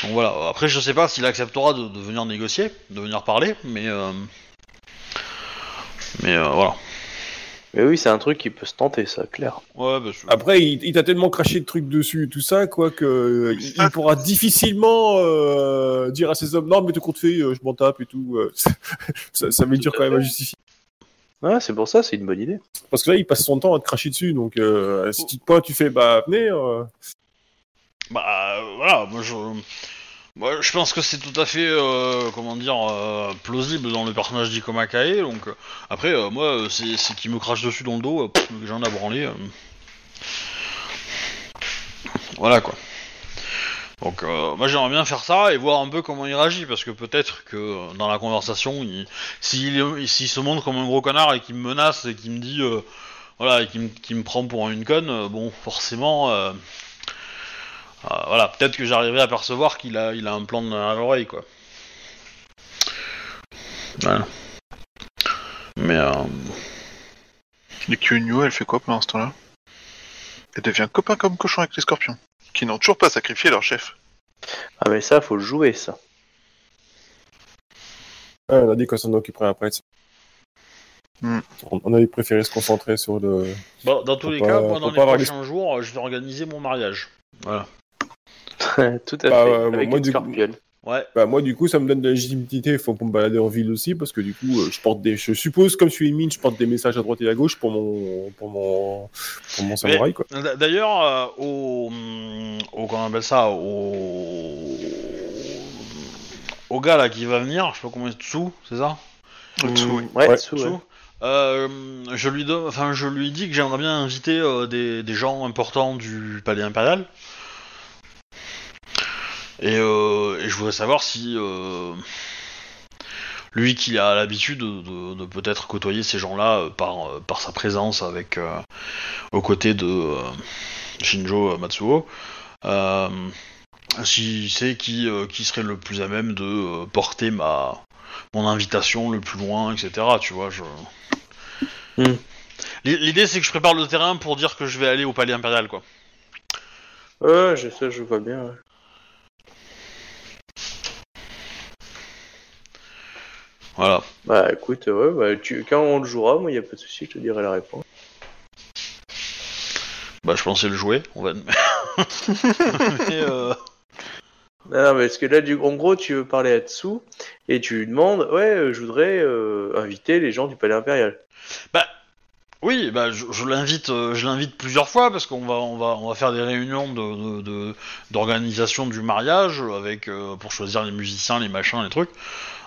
Donc voilà. Après, je sais pas s'il acceptera de, de venir négocier, de venir parler, mais mais voilà. Mais oui, c'est un truc qui peut se tenter, ça, clair. Ouais, bah, je- Après, il, il t'a tellement craché de trucs dessus, tout ça, quoi, que euh, il, il pourra difficilement euh, dire à ses hommes non, mais tout compte fait, euh, je m'en tape et tout. *laughs* ça, ça m'est dur quand même à justifier. Ouais, c'est pour ça, c'est une bonne idée. Parce que là, il passe son temps à te cracher dessus, donc euh, si tu te pointes, tu fais bah venez. euh, Bah voilà, moi je, je pense que c'est tout à fait, euh, comment dire, euh, plausible dans le personnage d'Ikoma Kae. Donc euh, après, moi, c'est qu'il me crache dessus dans le dos, j'en ai euh. Voilà quoi. Donc moi j'aimerais bien faire ça et voir un peu comment il réagit parce que peut-être que dans la conversation, il- s'il s'il se montre comme un gros connard et qu'il me menace et qu'il me dit voilà et qu'il me, qu'il me prend pour une conne, bon forcément voilà peut-être que j'arriverai à percevoir qu'il a il a un plan à l'oreille quoi. Voilà. Mais euh, Et Kyunyu, elle fait quoi pendant ce temps-là? Elle devient copain comme cochon avec les scorpions, qui n'ont toujours pas sacrifié leur chef. Ah, mais ça, faut le jouer, ça. ouais, on a dit qu'on s'en occuperait après. ça. Hmm. On, avait préféré se concentrer sur le. bon, dans tous Faut les pas- cas, dans les prochains jours, je vais organiser mon mariage. Voilà. *laughs* Tout à Bah, fait. ouais, avec moi, une du coup-. Ouais. Bah moi du coup ça me donne de la légitimité, faut pour me balader en ville aussi parce que du coup euh, je porte des, je suppose comme je suis mine, je porte des messages à droite et à gauche pour mon pour mon pour mon samouraï quoi. D'ailleurs, euh, au, au comment on appelle ça, au, au gars là qui va venir, je sais pas comment il Tsu, c'est ça? Tsu, oui. Ouais, Ouais. Tsu, Tsu ouais. Euh, je lui donne, enfin je lui dis que j'aimerais bien inviter euh, des, des gens importants du palais impérial. Et, euh, et je voudrais savoir si euh, lui qui a l'habitude de, de- de peut-être côtoyer ces gens-là euh, par, euh, par sa présence avec euh, aux côtés de euh, Shinjo Matsuo, euh, si c'est qui, euh, qui serait le plus à même de euh, porter ma mon invitation le plus loin, etc. Tu vois, je. Hmm. L'i- L'idée c'est que je prépare le terrain pour dire que je vais aller au palais impérial, quoi. Ouais, je, ça, je vois bien. ouais. Voilà. Bah, écoute, ouais, bah, tu, quand on le jouera, moi, y a pas de souci, je te dirai la réponse. Bah, je pensais le jouer. On va. *laughs* mais, euh, Non, non, mais parce que là, du... en gros, tu veux parler à Tsu et tu lui demandes Ouais, euh, je voudrais euh, inviter les gens du Palais Impérial. Oui, bah je, je l'invite, euh, je l'invite plusieurs fois parce qu'on va, on va, on va faire des réunions de, de- de- d'organisation du mariage avec euh, pour choisir les musiciens, les machins, les trucs.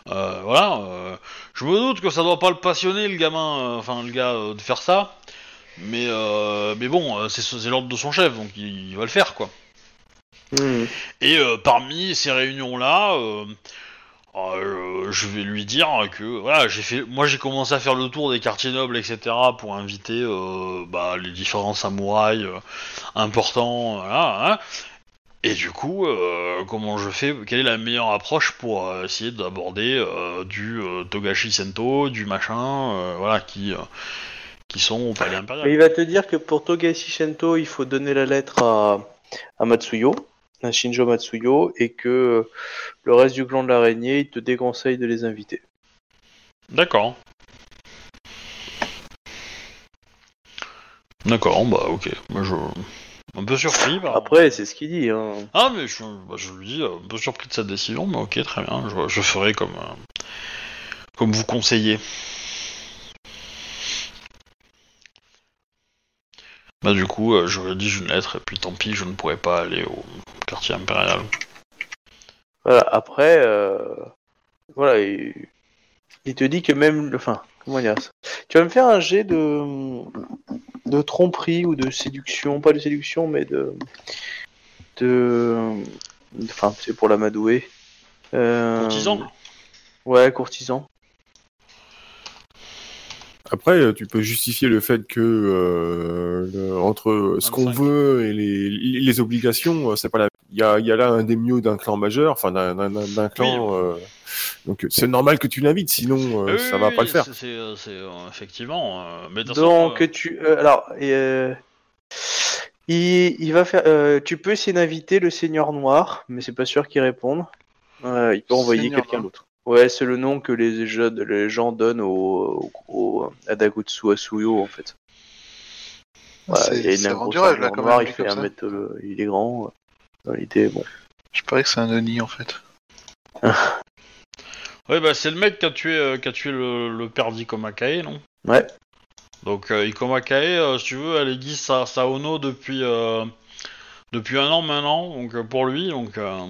Euh, voilà. euh, je me doute que ça doit pas le passionner le gamin, euh, enfin le gars de faire ça, mais mais bon, c'est, c'est l'ordre de son chef, donc il, il va le faire quoi. Hmm. Et parmi ces réunions-là, euh, euh, je vais lui dire que voilà, j'ai fait, moi j'ai commencé à faire le tour des quartiers nobles, etc., pour inviter bah, les différents samouraïs importants, voilà, hein. Et du coup, euh, comment je fais? Quelle est la meilleure approche pour euh, essayer d'aborder euh, du Togashi Sento, du machin, voilà, qui qui sont au palais impérial? Mais il va te dire que pour Togashi Shento, il faut donner la lettre à, à Matsuyo, à Shinjo Matsuyo, et que le reste du clan de l'araignée, il te déconseille de les inviter. D'accord. D'accord, bah ok. Moi je. Un peu surpris par. Après, c'est ce qu'il dit. Hein. Ah, mais je, bah, je lui dis, euh, un peu surpris de cette décision, mais ok, très bien. Je, je ferai comme. euh, comme vous conseillez. Bah, du coup, euh, je rédige une lettre, et puis tant pis, je ne pourrai pas aller au quartier impérial. Voilà, après, euh, voilà, il, il te dit que même, le- enfin, comment dire ça Tu vas me faire un jet de, de tromperie ou de séduction, pas de séduction, mais de, de, enfin, c'est pour l'amadouer. Euh, Courtisan Ouais, courtisan. Après, euh, tu peux justifier le fait que euh, le- entre ce qu'on 25. veut et les, les obligations, euh, c'est pas la. Il y a, il y a là un des mieux d'un clan majeur, enfin d'un- clan. euh, donc c'est normal que tu l'invites, sinon euh, Oui, ça va oui, pas le faire. c'est- euh, euh, effectivement. euh, mais Donc euh, tu, euh, alors, euh, il, il va faire, euh, tu peux essayer d'inviter le Seigneur Noir, mais c'est pas sûr qu'il réponde. Euh, il peut envoyer quelqu'un d'autre. Ouais, c'est le nom que les, jeunes, les gens donnent au, au, Asuyo en fait. Voilà, C'est- il a rêve, là, quand Noir, même, il dit fait comme un ça. mètre, euh, il est grand. euh, il était bon. Je parie que c'est un Oni en fait. *laughs* Ouais, bah c'est le mec qui a tué, euh, qui a tué le, le père d'Ikomakae, non? Ouais. Donc euh, Ikomakae, euh, si tu veux, elle aiguise sa, sa Ono depuis, euh, depuis un an maintenant, donc euh, pour lui, donc... euh,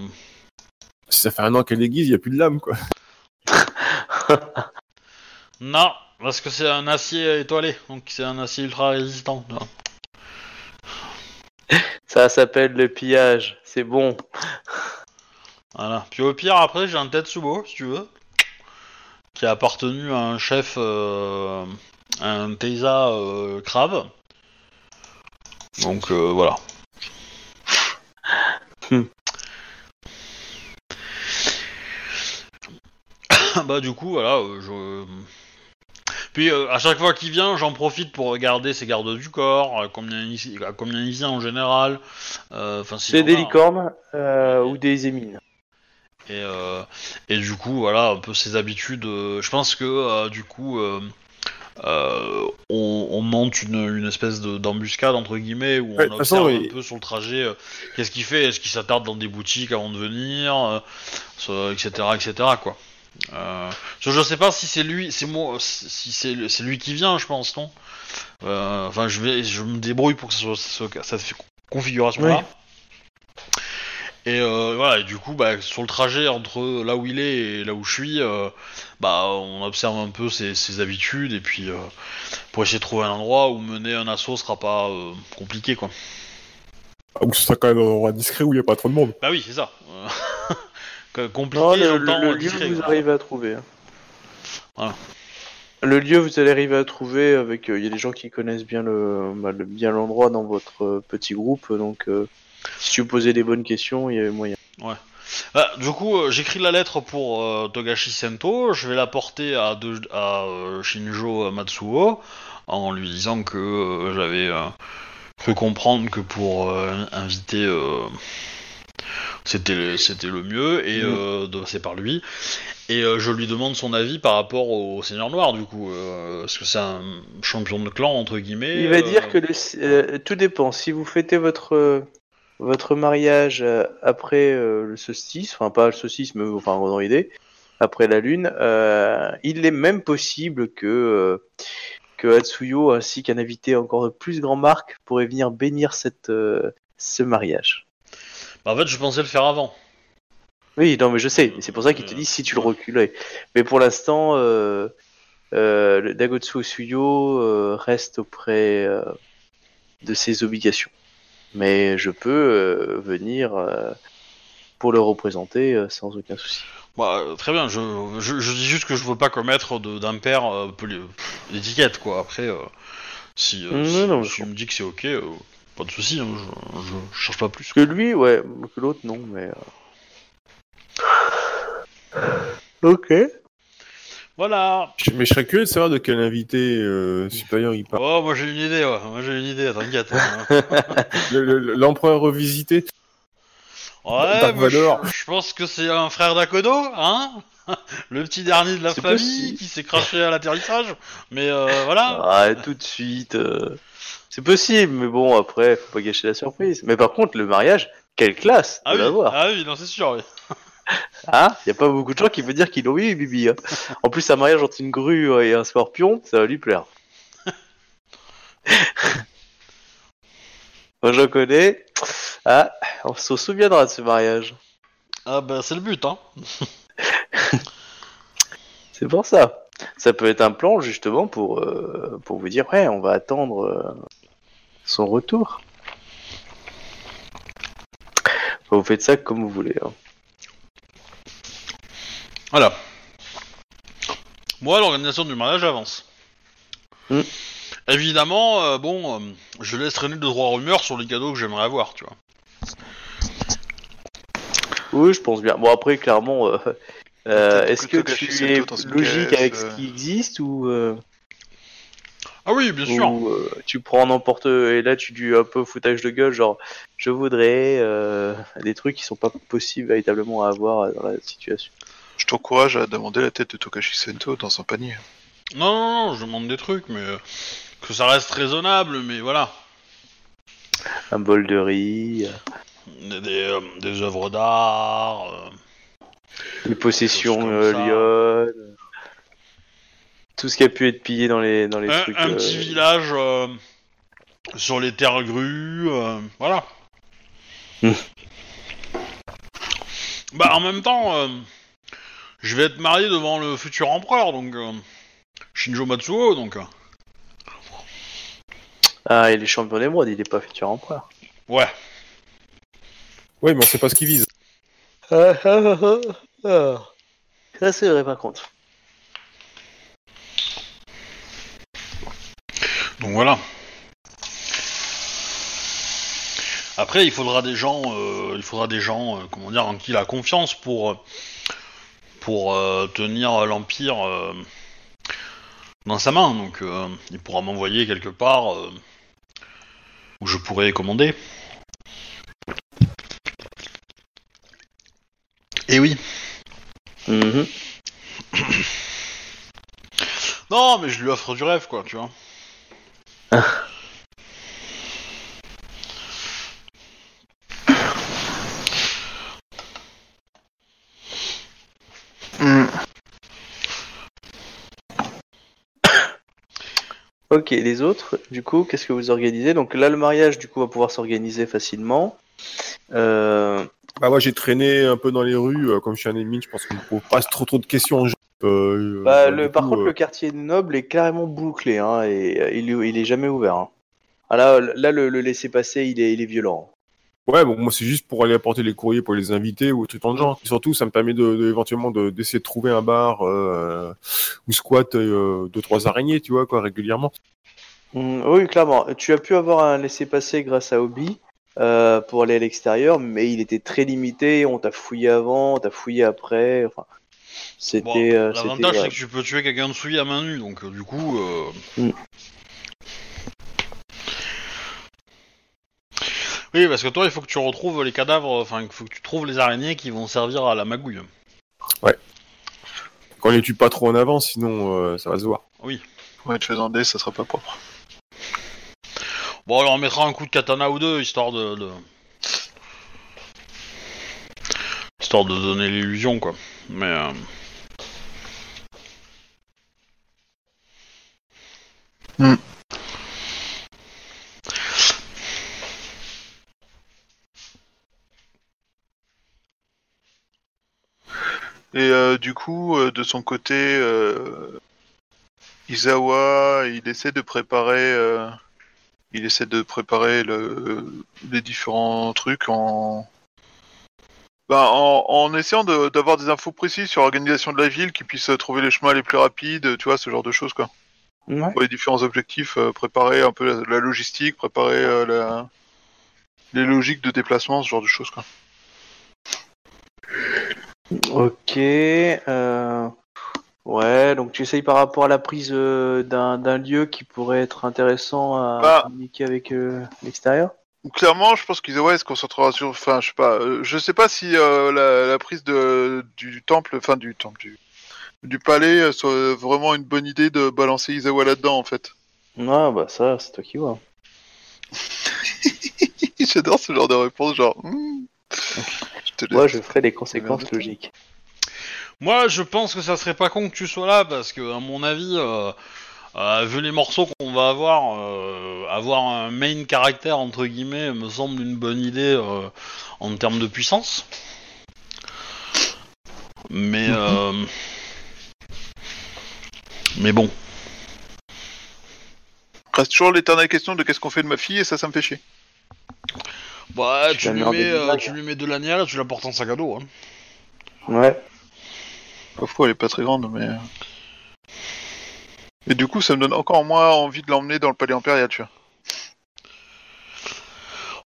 Si ça fait un an qu'elle aiguise, il y a plus de lame, quoi. *laughs* Non, parce que c'est un acier étoilé, donc c'est un acier ultra résistant. Ça s'appelle le pillage. C'est bon. Voilà. Puis au pire, après, j'ai un Tetsubo, si tu veux, qui a appartenu à un chef, euh, un Teisa euh, crabe. Donc euh, voilà. Hmm. *coughs* bah du coup, voilà, euh, je... Puis euh, à chaque fois qu'il vient, j'en profite pour regarder ses gardes du corps, combien il, à combien il vient en général. Euh, Enfin, si C'est des hein. licornes euh, ou des émines. Et, euh, et du coup, voilà, un peu ses habitudes. euh, je pense que euh, du coup, on, on monte une, une espèce de- d'embuscade entre guillemets où Ouais, on façon, observe un peu sur le trajet qu'est-ce qu'il fait, est-ce qu'il s'attarde dans des boutiques avant de venir, etc., etc. Quoi. Euh, je, je sais pas si c'est lui, c'est moi, si c'est c'est lui qui vient, je pense, non? Euh, Enfin, je vais, je me débrouille pour que ce soit ce- cette configuration-là. Et euh, voilà, et du coup, bah, sur le trajet entre là où il est et là où je suis, euh, bah, on observe un peu ses, ses habitudes et puis euh, pour essayer de trouver un endroit où mener un assaut sera pas euh, compliqué, quoi. Ah, Ou ce sera quand même un endroit discret où il n'y a pas trop de monde. Bah oui, c'est ça. *laughs* Que- compliqué, Non, le, lieu discret, vous arrivez à trouver. hein. Voilà. Le lieu vous allez arriver à trouver avec euh, il y a des gens qui connaissent bien le, bah, le- bien l'endroit dans votre euh, petit groupe donc euh, si tu posais des bonnes questions il y avait moyen. Bah, du coup, euh, j'écris la lettre pour euh, Togashi Sento, je vais la porter à, de- à euh, Shinjo Matsuo en lui disant que j'avais cru comprendre que pour inviter c'était le- c'était le mieux et Mm. de passer par lui. Et je lui demande son avis par rapport au Seigneur Noir, du coup, parce que c'est un champion de clan entre guillemets. il va dire que le, tout dépend si vous fêtez votre votre mariage euh, après euh, le solstice, enfin pas le solstice, mais enfin dans l'idée, après la lune, euh, il est même possible que que Hatsuyo ainsi qu'un invité encore de plus grand marque pourrait venir bénir cette ce mariage. Bah, en fait, je pensais le faire avant. Oui, non mais je sais, c'est pour ça qu'il te dit si tu le reculais. Mais pour l'instant, euh, euh, Dagotsu Osuyo euh, reste auprès de ses obligations. Mais je peux euh, venir euh, pour le représenter euh, sans aucun souci. Bah, très bien, je, je, je dis juste que je veux pas commettre de- d'impair euh, quoi. Après, euh, si, euh, Non, si, non, si je tu me dis que c'est ok, euh, pas de souci, hein, je, je cherche pas plus. Que lui, ouais, que l'autre, non, mais. euh. Ok. Voilà. Je- Mais je serais curieux de savoir de quel invité euh, supérieur il parle. Oh, moi j'ai une idée, ouais. Moi j'ai une idée, t'inquiète. hein. *laughs* Le- le- L'empereur revisité Ouais, je, pense que c'est un frère d'Akodo, hein *laughs* Le petit dernier de la famille possible. qui s'est craché à l'atterrissage. Mais euh, voilà. Ah, tout de suite. euh, C'est possible, mais bon, après, faut pas gâcher la surprise. Mais par contre, le mariage, quelle classe Ah de oui, l'avoir. ah oui, non, c'est sûr, oui. *laughs* Hein? Y a pas beaucoup de gens qui veulent dire qu'ils l'ont eu, Bibi. hein. En plus, un mariage entre une grue et un scorpion, ça va lui plaire. *laughs* Moi, j'en connais. Ah, on se souviendra de ce mariage. Ah bah c'est le but, hein. *laughs* C'est pour ça. Ça peut être un plan, justement, pour, euh, pour vous dire, ouais, on va attendre euh, son retour. Vous faites ça comme vous voulez. hein. Voilà. Moi, l'organisation du mariage avance. Hmm. Évidemment, euh, bon, euh, je laisse traîner deux trois rumeurs sur les cadeaux que j'aimerais avoir, tu vois. Oui, je pense bien. Bon, après, clairement, euh, *laughs* euh, est-ce que que tu es logique avec ce qui existe ou, euh, Ah oui, bien sûr. ou, euh, tu prends n'importe et là tu dis un peu foutage de gueule, genre je voudrais euh, des trucs qui sont pas possibles véritablement à avoir dans la situation. T'encourage à demander la tête de Tokashi Sento dans un panier. Non, non, non, je demande des trucs, mais euh, que ça reste raisonnable, mais voilà. Un bol de riz, Des, des, euh, des œuvres d'art. euh, des possessions Des choses comme euh, tout ce qui a pu être pillé dans les dans les un, trucs. un euh, petit village euh, sur les terres grues, euh, voilà. Hmm. bah en même temps, euh, je vais être marié devant le futur empereur, donc euh, Shinjo Matsuo, donc euh, Ah, il est champion d'émeraude, il est pas futur empereur. ouais. Oui, mais on sait pas ce qu'il vise. Ah, ah, ah, ah, ah. Ça c'est vrai par contre. Donc voilà. Après, il faudra des gens, euh, il faudra des gens, euh, comment dire, en qui il a confiance pour euh, pour euh, tenir l'empire euh, dans sa main. Donc, euh, il pourra m'envoyer quelque part où je pourrais commander. Et oui. Mhm. *coughs* Non, mais je lui offre du rêve, quoi, tu vois. Ok, les autres, du coup, qu'est-ce que vous organisez? Donc là, le mariage, du coup, va pouvoir s'organiser facilement. Euh, Bah moi j'ai traîné un peu dans les rues, euh, comme je suis un ennemi, je pense qu'on ne pose pas trop trop de questions aux gens. Euh, bah, le, par contre, le quartier noble est carrément bouclé, hein, et il, est- il est jamais ouvert. hein. Ah là, là, le, le laisser passer, il est, il est violent. Ouais, bon, moi c'est juste pour aller apporter les courriers pour les invités ou tout dans le genre. Et surtout, ça me permet de, de- éventuellement de- d'essayer de trouver un bar euh, où squattent euh, deux trois araignées, tu vois quoi, régulièrement. Mm, oui, clairement. Tu as pu avoir un laisser-passer grâce à Obi euh, pour aller à l'extérieur, mais il était très limité. On t'a fouillé avant, on t'a fouillé après. Enfin, c'était. Bon, euh, L'avantage, c'est que tu peux tuer quelqu'un de souillé à main nue, donc euh, du coup. euh, Oui, parce que toi, il faut que tu retrouves les cadavres, enfin, il faut que tu trouves les araignées qui vont servir à la magouille. Qu'on les tue pas trop en avant, sinon euh, ça va se voir. Oui. Ouais, tu fais le dé, ça sera pas propre. Bon, alors on mettra un coup de katana ou deux, histoire de. de- histoire de donner l'illusion, quoi. Mais. euh, Et euh, du coup, euh, de son côté, euh, Izawa, il essaie de préparer, il essaie de préparer le, les différents trucs en, ben, en, en essayant de- d'avoir des infos précises sur l'organisation de la ville, qui puisse trouver les chemins les plus rapides, tu vois, ce genre de choses quoi. Ouais. Pour les différents objectifs, euh, préparer un peu la, la logistique, préparer euh, la, les logiques de déplacement, ce genre de choses quoi. Ok. euh, Ouais, donc tu essayes par rapport à la prise euh, d'un lieu qui pourrait être intéressant à Bah. communiquer avec euh, l'extérieur? Clairement, je pense qu'Izawa se concentrera sur. Enfin, je sais pas. euh, Je sais pas si la, la prise de du temple, enfin du temple du du palais, soit vraiment une bonne idée de balancer Izawa là-dedans, en fait. Ouais, bah ça, c'est toi qui vois. *laughs* J'adore ce genre de réponse, genre. hmm. Je te laisse. Moi, je ferai les conséquences logiques. Moi, je pense que ça serait pas con que tu sois là parce que, à mon avis, euh, euh, vu les morceaux qu'on va avoir, euh, avoir un main caractère entre guillemets me semble une bonne idée euh, en termes de puissance. Mais euh, mais bon, Reste toujours l'éternelle question de qu'est-ce qu'on fait de ma fille, et ça, ça me fait chier. Bah, Tu lui mets euh, tu lui mets de l'anière et tu la portes en sac à dos. Hein. Ouais. Parfois, elle est pas très grande, mais. euh. Et du coup, ça me donne encore moins envie de l'emmener dans le palais impérial, tu vois.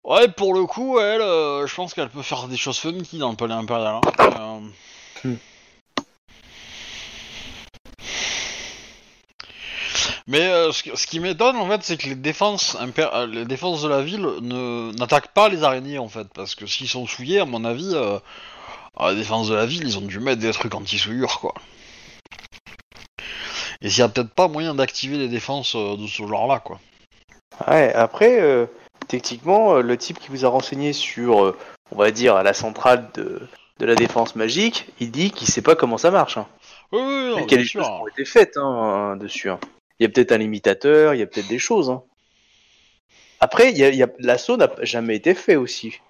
Ouais, pour le coup, elle, euh, je pense qu'elle peut faire des choses funky dans le palais impérial. hein. Euh, Mais euh, ce, qui- ce qui m'étonne en fait, c'est que les défenses, euh, les défenses de la ville ne n'attaquent pas les araignées en fait, parce que s'ils sont souillés, à mon avis, euh, à la défense de la ville, ils ont dû mettre des trucs anti-souillure quoi. Et s'il y a peut-être pas moyen d'activer les défenses de ce genre-là quoi. Ouais, après, euh, techniquement, le type qui vous a renseigné sur, on va dire, la centrale de, de la défense magique, il dit qu'il sait pas comment ça marche. Hein. Oui, oui, oui, non, bien sûr. choses ont été faites hein, dessus. hein. Il y a peut-être un limitateur, il y a peut-être des choses. hein. Après, il y a, il y a- l'assaut n'a jamais été fait aussi.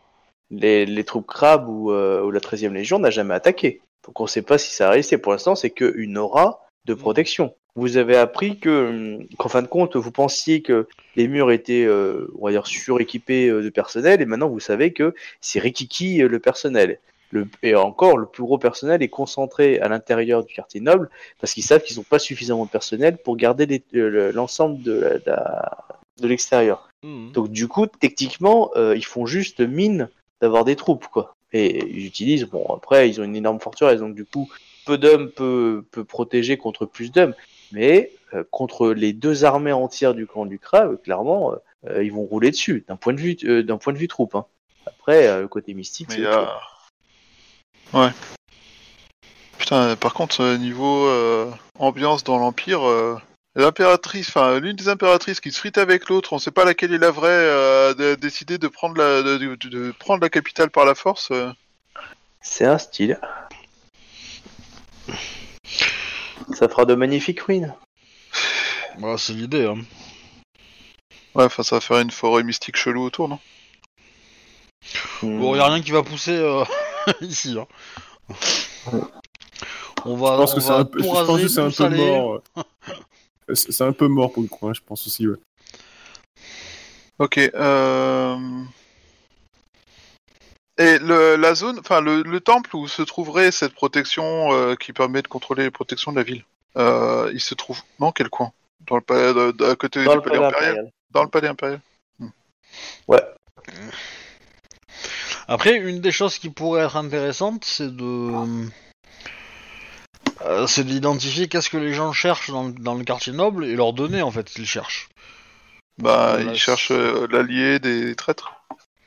Les, les troupes crabes ou, euh, ou la 13e Légion n'a jamais attaqué. Donc on sait pas si ça a réussi. Pour l'instant, c'est qu'une aura de protection. Vous avez appris que, hum, qu'en fin de compte, vous pensiez que les murs étaient, euh, on va dire, suréquipés euh, de personnel, et maintenant vous savez que c'est Rikiki le personnel. Le, et encore, le plus gros personnel est concentré à l'intérieur du quartier noble, parce qu'ils savent qu'ils n'ont pas suffisamment de personnel pour garder l'ensemble de, la- de l'extérieur. Mhm. Donc du coup, techniquement, euh, ils font juste mine d'avoir des troupes, quoi. Et ils utilisent, bon, après, ils ont une énorme forteresse, donc du coup, peu d'hommes peut, peut protéger contre plus d'hommes. Mais euh, contre les deux armées entières du camp du crabe, clairement, euh, euh, ils vont rouler dessus, d'un point de vue, euh, d'un point de vue troupe. hein. Après, euh, le côté mystique, c'est il y autre a... Ouais. Putain, par contre, euh, niveau euh, ambiance dans l'Empire, euh, l'impératrice, enfin, l'une des impératrices qui se frite avec l'autre, on sait pas laquelle est la vraie, euh, a décidé de prendre la, de, de- de prendre la capitale par la force. euh. C'est un style. Ça fera de magnifiques ruines. Voilà, c'est l'idée. Hein. Ouais, enfin, ça va faire une forêt mystique chelou autour, non? Bon, y a rien qui va pousser euh, *laughs* ici. Hein. On va, Je pense on que c'est un peu, je pense que c'est un peu mort. C'est un peu mort pour le coup, hein, je pense aussi. Ouais. Ok. Euh... Et le, la zone, enfin le, le temple où se trouverait cette protection euh, qui permet de contrôler les protections de la ville, euh, il se trouve dans quel coin? Dans le palais, de- de- à côté Dans du le palais palais impérial? impérial. Dans le palais impérial. Ouais. Après, une des choses qui pourrait être intéressante, c'est de. euh, c'est d'identifier qu'est-ce que les gens cherchent dans, dans le quartier noble et leur donner en fait ce qu'ils cherchent. Bah, Voilà, il cherche euh, l'allié des traîtres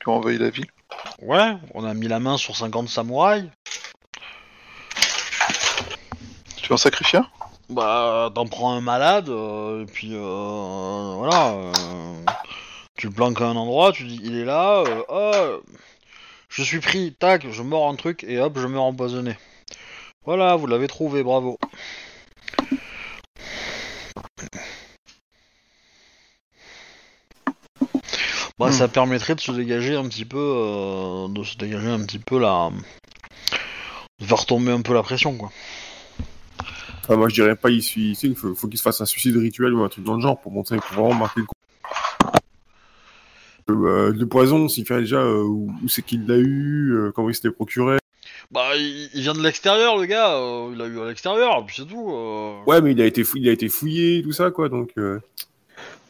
qui ont envahi la ville. Ouais, on a mis la main sur 50 samouraïs. Tu veux en sacrifier un? Bah, t'en prends un malade, euh, et puis euh, voilà. tu le planques à un endroit, tu dis il est là, euh, ah, Je suis pris, tac, je mords un truc et hop, je meurs empoisonné. Voilà, vous l'avez trouvé, bravo. Bah, Hmm. ça permettrait de se dégager un petit peu, euh, de se dégager un petit peu la, de faire tomber un peu la pression, quoi. Enfin, moi, je dirais pas, il faut, faut qu'il se fasse un suicide rituel ou un truc dans le genre pour montrer, pour vraiment marquer le coup. Euh, le poison, s'il fait déjà euh, où, où c'est qu'il l'a eu, euh, comment il s'était procuré. Bah, il, il vient de l'extérieur, le gars. euh, il l'a eu à l'extérieur, puis c'est tout. euh. Ouais, mais il a été, fou- il a été fouillé, tout ça, quoi. Donc, euh,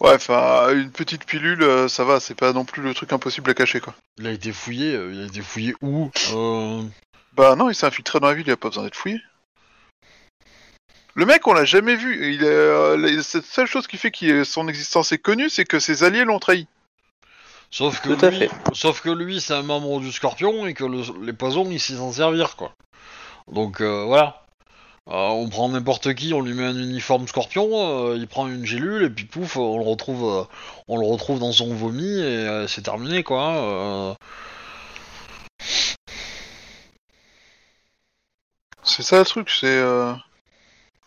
Ouais, enfin, une petite pilule, euh, ça va, c'est pas non plus le truc impossible à cacher, quoi. Il a été fouillé. euh, il a été fouillé où Euh, Bah non, il s'est infiltré dans la ville, il a pas besoin d'être fouillé. Le mec, on l'a jamais vu. Il est, euh, la cette seule chose qui fait que son existence est connue, c'est que ses alliés l'ont trahi. Sauf que Tout à lui, fait. sauf que lui, c'est un membre du Scorpion et que le- les poisons, il sait s'en servir, quoi. Donc euh, voilà. Euh, on prend n'importe qui, on lui met un uniforme Scorpion, euh, il prend une gélule et puis pouf, on le retrouve, euh, on le retrouve dans son vomi et euh, c'est terminé, quoi. euh. C'est ça le truc, c'est... euh,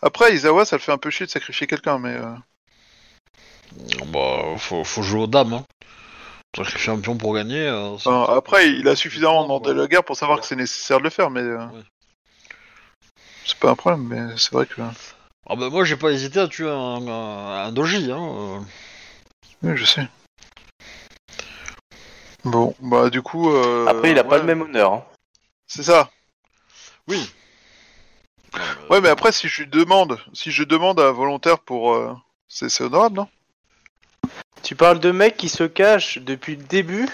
Après, Izawa, ça le fait un peu chier de sacrifier quelqu'un, mais... euh, Bah, faut, faut jouer aux dames. Hein. Sacrifier un pion pour gagner. euh, c'est- enfin, après, il a suffisamment demandé la guerre pour savoir que c'est nécessaire de le faire, mais... euh, Ouais. C'est pas un problème, mais c'est vrai que... Ah bah moi, j'ai pas hésité à tuer un, un, un doji. Hein. euh. Oui, je sais. Bon, bah du coup... euh, Après, il a pas ouais, le même honneur. hein. C'est ça. Oui. Ouais, mais après, si je lui demande, si je demande à un volontaire pour... euh, C'est c'est honorable, non? Tu parles de mecs qui se cachent depuis le début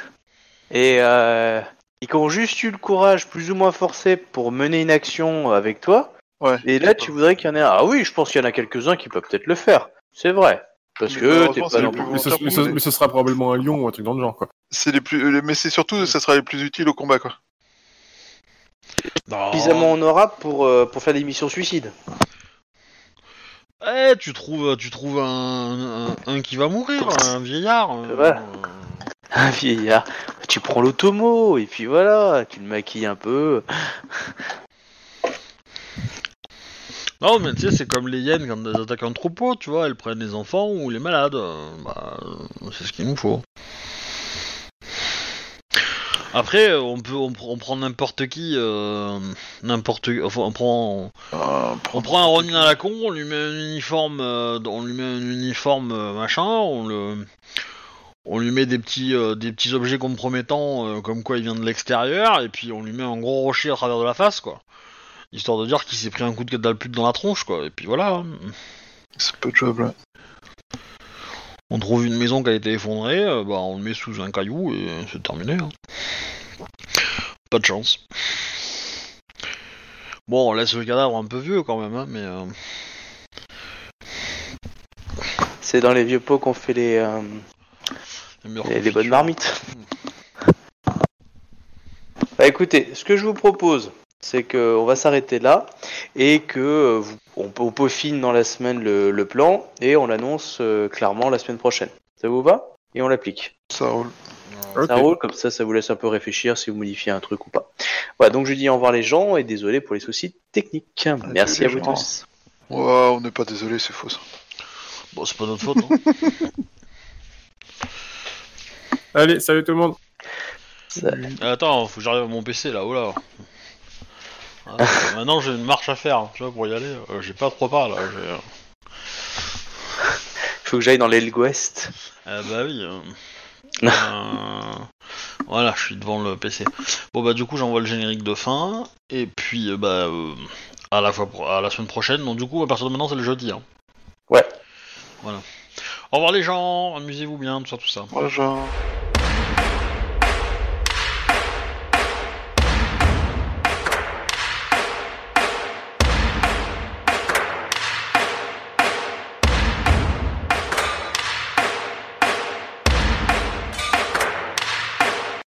et, euh, et qui ont juste eu le courage plus ou moins forcé pour mener une action avec toi. Ouais. Et là, tu voudrais qu'il y en ait un. Ah oui, je pense qu'il y en a quelques-uns qui peuvent peut-être le faire. C'est vrai. Parce Mais que t'es pas plus mais, ce, mais ce- pour nous. mais ce sera probablement un lion ou un truc dans le genre, quoi. C'est les plus... Mais c'est surtout, ça sera les plus utiles au combat, quoi. Non. suffisamment honorable pour, euh, pour faire des missions suicides. Eh, tu trouves, tu trouves un, un, un qui va mourir, un vieillard. euh, Ouais. Un vieillard. Tu prends l'automo et puis voilà, tu le maquilles un peu. Non, mais tu sais, c'est comme les hyènes quand elles attaquent un troupeau, tu vois, elles prennent les enfants ou les malades. euh, Bah, euh, c'est ce qu'il nous faut. Après, euh, on peut, on, on prend n'importe qui, euh, n'importe, enfin, on prend, Euh, on prend un Ronin à la con, on lui met un uniforme, euh, on lui met un uniforme machin, on le, on lui met des petits, des petits objets compromettants, comme quoi il vient de l'extérieur, et puis on lui met un gros rocher à travers de la face, quoi. Histoire de dire qu'il s'est pris un coup de catapulte dans la tronche, quoi. Et puis voilà. hein. C'est pas jouable. ouais. On trouve une maison qui a été effondrée, euh, bah on le met sous un caillou et c'est terminé. hein. Pas de chance. Bon, on laisse le cadavre un peu vieux quand même, hein, mais. euh, C'est dans les vieux pots qu'on fait les, euh, les meilleures les, les confitures. bonnes marmites. Bah écoutez, ce que je vous propose, c'est qu'on va s'arrêter là et que euh, vous- on, on peaufine dans la semaine le, le plan et on l'annonce euh, clairement la semaine prochaine. Ça vous va? Et on l'applique. Ça roule. Ça roule, comme ça, ça vous laisse un peu réfléchir si vous modifiez un truc ou pas. Voilà, donc je dis au revoir les gens et désolé pour les soucis techniques. Merci à vous gens. tous. Ouais, on n'est pas désolé, c'est faux ça. Bon, c'est pas notre faute. hein. *laughs* Allez, salut tout le monde. Euh, Attends, faut que j'arrive à mon PC là, oh là. Ah, maintenant j'ai une marche à faire, tu vois, pour y aller. euh, j'ai pas trois pas là. j'ai, euh, faut que j'aille dans l'aile ouest. Ah bah oui. euh, *laughs* euh, Voilà, je suis devant le PC. Bon bah du coup j'envoie le générique de fin et puis euh, bah euh, à la fois pro- à la semaine prochaine. Donc du coup à partir de maintenant c'est le jeudi. Hein. Ouais. Voilà. Au revoir les gens, amusez-vous bien, tout ça, tout ça. Genre...